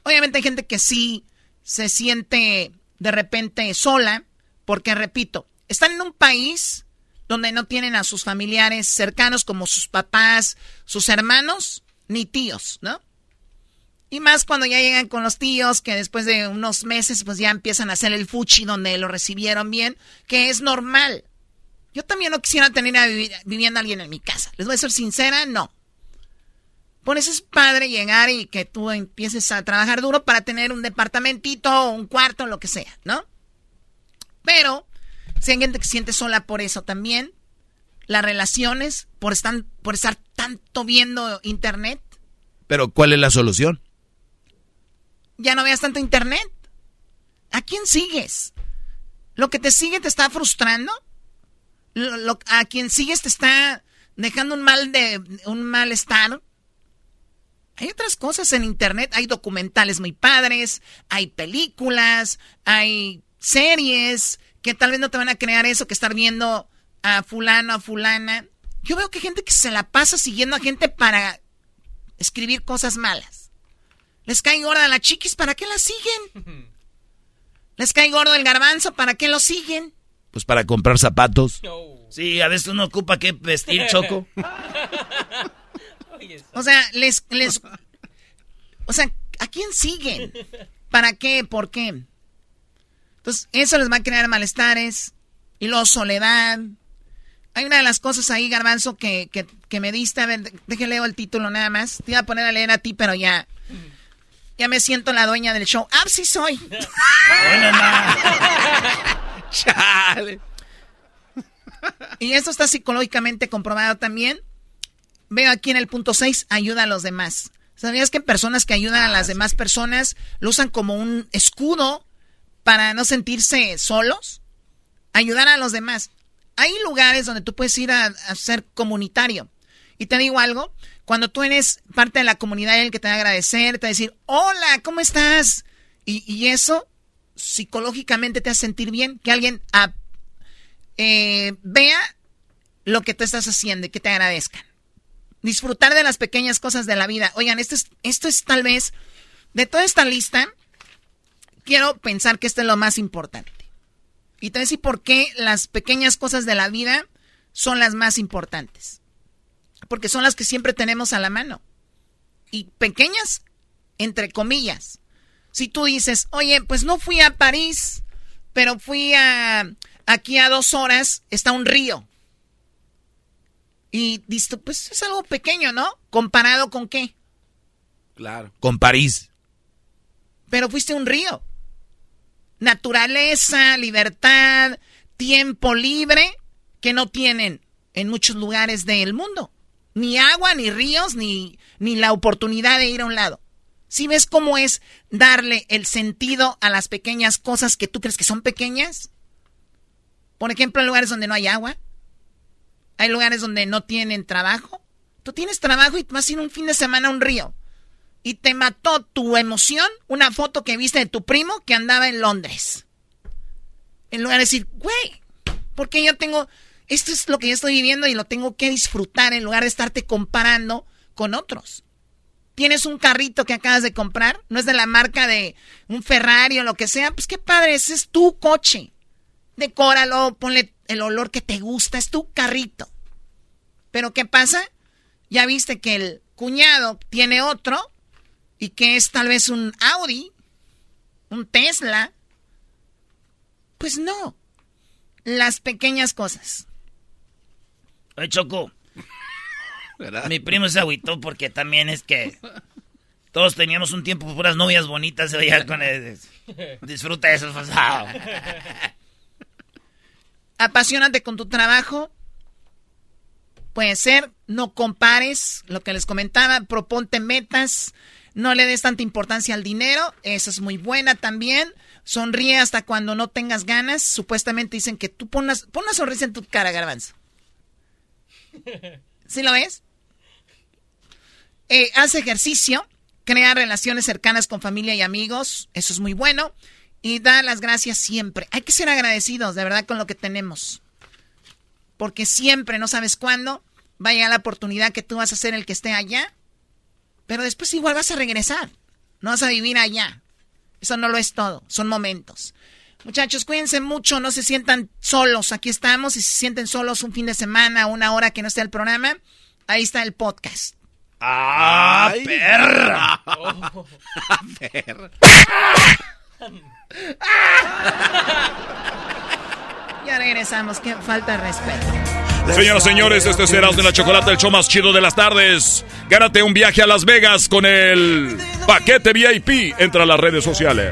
Obviamente hay gente que sí se siente de repente sola, porque repito, están en un país donde no tienen a sus familiares cercanos como sus papás, sus hermanos, ni tíos, ¿no? Y más cuando ya llegan con los tíos, que después de unos meses pues ya empiezan a hacer el fuchi donde lo recibieron bien, que es normal. Yo también no quisiera tener a viviendo alguien en mi casa. Les voy a ser sincera, no. Por eso es padre llegar y que tú empieces a trabajar duro para tener un departamentito, un cuarto, lo que sea, ¿no? Pero, si hay gente que se siente sola por eso también, las relaciones, por estar, por estar tanto viendo internet. Pero, ¿cuál es la solución? Ya no veas tanto internet. ¿A quién sigues? ¿Lo que te sigue te está frustrando? ¿A quien sigues te está dejando un mal de un malestar? Hay otras cosas en internet, hay documentales muy padres, hay películas, hay series que tal vez no te van a crear eso que estar viendo a fulano, a fulana. Yo veo que hay gente que se la pasa siguiendo a gente para escribir cosas malas. Les cae gorda la chiquis, ¿para qué la siguen? [LAUGHS] Les cae gordo el garbanzo, ¿para qué lo siguen? Pues para comprar zapatos. Sí, a veces uno ocupa qué vestir, [LAUGHS] Choco. O sea, les, les, o sea, ¿a quién siguen? ¿Para qué? ¿Por qué? Entonces, eso les va a crear malestares y luego soledad. Hay una de las cosas ahí, Garbanzo, que, que, me diste. A ver, déjale leo el título nada más. Te iba a poner a leer a ti, pero ya. Ya me siento la dueña del show. ¡Ah, sí soy! [LAUGHS] [LAUGHS] Chale. Y esto está psicológicamente comprobado también. Veo aquí en el punto 6, ayuda a los demás. ¿Sabías que personas que ayudan a las demás personas lo usan como un escudo para no sentirse solos? Ayudar a los demás. Hay lugares donde tú puedes ir a, ser comunitario. Y te digo algo, cuando tú eres parte de la comunidad, el que te va a agradecer, te va a decir, hola, ¿cómo estás? Y, eso psicológicamente te hace sentir bien, que alguien ah, eh, vea lo que tú estás haciendo y que te agradezcan. Disfrutar de las pequeñas cosas de la vida. Oigan, esto es, esto es tal vez, de toda esta lista, quiero pensar que esto es lo más importante. Y te voy a decir por qué las pequeñas cosas de la vida son las más importantes. Porque son las que siempre tenemos a la mano. Y pequeñas, entre comillas. Si tú dices, oye, pues no fui a París, pero fui a aquí a dos horas, está un río. Y dice, pues es algo pequeño, ¿no? ¿Comparado con qué? Claro. Con París. Pero fuiste un río. Naturaleza, libertad, tiempo libre que no tienen en muchos lugares del mundo. Ni agua, ni ríos, ni, ni la oportunidad de ir a un lado. Si ves cómo es darle el sentido a las pequeñas cosas que tú crees que son pequeñas? Por ejemplo, en lugares donde no hay agua, hay lugares donde no tienen trabajo. Tú tienes trabajo y vas a ir un fin de semana a un río. Y te mató tu emoción una foto que viste de tu primo que andaba en Londres. En lugar de decir, güey, porque yo tengo, esto es lo que yo estoy viviendo y lo tengo que disfrutar en lugar de estarte comparando con otros. Tienes un carrito que acabas de comprar, no es de la marca de un Ferrari o lo que sea, pues qué padre, ese es tu coche. Decóralo, ponle el olor que te gusta, es tu carrito. Pero ¿qué pasa? Ya viste que el cuñado tiene otro y que es tal vez un Audi, un Tesla. Pues no. Las pequeñas cosas. Oye, Choco. Mi primo se agüitó porque también es que todos teníamos un tiempo puras novias bonitas. Ya con Disfruta eso. Apasionate con tu trabajo. Puede ser, no compares lo que les comentaba, proponte metas, no le des tanta importancia al dinero, eso es muy buena también. Sonríe hasta cuando no tengas ganas. Supuestamente dicen que tú pones pon una sonrisa en tu cara, garbanzo. ¿Sí lo ves? Eh, haz ejercicio, crea relaciones cercanas con familia y amigos, eso es muy bueno y da las gracias siempre. Hay que ser agradecidos, de verdad, con lo que tenemos. Porque siempre, no sabes cuándo, vaya la oportunidad que tú vas a ser el que esté allá. Pero después igual vas a regresar. No vas a vivir allá. Eso no lo es todo. Son momentos. Muchachos, cuídense mucho, no se sientan solos. Aquí estamos. Si se sienten solos un fin de semana, una hora que no esté el programa, ahí está el podcast. ¡Ah, perra! perra. [LAUGHS] ya regresamos, que falta de respeto. Señoras y señores, este será de la Chocolate, el show más chido de las tardes. Gánate un viaje a Las Vegas con el paquete VIP. Entra a las redes sociales.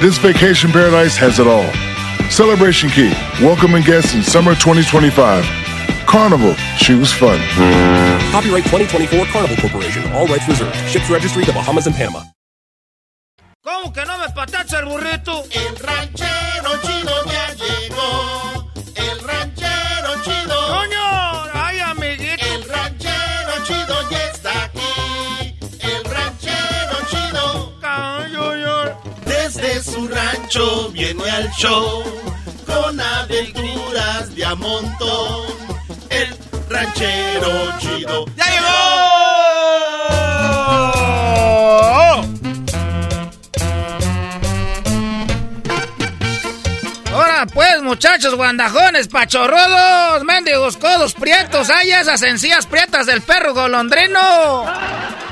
This vacation paradise has it all. Celebration Key, welcoming guests in summer 2025. Carnival, choose fun. Copyright 2024 Carnival Corporation. All rights reserved. Ships registry the Bahamas and Panama. ¿Cómo que no me patacha el burrito? El ranchero chido Desde su rancho viene al show. Con aventuras de a montón. El ranchero chido. ¡Ya llegó! Ahora pues, muchachos guandajones, pachorrodos, mendigos codos prietos, hay esas encías prietas del perro golondrino.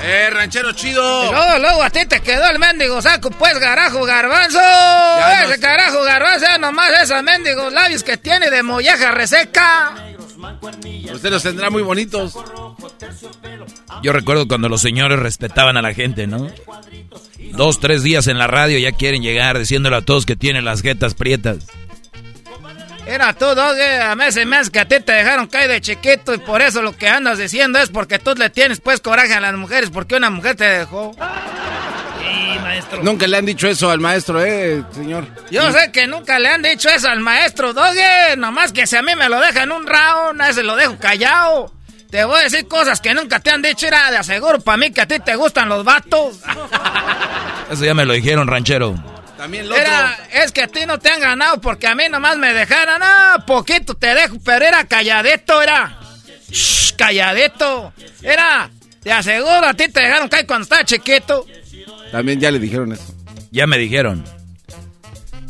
¡Eh, ranchero chido! Y luego, luego a ti te quedó el mendigo saco, pues, garajo garbanzo. Ya Ese no- carajo garbanzo, ya nomás esos mendigos labios que tiene de molleja reseca. Usted los tendrá muy bonitos. Yo recuerdo cuando los señores respetaban a la gente, ¿no? Dos, tres días en la radio ya quieren llegar diciéndole a todos que tienen las jetas prietas. Era tú, Doge, a mí se me hace que a ti te dejaron caer de chiquito y por eso lo que andas diciendo es porque tú le tienes pues coraje a las mujeres porque una mujer te dejó. Sí, maestro. Nunca le han dicho eso al maestro, eh, señor. Yo sé que nunca le han dicho eso al maestro Doge, nomás que si a mí me lo dejan un round, a ese lo dejo callado. Te voy a decir cosas que nunca te han dicho, era de aseguro para mí que a ti te gustan los vatos. Eso ya me lo dijeron, ranchero. También. Era, es que a ti no te han ganado porque a mí nomás me dejaron, ah, poquito te dejo, pero era calladito, era. Shh, calladito. Era, te aseguro, a ti te dejaron caer cuando estaba chiquito. También ya le dijeron eso. Ya me dijeron.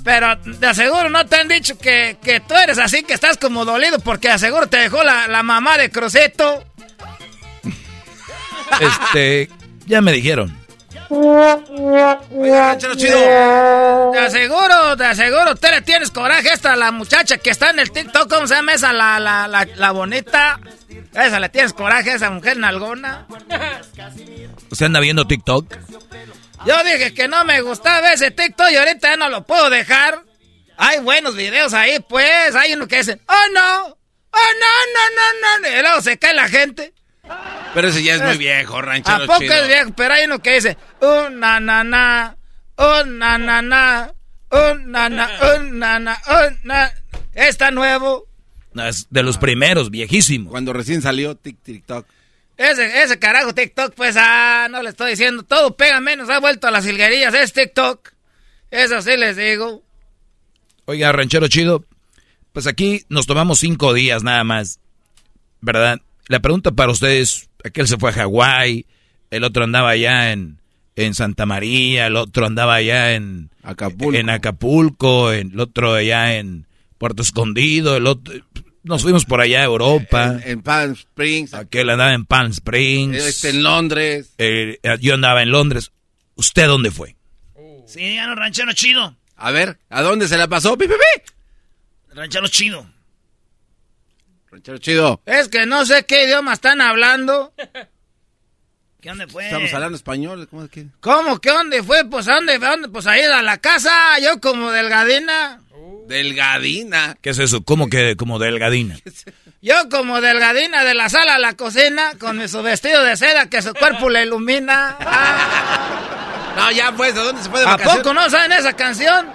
Pero de aseguro no te han dicho que, que tú eres así, que estás como dolido porque de aseguro te dejó la, la mamá de Crucito. Este, ya me dijeron. Oiga, ranchero chido. Te aseguro, te aseguro, usted le tienes coraje a esta la muchacha que está en el TikTok, ¿cómo se llama esa? La, la, la, la bonita. Esa le tienes coraje a esa mujer nalgona. ¿Usted anda viendo TikTok? Yo dije que no me gustaba ese TikTok y ahorita ya no lo puedo dejar. Hay buenos videos ahí, pues. Hay uno que dicen, oh no, oh no, no, no, no. Y luego se cae la gente. Pero ese ya es muy viejo, ranchero ¿A poco chido. es viejo? Pero hay uno que dice, un na na na, un na na na, un na na, un na na, un na. Está nuevo. No, es de los primeros, viejísimo. Cuando recién salió Tic TikTok. Ese, ese carajo TikTok, pues, ah, no le estoy diciendo. Todo pega menos, ha vuelto a las hilguerillas. Es TikTok. Eso sí les digo. Oiga, ranchero chido, pues aquí nos tomamos cinco días nada más, ¿verdad? La pregunta para ustedes, aquel se fue a Hawái, el otro andaba allá en, en Santa María, el otro andaba allá en Acapulco. en Acapulco, el otro allá en Puerto Escondido, el otro, nos fuimos por allá a Europa, En, en Palm Springs. aquel andaba en Palm Springs, Este, en Londres. eh, yo andaba en Londres. ¿Usted dónde fue? Sí, ya no, ranchero chido. A ver, ¿a dónde se la pasó? ¡Pi, pi, pi! Ranchero chido. Ranchero chido. Es que no sé qué idioma están hablando. ¿Qué dónde fue? Estamos hablando español. ¿Cómo es que? ¿Cómo? ¿Qué dónde fue? Pues ¿a dónde? ¿A dónde? Pues ahí a la casa. Yo como delgadina. Delgadina. ¿Qué es eso? ¿Cómo que como delgadina? [LAUGHS] Yo como delgadina de la sala a la cocina, con su vestido de seda que su cuerpo le ilumina. [LAUGHS] No, ya pues, ¿de dónde se puede ¿A poco no saben esa canción?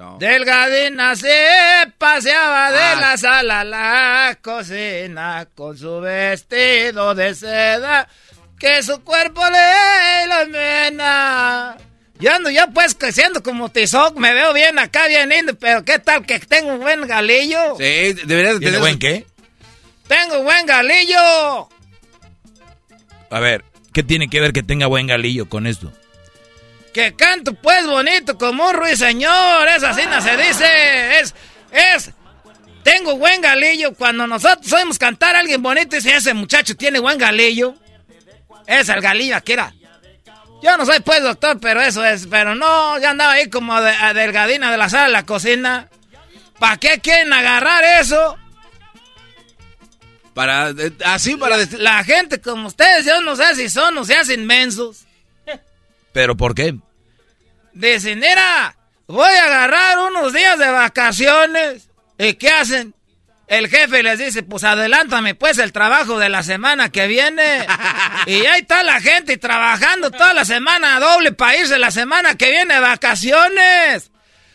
No. Delgadina se paseaba de Ah. la sala a la cocina con su vestido de seda que su cuerpo le ilumina. Yo ando yo pues creciendo como Tizoc, me veo bien acá, bien lindo, pero ¿qué tal que tengo un buen galillo? Sí, deberías de ¿Tiene tener... buen qué? Tengo buen galillo. A ver, ¿qué tiene que ver que tenga buen galillo con esto? Que canto pues bonito como un ruiseñor, es así no se dice, es, es, tengo buen galillo, cuando nosotros oímos cantar a alguien bonito dice, ese muchacho tiene buen galillo, es el galillo aquí era. Yo no soy pues doctor, pero eso es, pero no, ya andaba ahí como de, a delgadina de la sala de la cocina. ¿Para qué quieren agarrar eso? Para, eh, así para... decir- La gente como ustedes, yo no sé si son o se hacen mensos. ¿Pero por qué? Dicen, mira, voy a agarrar unos días de vacaciones. ¿Y qué hacen? El jefe les dice, pues adelántame pues el trabajo de la semana que viene. [LAUGHS] y ahí está la gente trabajando toda la semana doble para irse la semana que viene de vacaciones.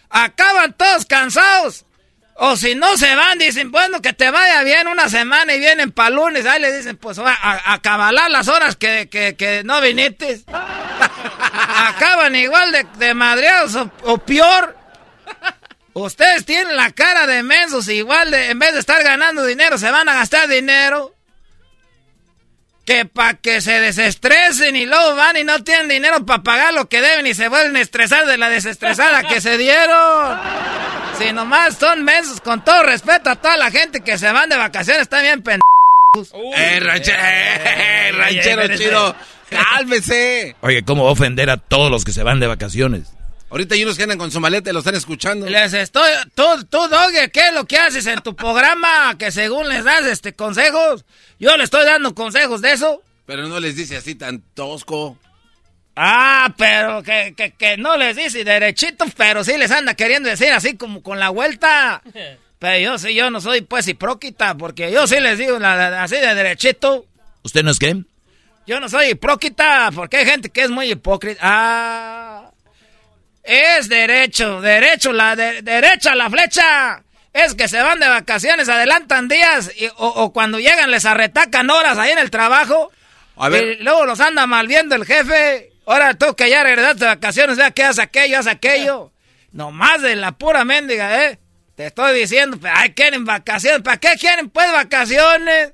Acaban todos cansados. O si no se van, dicen, bueno, que te vaya bien una semana y vienen para lunes. Ahí le dicen, pues a, a, cabalar las horas que, que, que no viniste. [LAUGHS] Acaban igual de, de madreados o, peor. Ustedes tienen la cara de mensos, igual de, en vez de estar ganando dinero, se van a gastar dinero. Que para que se desestresen y luego van y no tienen dinero para pagar lo que deben y se vuelven a de la desestresada que se dieron. Si nomás son mensos, con todo respeto a toda la gente que se van de vacaciones, están bien pendejos. Eh, ranchero, eh, ranchero chido, cálmese. Oye, ¿cómo va a ofender a todos los que se van de vacaciones? Ahorita hay unos que andan con su maleta y lo están escuchando. Les estoy, tú, tú, Doge, ¿qué es lo que haces en tu programa? Que según les das este consejos, yo le estoy dando consejos de eso. Pero no les dice así tan tosco. Ah, pero que, que, que no les dice derechito, pero sí les anda queriendo decir así como con la vuelta. [LAUGHS] Pero yo sí, yo no soy pues hipróquita, porque yo sí les digo la- la- así de derechito. ¿Usted no es qué? Yo no soy hipróquita, porque hay gente que es muy hipócrita. Ah, es derecho, derecho, la de- derecha la flecha. Es que se van de vacaciones, adelantan días y- o, o cuando llegan les arretacan horas ahí en el trabajo. A ver. Y luego los anda mal viendo el jefe. Ahora tú que ya regresaste de vacaciones, vea que haz aquello, haz aquello. [LAUGHS] Nomás de la pura mendiga, ¿eh? Te estoy diciendo, pero ay, quieren vacaciones. ¿Para qué quieren pues vacaciones?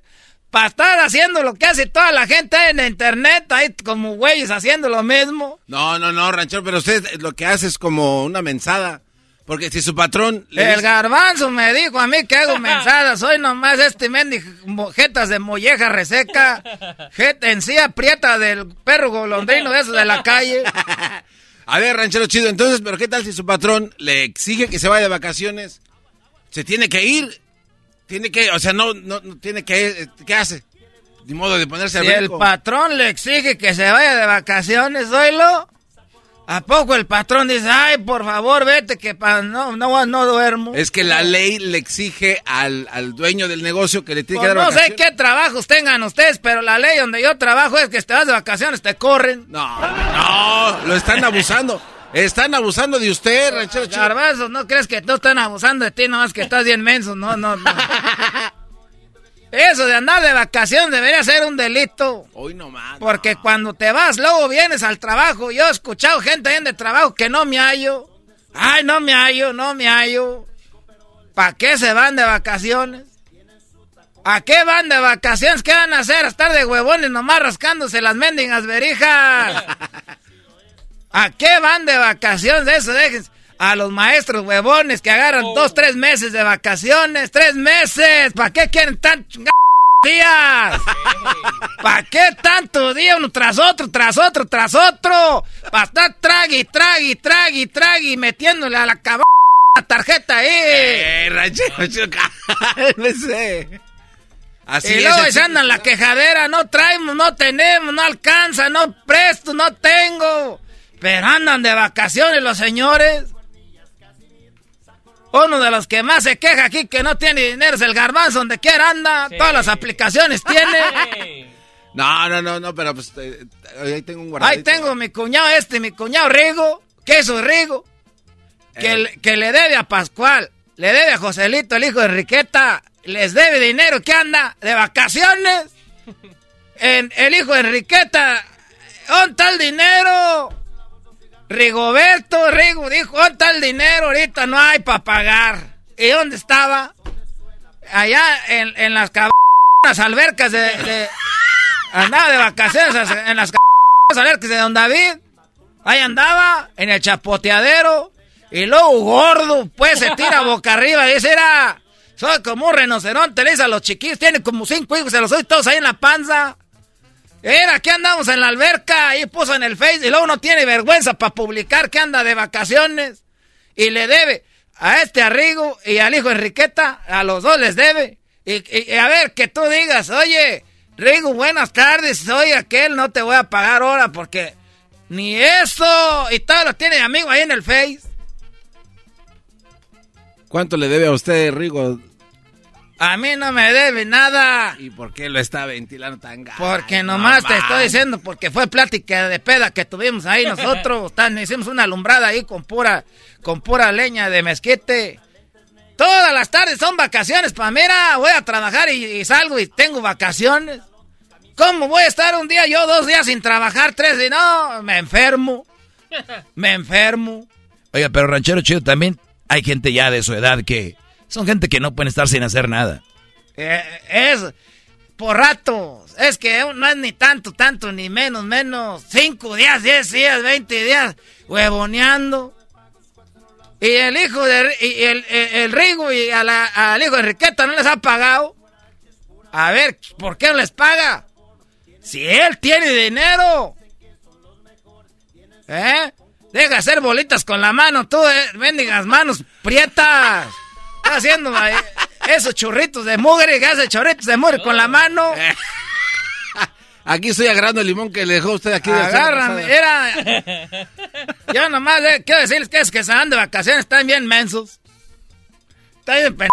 Para estar haciendo lo que hace toda la gente en internet, ahí como güeyes haciendo lo mismo. No, no, no, ranchero, pero usted lo que hace es como una mensada. Porque si su patrón le El dice- garbanzo me dijo a mí que hago [LAUGHS] mensadas. Soy nomás este mendigo jetas de molleja reseca. Jeta encía prieta del perro golondrino de esos de la calle. [LAUGHS] A ver, ranchero chido, entonces, pero ¿qué tal si su patrón le exige que se vaya de vacaciones? Se tiene que ir. Tiene que, o sea, no, no, no tiene que, ¿qué hace? Ni modo de ponerse a Si el patrón le exige que se vaya de vacaciones, oílo. ¿A poco el patrón dice, ay, por favor, vete, que pa no, no, no duermo? Es que la ley le exige al, al dueño del negocio que le tiene Pues que dar no sé qué trabajos tengan ustedes, pero la ley donde yo trabajo es que si te vas de vacaciones, te corren. No, no, lo están abusando. Están abusando de usted, ranchero chido. Garbanzos, ¿no crees que no están abusando de ti nomás que estás bien menso? No, no, no. [LAUGHS] Eso de andar de vacaciones debería ser un delito. Hoy nomás. Porque cuando te vas, luego vienes al trabajo. Yo he escuchado gente ahí de trabajo que no me hallo. Ay, no me hallo, no me hallo. ¿Para qué se van de vacaciones? ¿A qué van de vacaciones? ¿Qué van a hacer? ¿A estar de huevones nomás rascándose las mendigas verijas? [LAUGHS] ¿A qué van de vacaciones? Eso dejen a los maestros huevones que agarran dos, tres meses de vacaciones. ¡Tres meses! ¿Para qué quieren tan [LAUGHS] días? ¿Para qué tanto día uno tras otro, tras otro, tras otro? Para estar tragui, tragui, tragui, tragui, metiéndole a la cabrón la tarjeta ahí. Eh, ranchero. Así y luego se andan la quejadera, no traemos, no tenemos, no alcanza, no presto, no tengo. Pero andan de vacaciones los señores. Uno de los que más se queja aquí que no tiene dinero es el garbanzo, donde quiera anda, todas las aplicaciones tiene. [LAUGHS] [LAUGHS] No, no, no, no, pero pues eh, ahí tengo un guardadito. Ahí tengo mi cuñado este, mi cuñado Rigo, queso Rigo, que, Eh. le- que le debe a Pascual, le debe a Joselito, el hijo de Enriqueta, les debe dinero que anda de vacaciones. [LAUGHS] En, el hijo de Enriqueta, ¿dónde está el dinero? Rigoberto, Rigo dijo, ¿dónde está el dinero? Ahorita no hay para pagar. ¿Y dónde estaba? Allá en, en las cab- albercas de, de- Andaba de vacaciones en las c- albercas de Don David. Ahí andaba, en el chapoteadero. Y luego gordo, pues se tira boca arriba y dice, era... Soy como un rinoceronte, le dice a los chiquillos, tiene como cinco hijos, se los doy todos ahí en la panza. Era que andamos en la alberca, ahí puso en el Face, y luego no tiene vergüenza para publicar que anda de vacaciones. Y le debe a este Arrigo y al hijo Enriqueta, a los dos les debe. Y, y- y a ver, que tú digas, oye, Rigo, buenas tardes, soy aquel, no te voy a pagar ahora porque ni eso. Y todo lo tiene amigo ahí en el Face. ¿Cuánto le debe a usted, Rigo? A mí no me debe nada. ¿Y por qué lo está ventilando tan gacho? Porque nomás no te estoy diciendo, porque fue plática de peda que tuvimos ahí nosotros. [LAUGHS] Tan- hicimos una alumbrada ahí con pura, con pura leña de mezquite. Todas las tardes son vacaciones, pa' mira, voy a trabajar y, y salgo y tengo vacaciones. ¿Cómo voy a estar un día yo, dos días sin trabajar, tres y no? Me enfermo, [LAUGHS] me enfermo. Oiga, pero ranchero chido también hay gente ya de su edad que son gente que no pueden estar sin hacer nada. Eh, es por rato. Es que no es ni tanto, tanto, ni menos, menos. Cinco días, diez días, veinte días, huevoneando. Y el hijo de y el, el, el Rigo y a la- al hijo de Enriqueta no les ha pagado. A ver, ¿por qué no les paga? Si él tiene dinero. ¿Eh? Deja hacer bolitas con la mano, tú, eh, bendigas manos prietas. Está haciendo eh, esos churritos de mugre, que hace churritos de mugre con la mano. [LAUGHS] Aquí estoy agarrando el limón que le dejó usted aquí. de Agarran, era. Yo nomás eh, quiero decirles que es que se van de vacaciones, están bien mensos. Están bien p.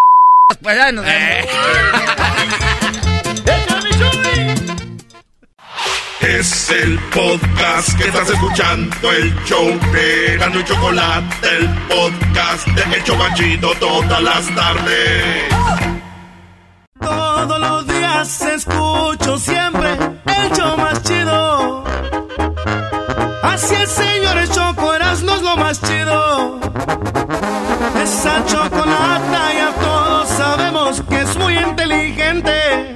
Pues ya nos vemos. Es el podcast que estás escuchando, el show de Gano Chocolate, el podcast de El Chobachito todas las tardes. Todos los días escucho siempre el show más chido. Así el señor el Choco Erasmo es lo más chido. Esa chocolata ya todos sabemos que es muy inteligente.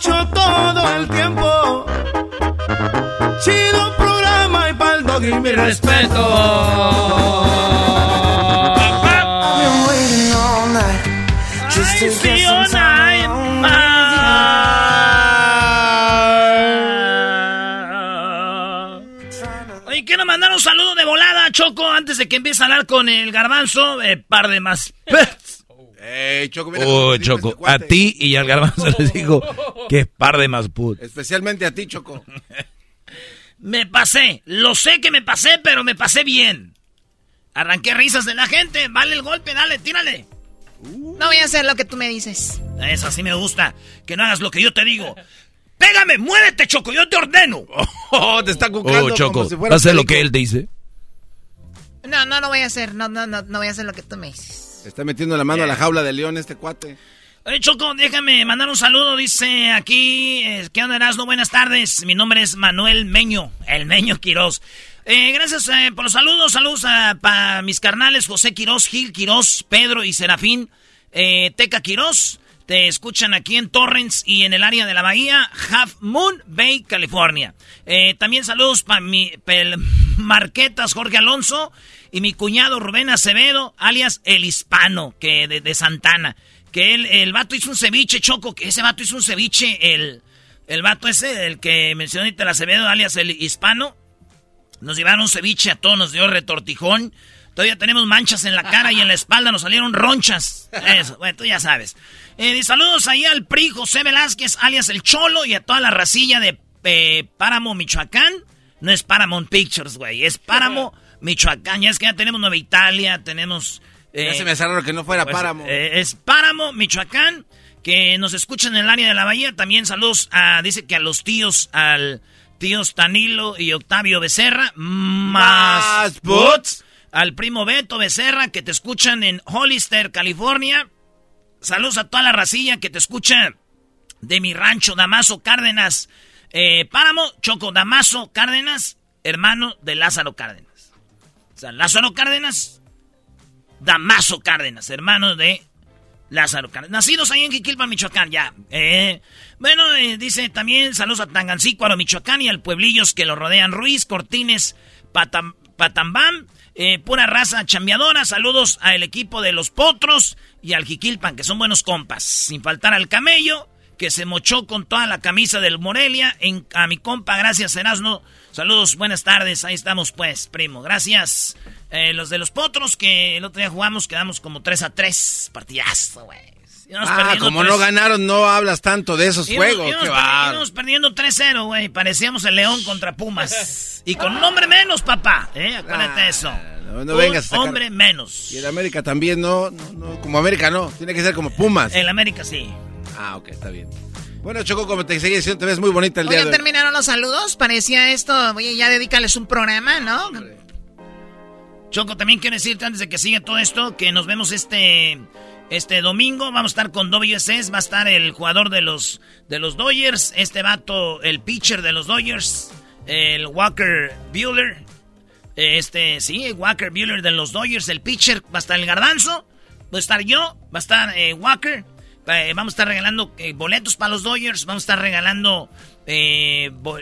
Escucho todo el tiempo. Chido programa y pa'l dog y mi respeto. Ay, Fiona, ay, Oye, quiero mandar un saludo de volada, Choco, antes de que empiece a hablar con el garbanzo. Eh, par de más. [LAUGHS] Ey, Choco, mira Oh, Choco, este a ti y al garbanzo les [LAUGHS] digo que par de más put. Especialmente a ti, Choco. [LAUGHS] Me pasé. Lo sé que me pasé, pero me pasé bien. Arranqué risas de la gente. Vale el golpe, dale, tírale. No voy a hacer lo que tú me dices. Eso así me gusta. Que no hagas lo que yo te digo. Pégame, muévete, Choco, yo te ordeno. [LAUGHS] Oh, te está cucando Oh, Choco, como si fuera ¿hace lo que él dice? No, no lo voy a hacer. No, no, no, no voy a hacer lo que tú me dices. Está metiendo la mano a la jaula de león este cuate. Oye, Choco, déjame mandar un saludo. Dice aquí, eh, ¿qué onda, Erasmo? Buenas tardes. Mi nombre es Manuel Meño, el Meño Quirós. Eh, gracias eh, por los saludos. Saludos a pa mis carnales José Quirós, Gil Quirós, Pedro y Serafín. Teca Quirós. Te escuchan aquí en Torrens y en el área de la bahía, Half Moon Bay, California. También saludos para mi pel- [LAUGHS] Marquetas Jorge Alonso y mi cuñado Rubén Acevedo, alias El Hispano, que de, de Santana. Que él, el vato hizo un ceviche, Choco, que ese vato hizo un ceviche, el, el vato ese, el que ahorita el Acevedo, alias El Hispano. Nos llevaron un ceviche a todos, nos dio retortijón. Todavía tenemos manchas en la cara y en la espalda, nos salieron ronchas. Eso, bueno, tú ya sabes. Eh, saludos ahí al PRI José Velázquez, alias El Cholo, y a toda la racilla de eh, Páramo, Michoacán. No es Paramount Pictures, güey, es Páramo, Michoacán. Ya es que ya tenemos Nueva Italia, tenemos... ya se me hace raro que no fuera pues, Páramo. eh, es Páramo, Michoacán, que nos escuchan en el área de la bahía. También saludos a, dice que a los tíos, al tíos Tanilo y Octavio Becerra, más bots, al primo Beto Becerra, que te escuchan en Hollister, California. Saludos a toda la racilla que te escucha de mi rancho, Damaso Cárdenas. Eh, Páramo, Choco Damaso Cárdenas, hermano de Lázaro Cárdenas. Lázaro Cárdenas, Damaso Cárdenas, hermano de Lázaro Cárdenas. Nacidos ahí en Jiquilpan, Michoacán, ya. Eh, bueno, eh, dice también saludos a Tangancícuaro, Michoacán y al pueblillos que lo rodean. Ruiz, Cortines, Patam, Patambam, eh, pura raza chambeadora. Saludos al equipo de los Potros y al Jiquilpan, que son buenos compas. Sin faltar al Camello, que se mochó con toda la camisa del Morelia. En, a mi compa, gracias, Erasno. Saludos, buenas tardes. Ahí estamos, pues, primo. Gracias. Eh, los de los Potros, que el otro día jugamos, quedamos como 3 a 3. Partidazo, güey. Ah, como no ganaron, no hablas tanto de esos Íbamos- juegos. íbamos íbamos perdiendo 3-0, güey. Parecíamos el León contra Pumas. [LAUGHS] Y con un hombre menos, papá. ¿eh? Acuérdate de eso. Ah, No, no un vengas a sacar- hombre menos. Y el América también, no, no, no, como América no, tiene que ser como Pumas. El América sí. Ah, ok, está bien. Bueno, Choco, como te seguía diciendo, te ves muy bonita el día Oye, de hoy. terminaron los saludos. Parecía esto. Oye, ya dedícales un programa, ¿no? Choco, también quiero decirte antes de que siga todo esto que nos vemos este este domingo. Vamos a estar con WSS, va a estar el jugador de los de los Dodgers, este vato, el pitcher de los Dodgers, el Walker Bueller. Este, sí, el Walker Bueller de los Dodgers, el pitcher, va a estar el Garbanzo, va a estar yo, va a estar eh, Walker. Eh, vamos a estar regalando eh, boletos para los Dodgers, vamos a estar regalando eh, bo-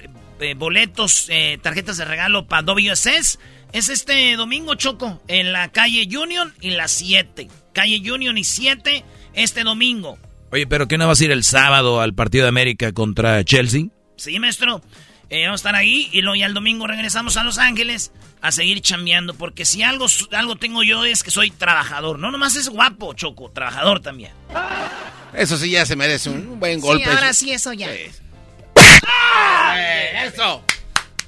boletos, tarjetas de regalo para WSS. Es este domingo, Choco, en la calle Union y la 7. Calle Union y 7, este domingo. Oye, pero ¿qué no vas a ir el sábado al partido de América contra Chelsea? Sí, maestro. Eh, vamos a estar ahí y luego ya el domingo regresamos a Los Ángeles a seguir chambeando. Porque si algo, algo tengo yo es que soy trabajador. No nomás es guapo, Choco, trabajador también. Eso sí ya se merece un, buen golpe. Sí, ahora sí, eso ya. Eh, eso.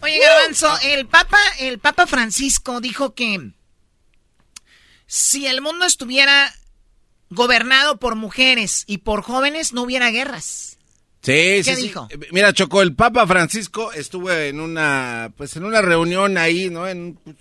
Oye, Garbanzo, el Papa, el Papa Francisco dijo que si el mundo estuviera gobernado por mujeres y por jóvenes, no hubiera guerras. Sí, ¿Qué sí, sí. dijo? Eh, Mira, Choco, el Papa Francisco estuvo en una, pues en una reunión ahí, ¿no? En pues,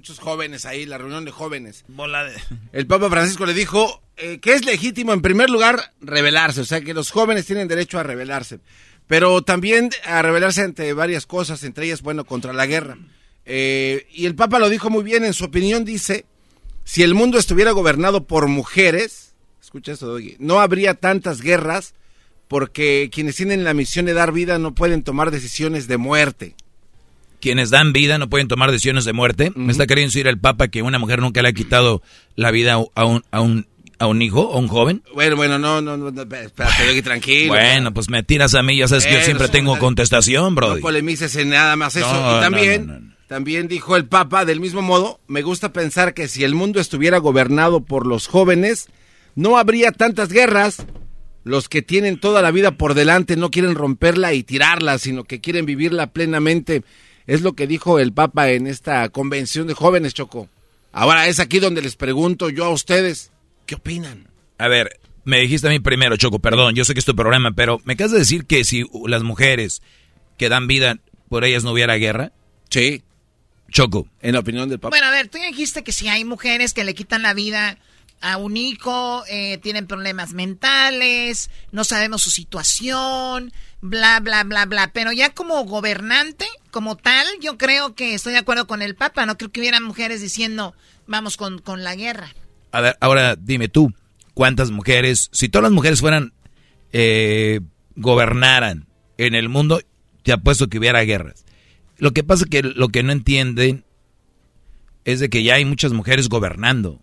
muchos jóvenes ahí, la reunión de jóvenes. Bola de... El Papa Francisco le dijo eh, que es legítimo, en primer lugar, rebelarse, o sea, que los jóvenes tienen derecho a rebelarse, pero también a rebelarse ante varias cosas, entre ellas, bueno, contra la guerra. Eh, y el Papa lo dijo muy bien, en su opinión dice, si el mundo estuviera gobernado por mujeres, escucha esto, Doggy, no habría tantas guerras porque quienes tienen la misión de dar vida no pueden tomar decisiones de muerte. Quienes dan vida no pueden tomar decisiones de muerte. Me está queriendo decir el Papa que una mujer nunca le ha quitado la vida a un, a un, a un hijo, a un joven. Bueno, bueno, no, no, espérate, tranquilo. Bueno, pues me tiras a mí, ya sabes que yo siempre tengo no- contestación, bro. No polemices en nada más eso. No, y también, también dijo el Papa, del mismo modo, me gusta pensar que si el mundo estuviera gobernado por los jóvenes, no habría tantas guerras. Los que tienen toda la vida por delante no quieren romperla y tirarla, sino que quieren vivirla plenamente. Es lo que dijo el Papa en esta convención de jóvenes, Choco. Ahora es aquí donde les pregunto yo a ustedes, ¿qué opinan? A ver, me dijiste a mí primero, Choco, perdón, yo sé que es tu programa, pero me acabas de decir que si las mujeres que dan vida, por ellas no hubiera guerra. Sí. Choco. En la opinión del Papa. Bueno, a ver, tú ya dijiste que si hay mujeres que le quitan la vida a un hijo, eh, tienen problemas mentales, no sabemos su situación, bla, bla, bla, bla. Pero ya como gobernante, como tal, yo creo que estoy de acuerdo con el Papa. No creo que hubiera mujeres diciendo, vamos con, con la guerra. A ver, ahora dime tú, ¿cuántas mujeres, si todas las mujeres fueran, eh, gobernaran en el mundo, te apuesto que hubiera guerras. Lo que pasa que lo que no entienden es de que ya hay muchas mujeres gobernando.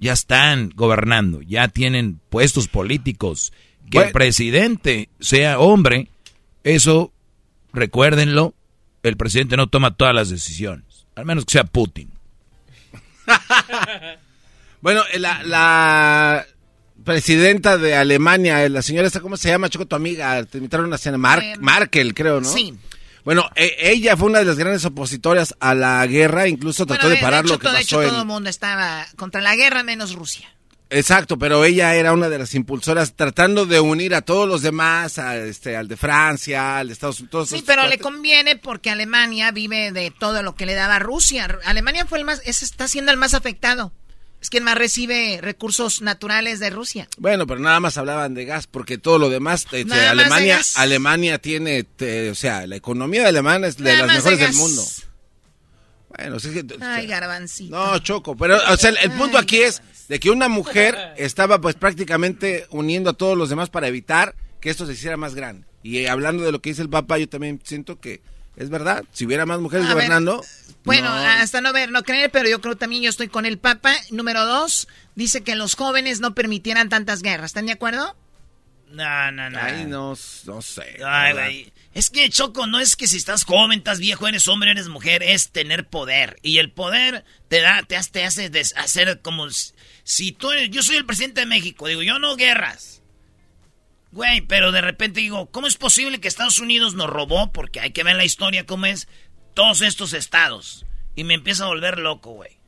Ya están gobernando, ya tienen puestos políticos. Que el presidente sea hombre, eso, recuérdenlo, el presidente no toma todas las decisiones, al menos que sea Putin. [LAUGHS] bueno, eh, la, la presidenta de Alemania, la señora esta, ¿cómo se llama? Choco, tu amiga, te invitaron a cena, Mar Eh, Markel, creo, ¿no? sí. Bueno, e- ella fue una de las grandes opositoras a la guerra, incluso trató Bueno, de parar hecho, lo que todo- de hecho, pasó todo en... el mundo estaba contra la guerra, menos Rusia. Exacto, pero ella era una de las impulsoras tratando de unir a todos los demás, a este, al de Francia, al de Estados Unidos. Sí, pero le conviene porque Alemania vive de todo lo que le daba Rusia. Alemania fue el más, está siendo el más afectado. Es quien más recibe recursos naturales de Rusia. Bueno, pero nada más hablaban de gas, porque todo lo demás, este, de Alemania. Alemania tiene, te- o sea, la economía de Alemania es de las de mejores del mundo. Bueno, sí que- Ay, garbancito. no, Choco, pero, o sea, el, el punto aquí es de que una mujer estaba pues prácticamente uniendo a todos los demás para evitar que esto se hiciera más grande. Y eh, hablando de lo que dice el Papa, yo también siento que es verdad. Si hubiera más mujeres A ver, gobernando, Bueno, no. hasta no ver, no creer, pero yo creo también yo estoy con el Papa. Número dos, dice que los jóvenes no permitieran tantas guerras. ¿Están de acuerdo? No, no, no. Ay, no, no sé. Ay, güey. Es que, Choco, no es que si estás joven, estás viejo, eres hombre, eres mujer, es tener poder. Y el poder te da, te hace, te hace hacer como... si- tú eres, yo soy el presidente de México, digo, yo no guerras. Güey, pero de repente digo, ¿cómo es posible que Estados Unidos nos robó? Porque hay que ver la historia cómo es todos estos estados. Y me empieza a volver loco, güey.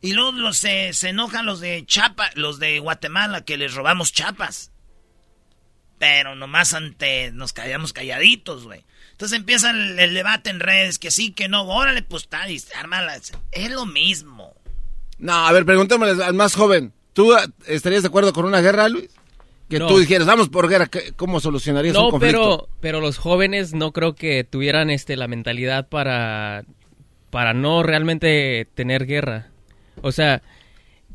Y luego los, se, se enojan los de Chapa, los de Guatemala, que les robamos chapas. Pero nomás ante nos caíamos calladitos, güey. Entonces empieza el, el debate en redes, que sí, que no, órale, pues está, y la- Es lo mismo. No, a ver, preguntémosle al más joven. ¿Tú ah, estarías de acuerdo con una guerra, Luis? Que No. tú dijeras, vamos por guerra, ¿qué- ¿cómo solucionarías un No, conflicto? pero, pero los jóvenes no creo que tuvieran este la mentalidad para, para no realmente tener guerra. O sea,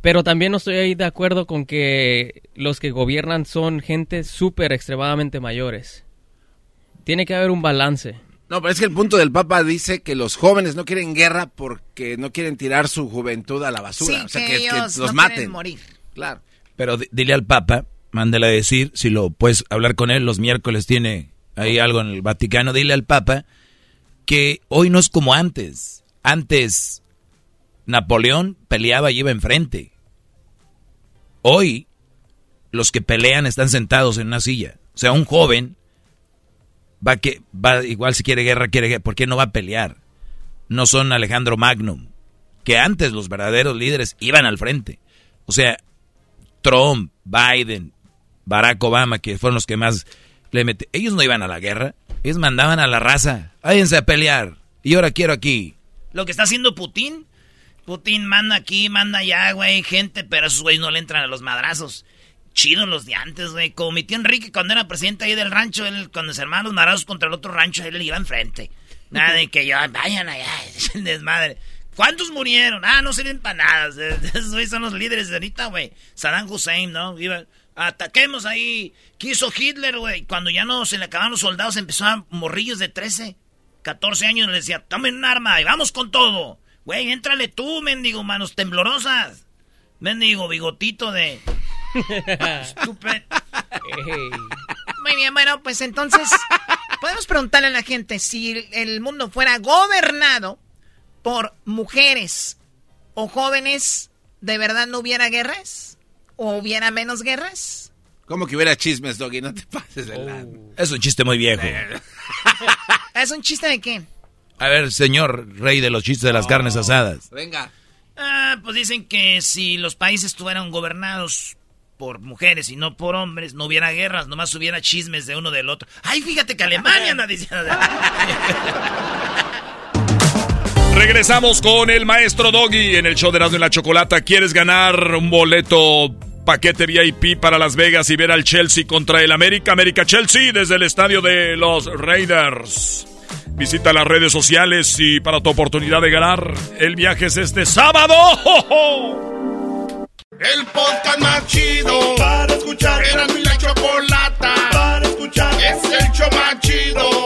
pero también no estoy ahí de acuerdo con que los que gobiernan son gente súper extremadamente mayores. Tiene que haber un balance. No, pero es que el punto del Papa dice que los jóvenes no quieren guerra porque no quieren tirar su juventud a la basura. Sí, o sea, que que, que ellos los no maten. quieren morir. Claro. Pero di- dile al Papa, mándale a decir, si lo puedes hablar con él, los miércoles tiene ahí algo en el Vaticano, dile al Papa que hoy no es como antes. Antes Napoleón peleaba y iba enfrente. Hoy los que pelean están sentados en una silla. O sea, un joven va que va igual si quiere guerra, quiere guerra, ¿por qué no va a pelear? No son Alejandro Magnum, que antes los verdaderos líderes iban al frente. O sea, Trump, Biden, Barack Obama, que fueron los que más le meten. Ellos no iban a la guerra, ellos mandaban a la raza, váyanse a pelear. Y ahora quiero aquí. Lo que está haciendo Putin, Putin manda aquí, manda allá, güey, gente, pero esos güeyes no le entran a los madrazos. Chidos los de antes, güey. Como mi tío Enrique cuando era presidente ahí del rancho, él, cuando se armaban los madrazos contra el otro rancho, él iba enfrente. Nada de que yo, vayan allá, [LAUGHS] es desmadre. ¿Cuántos murieron? Ah, no sirven para nada. [LAUGHS] Esos son los líderes de ahorita, güey. Saddam Hussein, ¿no? Iba, ataquemos ahí. ¿Qué hizo Hitler, güey? Cuando ya no se le acabaron los soldados, empezaban morrillos de 13, 14 años. Le decía, tomen un arma y vamos con todo. Güey, éntrale tú, mendigo, manos temblorosas. Mendigo, bigotito de... [LAUGHS] Estúpido. Muy bien, bueno, pues entonces podemos preguntarle a la gente si el mundo fuera gobernado por mujeres o jóvenes, ¿de verdad no hubiera guerras? ¿O hubiera menos guerras? ¿Cómo que hubiera chismes, Doggy? No te pases de lado. Es un chiste muy viejo. [LAUGHS] ¿Es un chiste de qué? A ver, señor rey de los chistes de las carnes asadas. Venga. Ah, pues dicen que si los países estuvieran gobernados por mujeres y no por hombres, no hubiera guerras, nomás hubiera chismes de uno del otro. Ay, fíjate que Alemania anda diciendo... Regresamos con el maestro Doggy en el show de Erasmo y la Chocolata. ¿Quieres ganar un boleto paquete VIP para Las Vegas y ver al Chelsea contra el América? América Chelsea desde el estadio de los Raiders. Visita las redes sociales y para tu oportunidad de ganar, el viaje es este sábado. El podcast más chido para escuchar. Era mi la chocolata para escuchar. Es el show más chido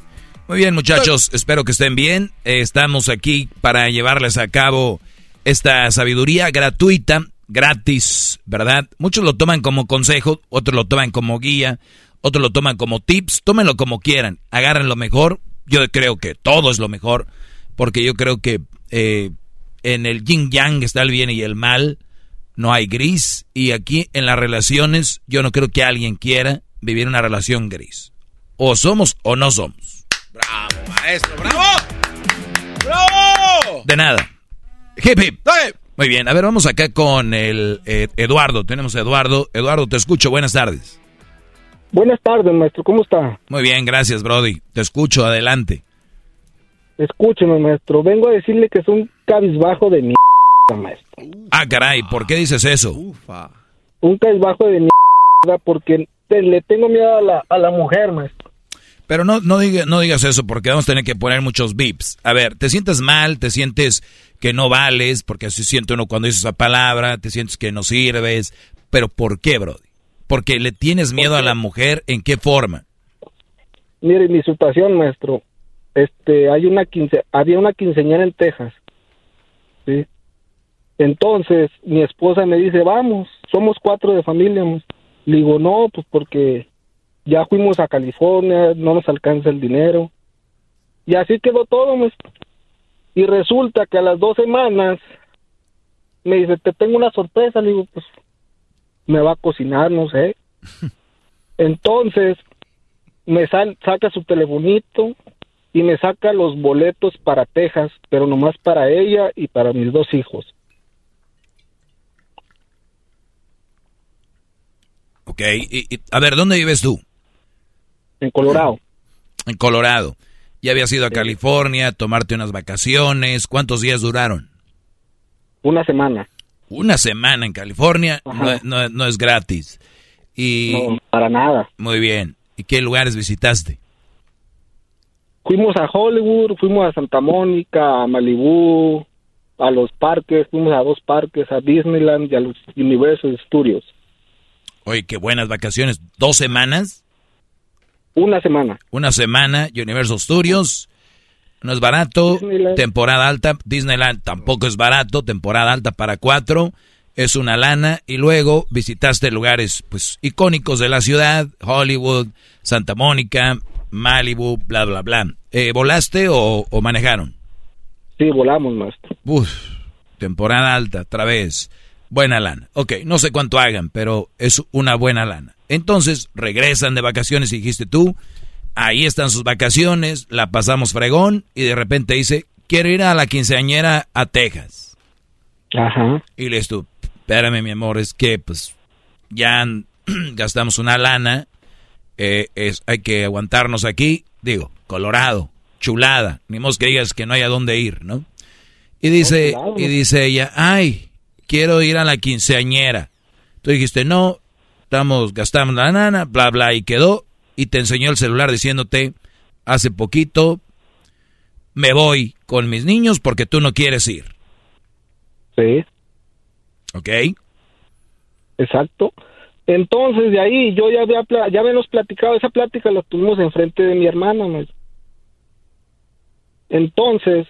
Muy bien, muchachos, espero que estén bien. Eh, estamos aquí para llevarles a cabo esta sabiduría gratuita, gratis, ¿verdad? Muchos lo toman como consejo, otros lo toman como guía, otros lo toman como tips, tómenlo como quieran, agarren lo mejor. Yo creo que todo es lo mejor, porque yo creo que eh, en el yin yang está el bien y el mal, no hay gris, y aquí en las relaciones yo no creo que alguien quiera vivir una relación gris. O somos o no somos. ¡Bravo, maestro! ¡Bravo! ¡Bravo! De nada. Hip hip. Muy bien, a ver, vamos acá con el eh, Eduardo. Tenemos a Eduardo. Eduardo, te escucho. Buenas tardes. Buenas tardes, maestro. ¿Cómo está? Muy bien, gracias, Brody. Te escucho, adelante. Escúcheme, maestro. Vengo a decirle que es un cabizbajo de mi [LAUGHS] maestro. Ah, caray, ¿por qué dices eso? Un cabizbajo de mi [LAUGHS] porque te- le tengo miedo a la, a la mujer, maestro. Pero no, no, diga- no digas eso porque vamos a tener que poner muchos bips. A ver, te sientes mal, te sientes que no vales, porque así siente uno cuando dice esa palabra, te sientes que no sirves. Pero ¿por qué, Brody? Porque le tienes miedo a la mujer, ¿en qué forma? Mire, mi situación, maestro. Este, hay una quince, había una quinceañera en Texas. ¿sí? Entonces, mi esposa me dice, vamos, somos cuatro de familia. Le digo, no, pues porque ya fuimos a California, no nos alcanza el dinero. Y así quedó todo, maestro. Y resulta que a las dos semanas me dice, te tengo una sorpresa. Le digo, pues me va a cocinar, no sé. [LAUGHS] Entonces, me sal- saca su telefonito y me saca los boletos para Texas, pero nomás para ella y para mis dos hijos. Ok, y- y- a ver, ¿dónde vives tú? En Colorado. [LAUGHS] En Colorado. Ya habías ido a California a tomarte unas vacaciones. ¿Cuántos días duraron? Una semana. Una semana en California no, no- no es gratis. Y No, para nada. Muy bien. ¿Y qué lugares visitaste? Fuimos a Hollywood, fuimos a Santa Mónica, a Malibú, a los parques, fuimos a dos parques, a Disneyland y a los Universal Studios. Oye, qué buenas vacaciones. ¿Dos semanas? Una semana. Una semana, Universal Studios. No es barato. Disneyland. Temporada alta. Disneyland tampoco es barato. Temporada alta para cuatro. Es una lana. Y luego visitaste lugares pues icónicos de la ciudad. Hollywood, Santa Mónica, Malibu, bla, bla, bla. Eh, ¿Volaste o, o manejaron? Sí, volamos, maestro. Uf, temporada alta, otra vez. Buena lana. Ok, no sé cuánto hagan, pero es una buena lana. Entonces, regresan de vacaciones y dijiste tú, ahí están sus vacaciones, la pasamos fregón, y de repente dice, quiero ir a la quinceañera a Texas. Ajá. Y le tú, espérame mi amor, es que pues ya [CLEARS THROAT] gastamos una lana, eh, es, hay que aguantarnos aquí, digo, Colorado, chulada, ni modo que digas que no hay a dónde ir, ¿no? Y dice, claro. y dice ella, ay, quiero ir a la quinceañera. Tú dijiste, no, estamos, gastamos la lana, bla, bla, y quedó, y te enseñó el celular diciéndote, hace poquito me voy con mis niños porque tú no quieres ir. Sí. ¿Ok? Exacto. Entonces, de ahí yo ya había ya habíamos platicado, esa plática la tuvimos enfrente de mi hermana. Entonces,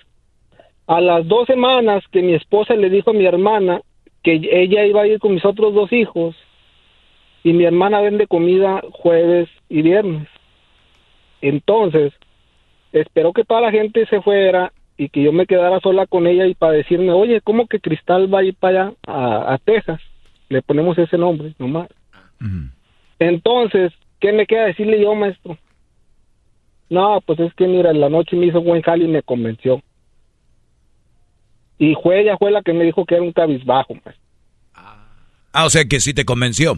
a las dos semanas que mi esposa le dijo a mi hermana que ella iba a ir con mis otros dos hijos y mi hermana vende comida jueves y viernes. Entonces, esperó que toda la gente se fuera y que yo me quedara sola con ella y para decirme, oye, ¿cómo que Cristal va a ir para allá, a, a Texas? Le ponemos ese nombre, nomás. Entonces, ¿qué me queda decirle yo, maestro? No, pues es que mira, en la noche me hizo buen jale y me convenció. Y fue ella fue la que me dijo que era un cabizbajo, maestro. Ah, o sea que sí te convenció.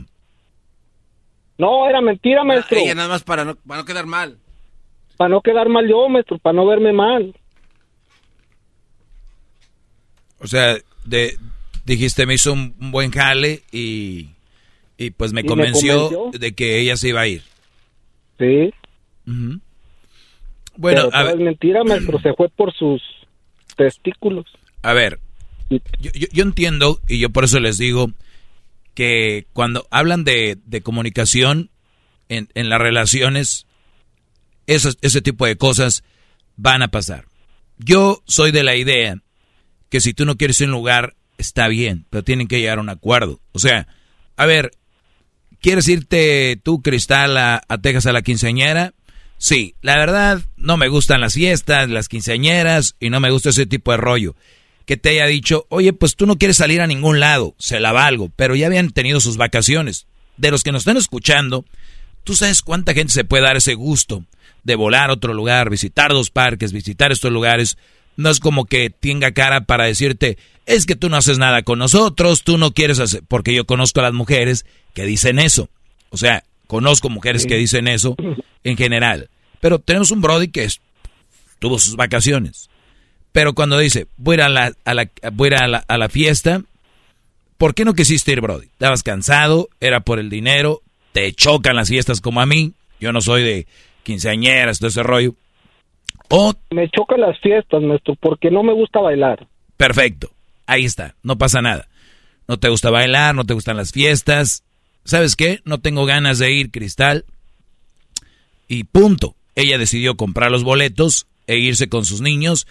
No, era mentira, maestro. Ella nada más para no, para no quedar mal. Para no quedar mal yo, maestro, para no verme mal. O sea, de, dijiste, me hizo un, un buen jale y, y pues me Y me convenció, de que ella se iba a ir. Sí. Bueno, Pero a ver, es mentira, maestro. [CLEARS THROAT] Se fue por sus testículos. A ver, yo, yo- entiendo y yo por eso les digo que cuando hablan de, de comunicación en, en las relaciones, ese tipo de cosas van a pasar. Yo soy de la idea que si tú no quieres un lugar, está bien, pero tienen que llegar a un acuerdo. O sea, a ver, ¿quieres irte tú, Cristal, a, a Texas a la quinceañera? Sí, la verdad, no me gustan las fiestas, las quinceañeras y no me gusta ese tipo de rollo. Que te haya dicho, oye, pues tú no quieres salir a ningún lado, se la valgo, pero ya habían tenido sus vacaciones. De los que nos están escuchando, ¿tú sabes cuánta gente se puede dar ese gusto de volar a otro lugar, visitar dos parques, visitar estos lugares? No es como que tenga cara para decirte, es que tú no haces nada con nosotros, tú no quieres hacer, porque yo conozco a las mujeres que dicen eso. O sea, conozco mujeres que dicen eso en general. Pero tenemos un Brody que es- tuvo sus vacaciones. Pero cuando dice, voy a ir a la, a la- voy a la- a la fiesta, ¿por qué no quisiste ir, Brody? Estabas cansado, era por el dinero, te chocan las fiestas como a mí. Yo no soy de quinceañeras, todo ese rollo. O Me chocan las fiestas, maestro, porque no me gusta bailar. Perfecto. Ahí está. No pasa nada. No te gusta bailar, no te gustan las fiestas. ¿Sabes qué? No tengo ganas de ir, Cristal. Y punto. Ella decidió comprar los boletos e irse con sus niños.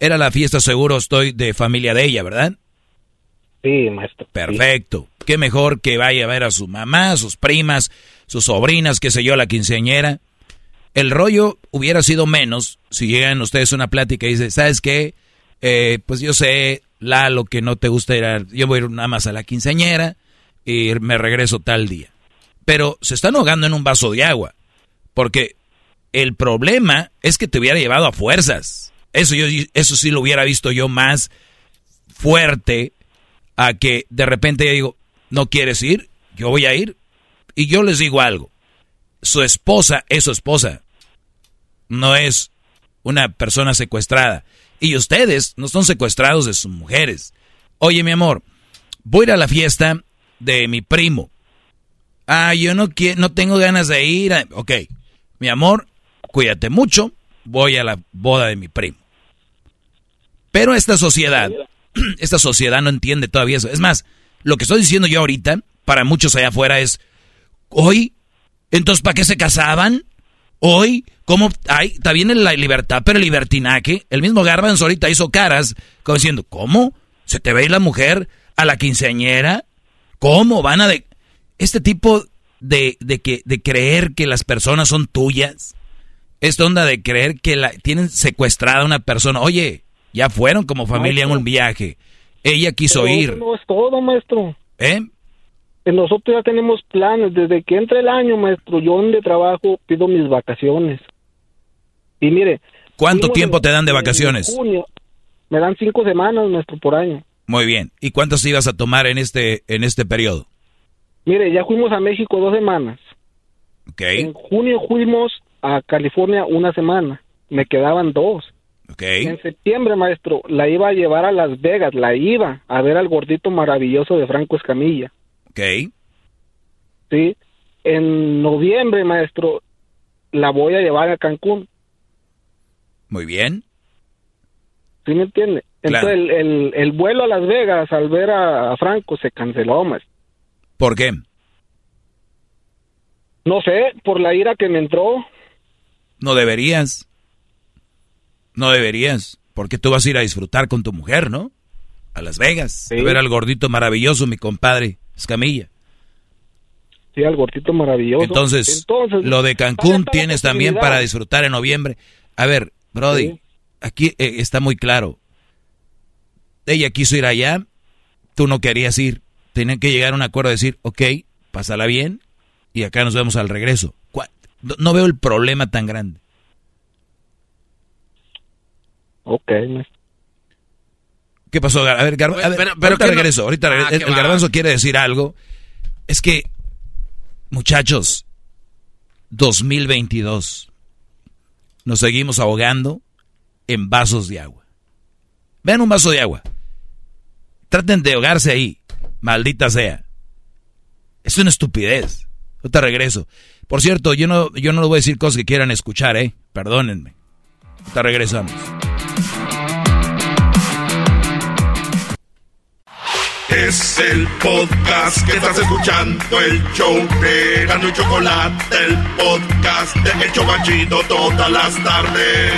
Era la fiesta, seguro estoy, de familia de ella, ¿verdad? Sí, maestro. Perfecto. Qué mejor que vaya a ver a su mamá, sus primas, sus sobrinas, qué sé yo, la quinceañera. El rollo hubiera sido menos si llegan ustedes a una plática y dicen, ¿sabes qué? Eh, pues yo sé, Lalo, que no te gusta ir a... Yo voy a ir nada más a la quinceañera y me regreso tal día. Pero se están ahogando en un vaso de agua. Porque el problema es que te hubiera llevado a fuerzas. Eso, yo, eso sí lo hubiera visto yo más fuerte a que de repente yo digo, ¿no quieres ir? Yo voy a ir. Y yo les digo algo. Su esposa es su esposa. No es una persona secuestrada. Y ustedes no son secuestrados de sus mujeres. Oye, mi amor, voy a ir a la fiesta de mi primo. Ah, yo no quiero, no tengo ganas de ir. a- Ok, mi amor, cuídate mucho. Voy a la boda de mi primo. Pero esta sociedad, [CLEARS THROAT] esta sociedad no entiende todavía eso. Es más, lo que estoy diciendo yo ahorita, para muchos allá afuera es, hoy, entonces, ¿para qué se casaban? Hoy, ¿cómo? Ay, está bien la libertad, pero el libertinaje. El mismo Garbanzo ahorita hizo caras, como diciendo, ¿cómo? ¿Se te ve la mujer a la quinceañera? ¿Cómo van a de...? Este tipo de, de, que, de creer que las personas son tuyas. Esta onda de creer que la, tienen secuestrada una persona. Oye, ya fueron como familia en un viaje. Ella quiso Pero ir. No es todo, maestro. ¿Eh? Nosotros ya tenemos planes. Desde que entra el año, maestro, yo donde trabajo pido mis vacaciones. Y mire. ¿Cuánto tiempo te dan de vacaciones? junio. Me dan cinco semanas, maestro, por año. Muy bien. ¿Y cuántas ibas a tomar en este, en este periodo? Mire, ya fuimos a México dos semanas. Ok. En junio fuimos a California una semana. Me quedaban dos. En septiembre, maestro, la iba a llevar a Las Vegas. La iba a ver al gordito maravilloso de Franco Escamilla. Ok. Sí. En noviembre, maestro, la voy a llevar a Cancún. Muy bien. ¿Sí me entiende? Claro. Entonces, el, el, el vuelo a Las Vegas al ver a, a Franco se canceló, maestro. ¿Por qué? No sé, por la ira que me entró. No deberías. No deberías. Porque tú vas a ir a disfrutar con tu mujer, ¿no? A Las Vegas. A ver al gordito maravilloso, mi compadre Escamilla. Sí, al gordito maravilloso. Entonces, Entonces, lo de ¿dónde Cancún tienes también para disfrutar en noviembre. A ver, Brody, aquí eh, está muy claro. Ella quiso ir allá, tú no querías ir. Tenían que llegar a un acuerdo de decir, ok, pásala bien y acá nos vemos al regreso. No veo el problema tan grande. Ok, ¿Qué pasó? A ver, a ver ahorita regreso, ahorita ah, el, garbanzo quiere decir algo. Es que, muchachos, 2022, nos seguimos ahogando en vasos de agua. Vean un vaso de agua. Traten de ahogarse ahí, maldita sea. Es una estupidez. Ahorita regreso. Por cierto, yo no, yo no les voy a decir cosas que quieran escuchar, ¿eh? Perdónenme. Ahorita regresamos. Es el podcast que estás escuchando, el show de y Chocolate, el podcast de Hecho Banchito todas las tardes.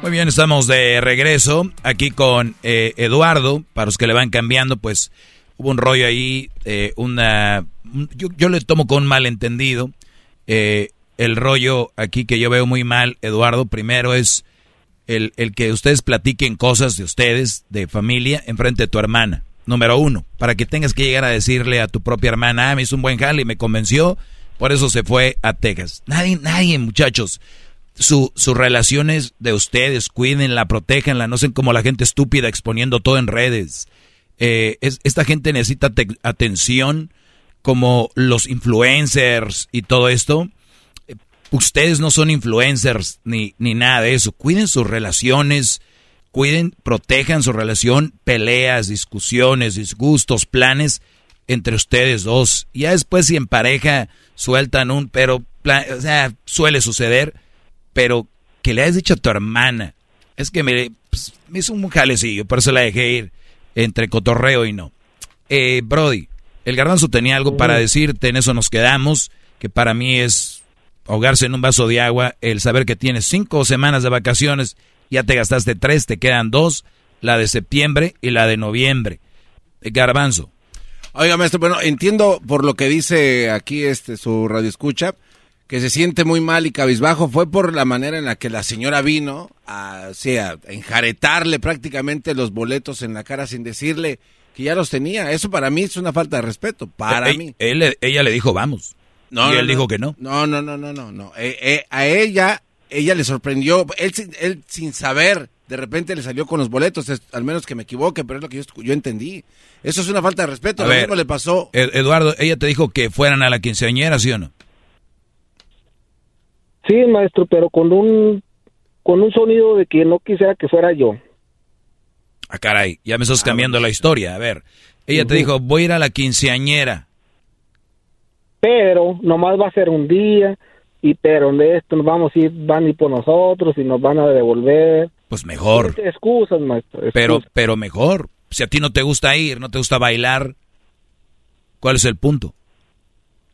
Muy bien, estamos de regreso aquí con eh, Eduardo. Para los que le van cambiando, pues hubo un rollo ahí, eh, una... Yo, le tomo con malentendido. Eh, el rollo aquí que yo veo muy mal, Eduardo, primero es el, el que ustedes platiquen cosas de ustedes, de familia, enfrente de tu hermana. Número uno, para que tengas que llegar a decirle a tu propia hermana, ah, me hizo un buen jale y me convenció, por eso se fue a Texas. Nadie, nadie, muchachos. Su, sus relaciones de ustedes, cuídenla, protéjanla, no sean como la gente estúpida exponiendo todo en redes. Eh, es, esta gente necesita atención como los influencers y todo esto Ustedes no son influencers ni, ni nada de eso. Cuiden sus relaciones, cuiden, protejan su relación, peleas, discusiones, disgustos, planes entre ustedes dos. Ya después si en pareja sueltan un, pero, o sea, suele suceder, pero que le hayas dicho a tu hermana, es que me, pues, me hizo un jalecillo, por eso la dejé ir entre cotorreo y no. Eh, Brody, el garbanzo tenía algo para decirte, en eso nos quedamos, que para mí es ahogarse en un vaso de agua, el saber que tienes cinco semanas de vacaciones, ya te gastaste tres, te quedan dos, la de septiembre y la de noviembre. Garbanzo. Oiga, maestro, bueno, entiendo por lo que dice aquí este su radio escucha, que se siente muy mal y cabizbajo, fue por la manera en la que la señora vino a, sea, a enjaretarle prácticamente los boletos en la cara sin decirle que ya los tenía. Eso para mí es una falta de respeto, para eh, mí. ella le dijo, vamos. No, y él dijo que no. No, no, no, no, no. no. Eh, eh, a ella, ella le sorprendió. Él, él sin saber, de repente le salió con los boletos. al menos que me equivoque, pero es lo que yo, entendí. Eso es una falta de respeto. A lo mismo le pasó. Eduardo, ella te dijo que fueran a la quinceañera, ¿sí o no? Sí, maestro, pero con un con un sonido de que no quisiera que fuera yo. Ah, caray, ya me estás ah, cambiando la historia. A ver, ella te dijo, voy a ir a la quinceañera pero nomás va a ser un día y pero de esto nos vamos a ir, van a ir por nosotros y nos van a devolver. Pues mejor. Excusas, maestro. Pero, pero mejor. Si a ti no te gusta ir, no te gusta bailar, ¿cuál es el punto?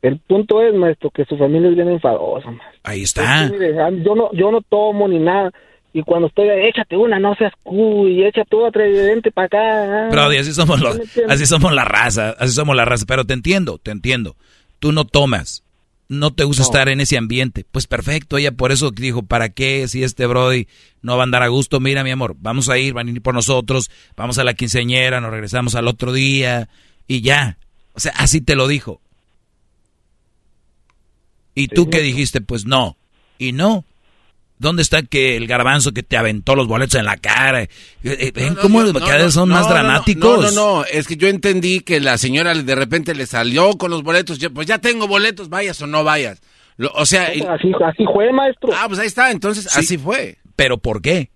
El punto es, maestro, que su familia es bien enfadosa. Ahí está. yo no, yo no tomo ni nada. Y cuando estoy, échate una, no seas cuy, échate otra evidente para acá. Pero así somos los, así somos la raza, así somos la raza. Pero te entiendo, te entiendo tú no tomas, no te gusta estar en ese ambiente. Pues perfecto, ella por eso dijo, ¿para qué si este Brody no va a andar a gusto? Mira, mi amor, vamos a ir, van a ir por nosotros, vamos a la quinceañera, nos regresamos al otro día y ya. O sea, así te lo dijo. ¿Y tú qué dijiste? Pues no. Y no. ¿Dónde está que el garbanzo que te aventó los boletos en la cara? Eh, eh, ¿Ven cómo los cada son más dramáticos? No, no, no, es que yo entendí que la señora de repente le salió con los boletos. pues ya tengo boletos, vayas o no vayas. o sea... Así, así fue, maestro. Ah, pues ahí está, entonces así fue. ¿Pero por qué?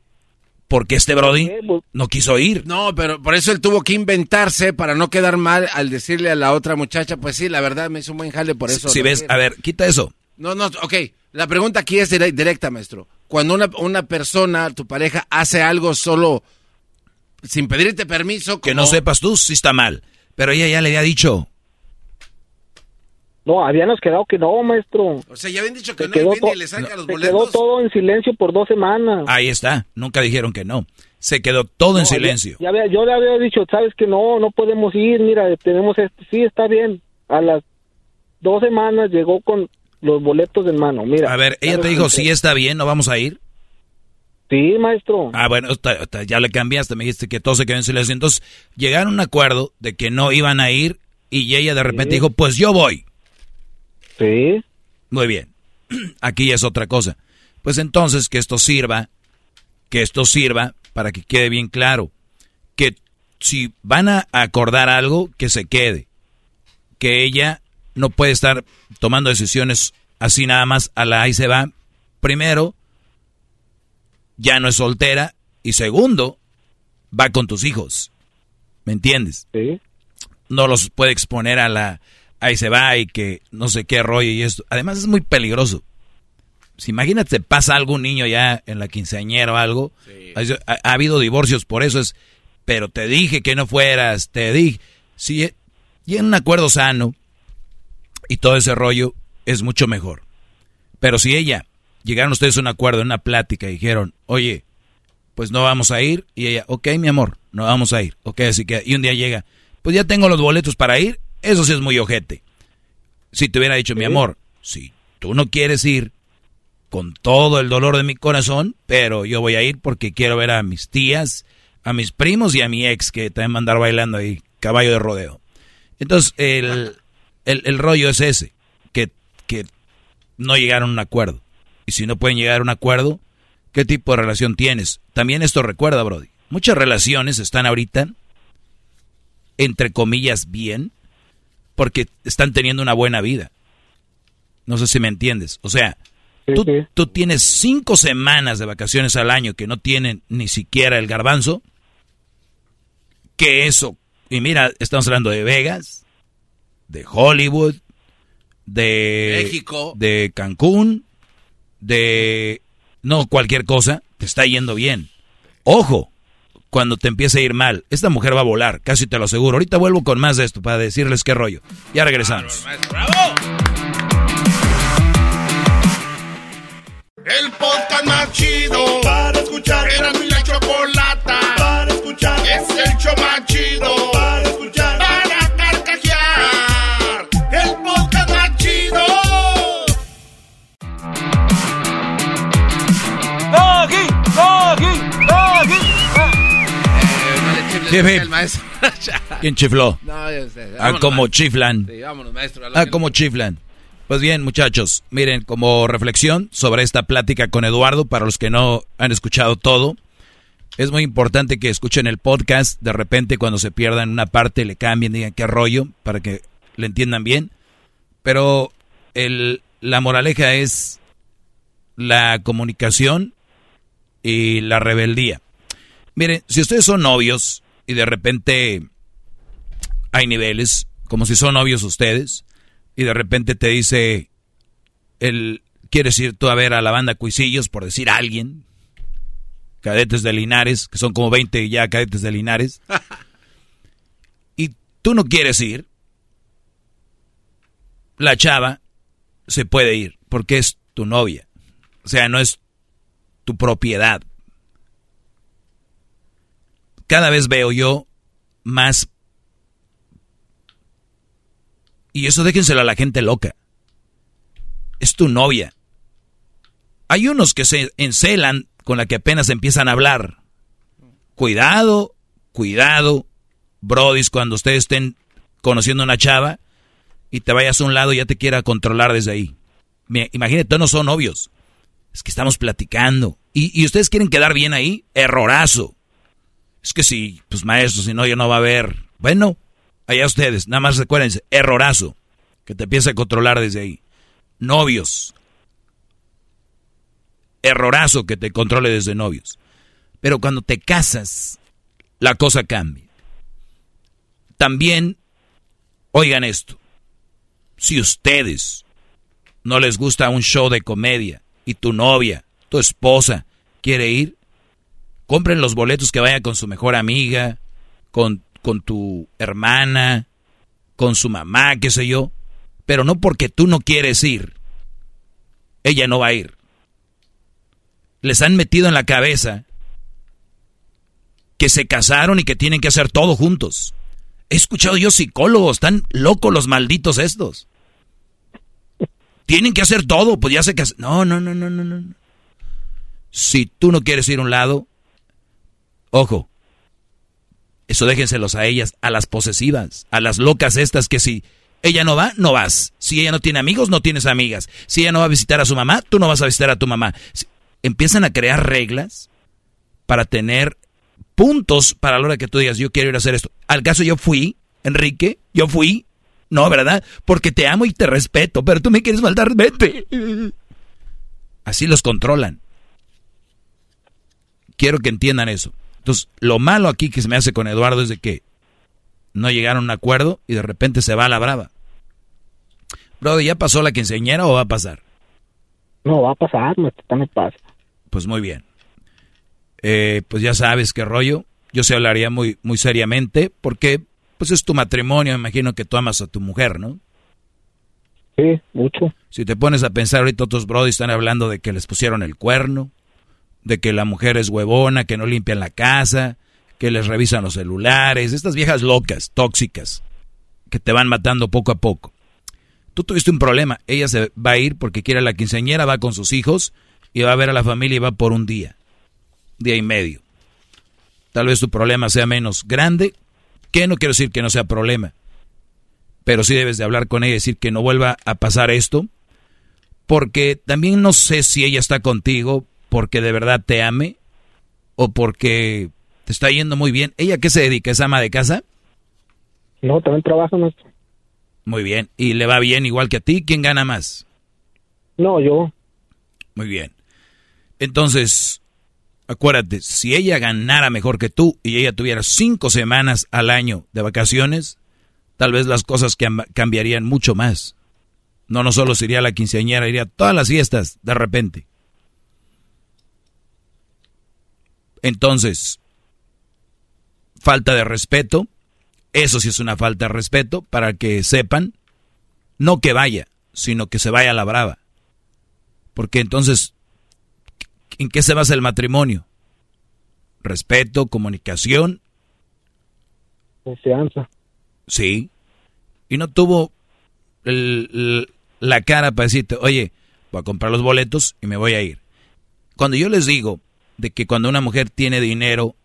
Porque este Brody pues no quiso ir. No, pero por eso él tuvo que inventarse para no quedar mal al decirle a la otra muchacha, pues sí, la verdad me hizo un buen jale por eso. Si, ves, a ver, quita eso. No, no, ok. La pregunta aquí es directa, maestro. Cuando una, una persona, tu pareja, hace algo solo sin pedirte permiso. Que no sepas tú si está mal. Pero ella ya le había dicho. No, habíamos quedado que no, maestro. O sea, ya habían dicho que no, y le saca los boletos. quedó todo en silencio por dos semanas. Ahí está, nunca dijeron que no. Se quedó todo en silencio. Ya, yo le había dicho, sabes que no, no podemos ir, mira, tenemos esto. Sí, está bien. A las dos semanas llegó con los boletos en mano. Mira. A ver, ella te dijo, sí está bien, no vamos a ir. Sí, maestro. Ah, bueno, ya le cambiaste, me dijiste que todo se quedó en silencio. Entonces, llegaron a un acuerdo de que no iban a ir y ella de repente Sí. dijo, pues yo voy. Sí. Muy bien. [CLEARS THROAT] Aquí es otra cosa. Pues entonces que esto sirva, que esto sirva para que quede bien claro. Que si van a acordar algo, que se quede. Que ella no puede estar tomando decisiones así nada más a la ahí se va. Primero, ya no es soltera. Y segundo, va con tus hijos. ¿Me entiendes? Sí. No los puede exponer a la ahí se va y que no sé qué rollo y esto. Además es muy peligroso. Si imagínate, pasa algún niño ya en la quinceañera o algo. Ha, ha habido divorcios por eso es, pero te dije que no fueras, te dije. Si y en un acuerdo sano y todo ese rollo es mucho mejor. Pero si ella, llegaron ustedes a un acuerdo, en una plática y dijeron, oye, pues no vamos a ir. Y ella, ok, mi amor, no vamos a ir. Ok, así que, y un día llega, pues ya tengo los boletos para ir. Eso sí es muy ojete. Si te hubiera dicho, mi amor, si tú no quieres ir, con todo el dolor de mi corazón, pero yo voy a ir porque quiero ver a mis tías, a mis primos y a mi ex que también va a andar bailando ahí, caballo de rodeo. Entonces, el, el, el rollo es ese, que, que no llegaron a un acuerdo. Y si no pueden llegar a un acuerdo, ¿qué tipo de relación tienes? También esto recuerda, Brody. Muchas relaciones están ahorita, entre comillas, bien, porque están teniendo una buena vida. No sé si me entiendes. O sea, tú, tú tienes cinco semanas de vacaciones al año que no tienen ni siquiera el garbanzo. Que eso, y mira, estamos hablando de Vegas, de Hollywood, de México. de Cancún, de no cualquier cosa, te está yendo bien. Ojo, cuando te empiece a ir mal, esta mujer va a volar, casi te lo aseguro. Ahorita vuelvo con más de esto para decirles qué rollo. Ya regresamos. El podcast más chido para escuchar. Era mi El maestro. [LAUGHS] ¿Quién chifló? No, yo sé. Ah, como chiflan. Sí, vámonos, maestro. Ah, como chiflan. Pues bien, muchachos, miren, como reflexión sobre esta plática con Eduardo, para los que no han escuchado todo, es muy importante que escuchen el podcast, de repente cuando se pierdan una parte le cambien, digan qué rollo, para que le entiendan bien. Pero el, la moraleja es la comunicación y la rebeldía. Miren, si ustedes son novios y de repente hay niveles, como si son novios ustedes, y de repente te dice, el, ¿quieres ir tú a ver a la banda Cuisillos, por decir a alguien? Cadetes de Linares, que son como 20 ya cadetes de Linares. [LAUGHS] y tú no quieres ir. La chava se puede ir, porque es tu novia. O sea, no es tu propiedad. Cada vez veo yo más y eso déjenselo a la gente loca. Es tu novia. Hay unos que se encelan con la que apenas empiezan a hablar. Cuidado, cuidado, brodis, cuando ustedes estén conociendo a una chava y te vayas a un lado y ya te quiera controlar desde ahí. Imagínate, no son novios. Es que estamos platicando. ¿Y, y ustedes quieren quedar bien ahí? Errorazo. Es que si, pues maestro, si no, ya no va a haber. Bueno, allá ustedes, nada más recuérdense, errorazo, que te empieza a controlar desde ahí. Novios, errorazo que te controle desde novios. Pero cuando te casas, la cosa cambia. También, oigan esto, si ustedes no les gusta un show de comedia y tu novia, tu esposa, quiere ir, compren los boletos que vaya con su mejor amiga, con, con tu hermana, con su mamá, qué sé yo, pero no porque tú no quieres ir, ella no va a ir. Les han metido en la cabeza que se casaron y que tienen que hacer todo juntos. He escuchado yo psicólogos, están locos los malditos estos. tienen que hacer todo, pues ya que... No, no, no, no, no, no. Si tú no quieres ir a un lado, ojo, eso déjenselos a ellas, a las posesivas, a las locas estas que si ella no va, no vas. Si ella no tiene amigos, no tienes amigas. Si ella no va a visitar a su mamá, tú no vas a visitar a tu mamá. empiezan a crear reglas para tener puntos para la hora que tú digas, yo quiero ir a hacer esto. Al caso yo fui, Enrique, yo fui. No, ¿verdad? Porque te amo y te respeto, pero tú me quieres faltar, vete. Así los controlan. Quiero que entiendan eso. Entonces, lo malo aquí que se me hace con Eduardo es de que no llegaron a un acuerdo y de repente se va a la brava. Bro, ¿ya pasó la quinceañera o va a pasar? No, va a pasar, no, no pasa. Pues muy bien. Eh, pues ya sabes qué rollo. Yo se hablaría muy, muy seriamente porque pues es tu matrimonio, me imagino que tú amas a tu mujer, ¿no? Sí, mucho. Si te pones a pensar ahorita otros brody están hablando de que les pusieron el cuerno, de que la mujer es huevona, que no limpian la casa, que les revisan los celulares, estas viejas locas, tóxicas, que te van matando poco a poco. Tú tuviste un problema, ella se va a ir porque quiere a la quinceañera, va con sus hijos y va a ver a la familia y va por un día, día y medio. Tal vez tu problema sea menos grande, que no quiero decir que no sea problema, pero sí debes de hablar con ella y decir que no vuelva a pasar esto, porque también no sé si ella está contigo porque de verdad te ame o porque te está yendo muy bien. ¿Ella qué se dedica? ¿Es ama de casa? No, también trabaja, maestro. Muy bien. ¿Y le va bien igual que a ti? ¿Quién gana más? No, yo. Muy bien. Entonces, acuérdate, si ella ganara mejor que tú y ella tuviera cinco semanas al año de vacaciones, tal vez las cosas cambiarían mucho más. No, no solo sería la quinceañera, iría a todas las fiestas de repente. Entonces, falta de respeto, eso sí es una falta de respeto, para que sepan, no que vaya, sino que se vaya a la brava. Porque entonces, ¿en qué se basa el matrimonio? Respeto, comunicación. Confianza. Sí. Y no tuvo la cara para decirte, oye, voy a comprar los boletos y me voy a ir. Cuando yo les digo, de que cuando una mujer tiene dinero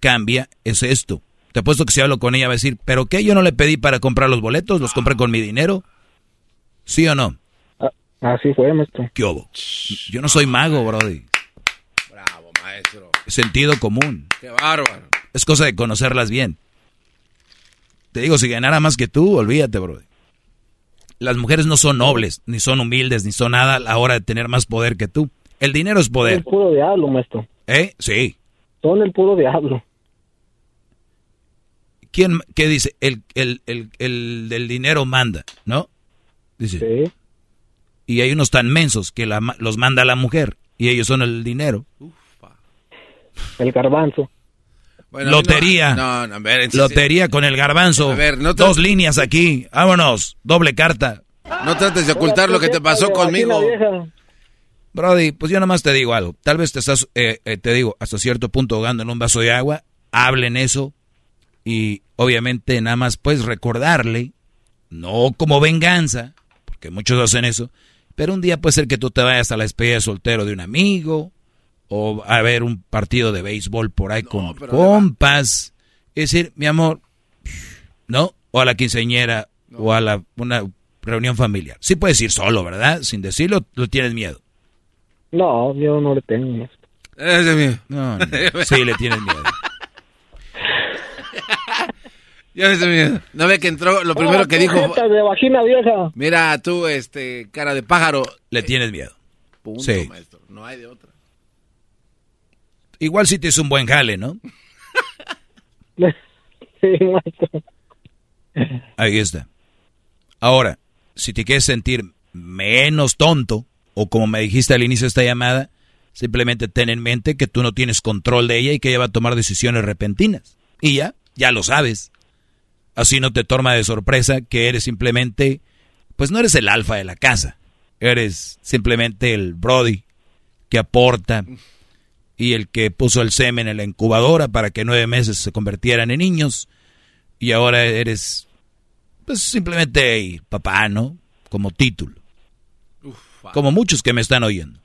cambia es esto. Te apuesto que si hablo con ella va a decir, ¿pero qué? Yo no le pedí para comprar los boletos, los compré con mi dinero. ¿Sí o no? Ah, así fue, maestro. ¿Qué hubo? Yo no soy mago, Brody. Bravo, maestro. Sentido común. Qué bárbaro. Es cosa de conocerlas bien. Te digo, si ganara más que tú, olvídate, Brody. Las mujeres no son nobles, ni son humildes, ni son nada a la hora de tener más poder que tú. El dinero es poder. el puro diablo, maestro. ¿Eh? Sí. Son el puro diablo. ¿Quién, qué dice? El, el, el, el del dinero manda, ¿no? Dice. Sí. Y hay unos tan mensos que la, los manda la mujer y ellos son el dinero. El garbanzo. Lotería. No, no, a ver, Lotería con el garbanzo. A ver, no Dos líneas aquí. Vámonos. Doble carta. No trates de ocultar lo que te pasó conmigo. Brody, pues yo nomás te digo algo. Tal vez te estás, eh, eh, te digo, hasta cierto punto ahogando en un vaso de agua. Hablen eso. Y obviamente nada más puedes recordarle, no como venganza, porque muchos hacen eso, pero un día puede ser que tú te vayas a la despedida de soltero de un amigo, o a ver un partido de béisbol por ahí con compas. Es decir, mi amor, ¿no? O a la quinceñera, o a la, una reunión familiar. Sí puedes ir solo, ¿verdad? Sin decirlo, lo tienes miedo. No, yo no le tengo miedo. Ese mío. No, no. [LAUGHS] Sí, le tienes miedo. [LAUGHS] Ya ese miedo. No ve que entró, lo primero que dijo. de vagina vieja. Mira tú, este, cara de pájaro. Le tienes miedo. Punto, Sí. maestro. No hay de otra. Igual si te hizo un buen jale, ¿no? [LAUGHS] Sí, maestro. Ahí está. Ahora, si te quieres sentir menos tonto, o como me dijiste al inicio de esta llamada, simplemente ten en mente que tú no tienes control de ella y que ella va a tomar decisiones repentinas. Y ya, ya lo sabes. Así no te toma de sorpresa que eres simplemente, pues no eres el alfa de la casa. Eres simplemente el Brody que aporta y el que puso el semen en la incubadora para que nueve meses se convirtieran en niños. Y ahora eres, pues simplemente papá, ¿no? Como título. Como muchos que me están oyendo.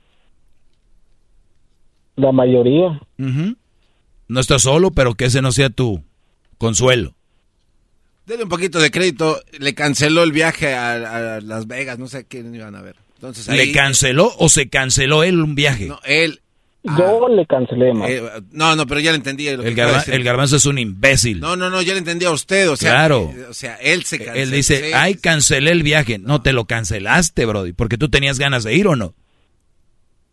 La mayoría. No estás solo, pero que ese no sea tu consuelo. Dele un poquito de crédito. Le canceló el viaje a, Las Vegas. No sé quién iban a ver. Entonces, ¿Le canceló o se canceló él un viaje? No, él. Yo le cancelé, más. Eh, no, no, pero ya le entendí. Lo el, el, garbanzo es un imbécil. No, no, no, ya le entendí a usted. O sea, claro. o sea, él se canceló. Él dice, ay, cancelé el viaje. No. te lo cancelaste, Brody, porque tú tenías ganas de ir o no.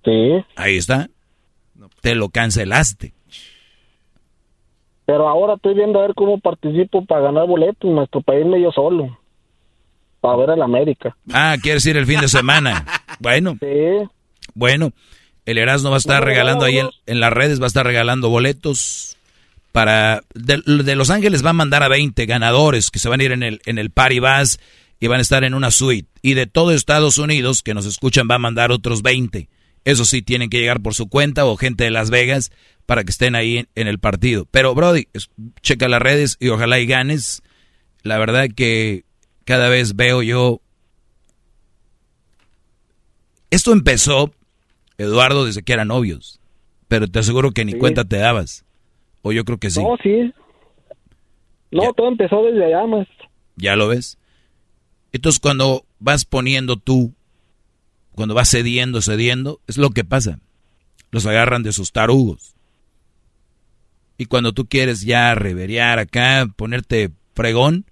Sí. Ahí está. Te lo cancelaste. Pero ahora estoy viendo a ver cómo participo para ganar boletos, nuestro país medio solo. Para ver al América. Ah, quieres ir el fin de semana. [LAUGHS] bueno. Sí. Bueno, el Erasmo va a estar regalando ahí en, las redes, va a estar regalando boletos para... De, Los Ángeles va a mandar a 20 ganadores que se van a ir en el, en el Party Bus y van a estar en una suite. Y de todo Estados Unidos que nos escuchan va a mandar otros 20. Eso sí, tienen que llegar por su cuenta o gente de Las Vegas para que estén ahí en, el partido. Pero Brody, checa las redes y ojalá y ganes. La verdad que cada vez veo yo... Esto empezó Eduardo desde que eran novios. Pero te aseguro que ni cuenta te dabas. O yo creo que sí. No, sí. No, todo empezó desde allá, más. ¿Ya lo ves? Entonces cuando vas poniendo tú, cuando vas cediendo, cediendo, es lo que pasa. Los agarran de sus tarugos. Y cuando tú quieres ya reverear acá, ponerte fregón,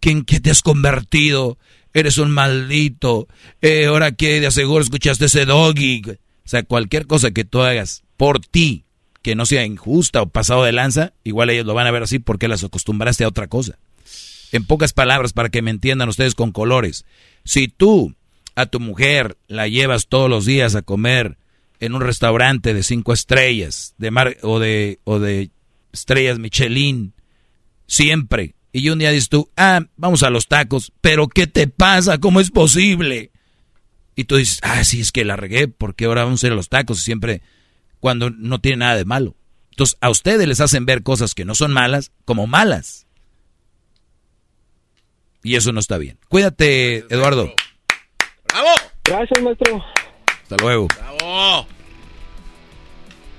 ¿en qué te has convertido? Eres un maldito, eh, ahora que de aseguro escuchaste ese doggy. O sea, cualquier cosa que tú hagas por ti, que no sea injusta o pasado de lanza, igual ellos lo van a ver así porque las acostumbraste a otra cosa. En pocas palabras, para que me entiendan ustedes con colores, si tú a tu mujer la llevas todos los días a comer en un restaurante de cinco estrellas de mar o de o de estrellas Michelin siempre y un día dices tú, ah, vamos a los tacos, pero ¿qué te pasa? ¿Cómo es posible? Y tú dices, ah, sí, es que la regué, porque ahora vamos a ir a los tacos siempre cuando no tiene nada de malo. Entonces, a ustedes les hacen ver cosas que no son malas como malas. Y eso no está bien. Cuídate, Eduardo. ¡Bravo! Gracias, maestro. Hasta luego. ¡Bravo!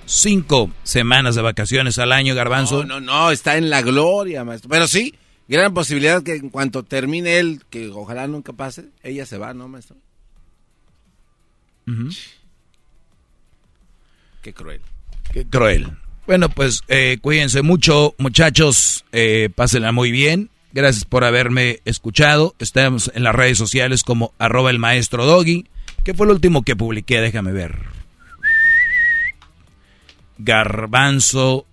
Cinco semanas de vacaciones al año, Garbanzo. No, no, no, está en la gloria, maestro. Pero sí, gran posibilidad que en cuanto termine él, que ojalá nunca pase, ella se va, ¿no, maestro? Qué cruel. Qué cruel. Bueno, pues eh, cuídense mucho, muchachos. Eh, pásenla muy bien. Gracias por haberme escuchado. Estamos en las redes sociales como arroba el maestro Doggy. ¿Qué fue lo último que publiqué? Déjame ver. Garbanzo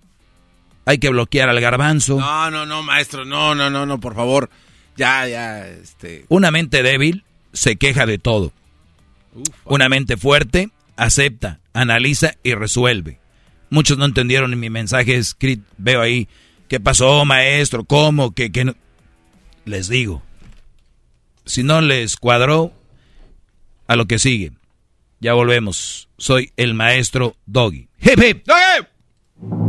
hay que bloquear al garbanzo. No, no, no, maestro, no, no, no, no, por favor. Ya, ya, este. Una mente débil se queja de todo. Una mente fuerte acepta, analiza y resuelve. Muchos no entendieron en mi mensaje escrito. Veo ahí, ¿qué pasó, maestro? ¿Cómo? ¿Qué, qué no? Les digo, si no les cuadró, a lo que sigue. Ya volvemos. Soy el maestro Doggy. ¡Hip, hip! ¡Doggy!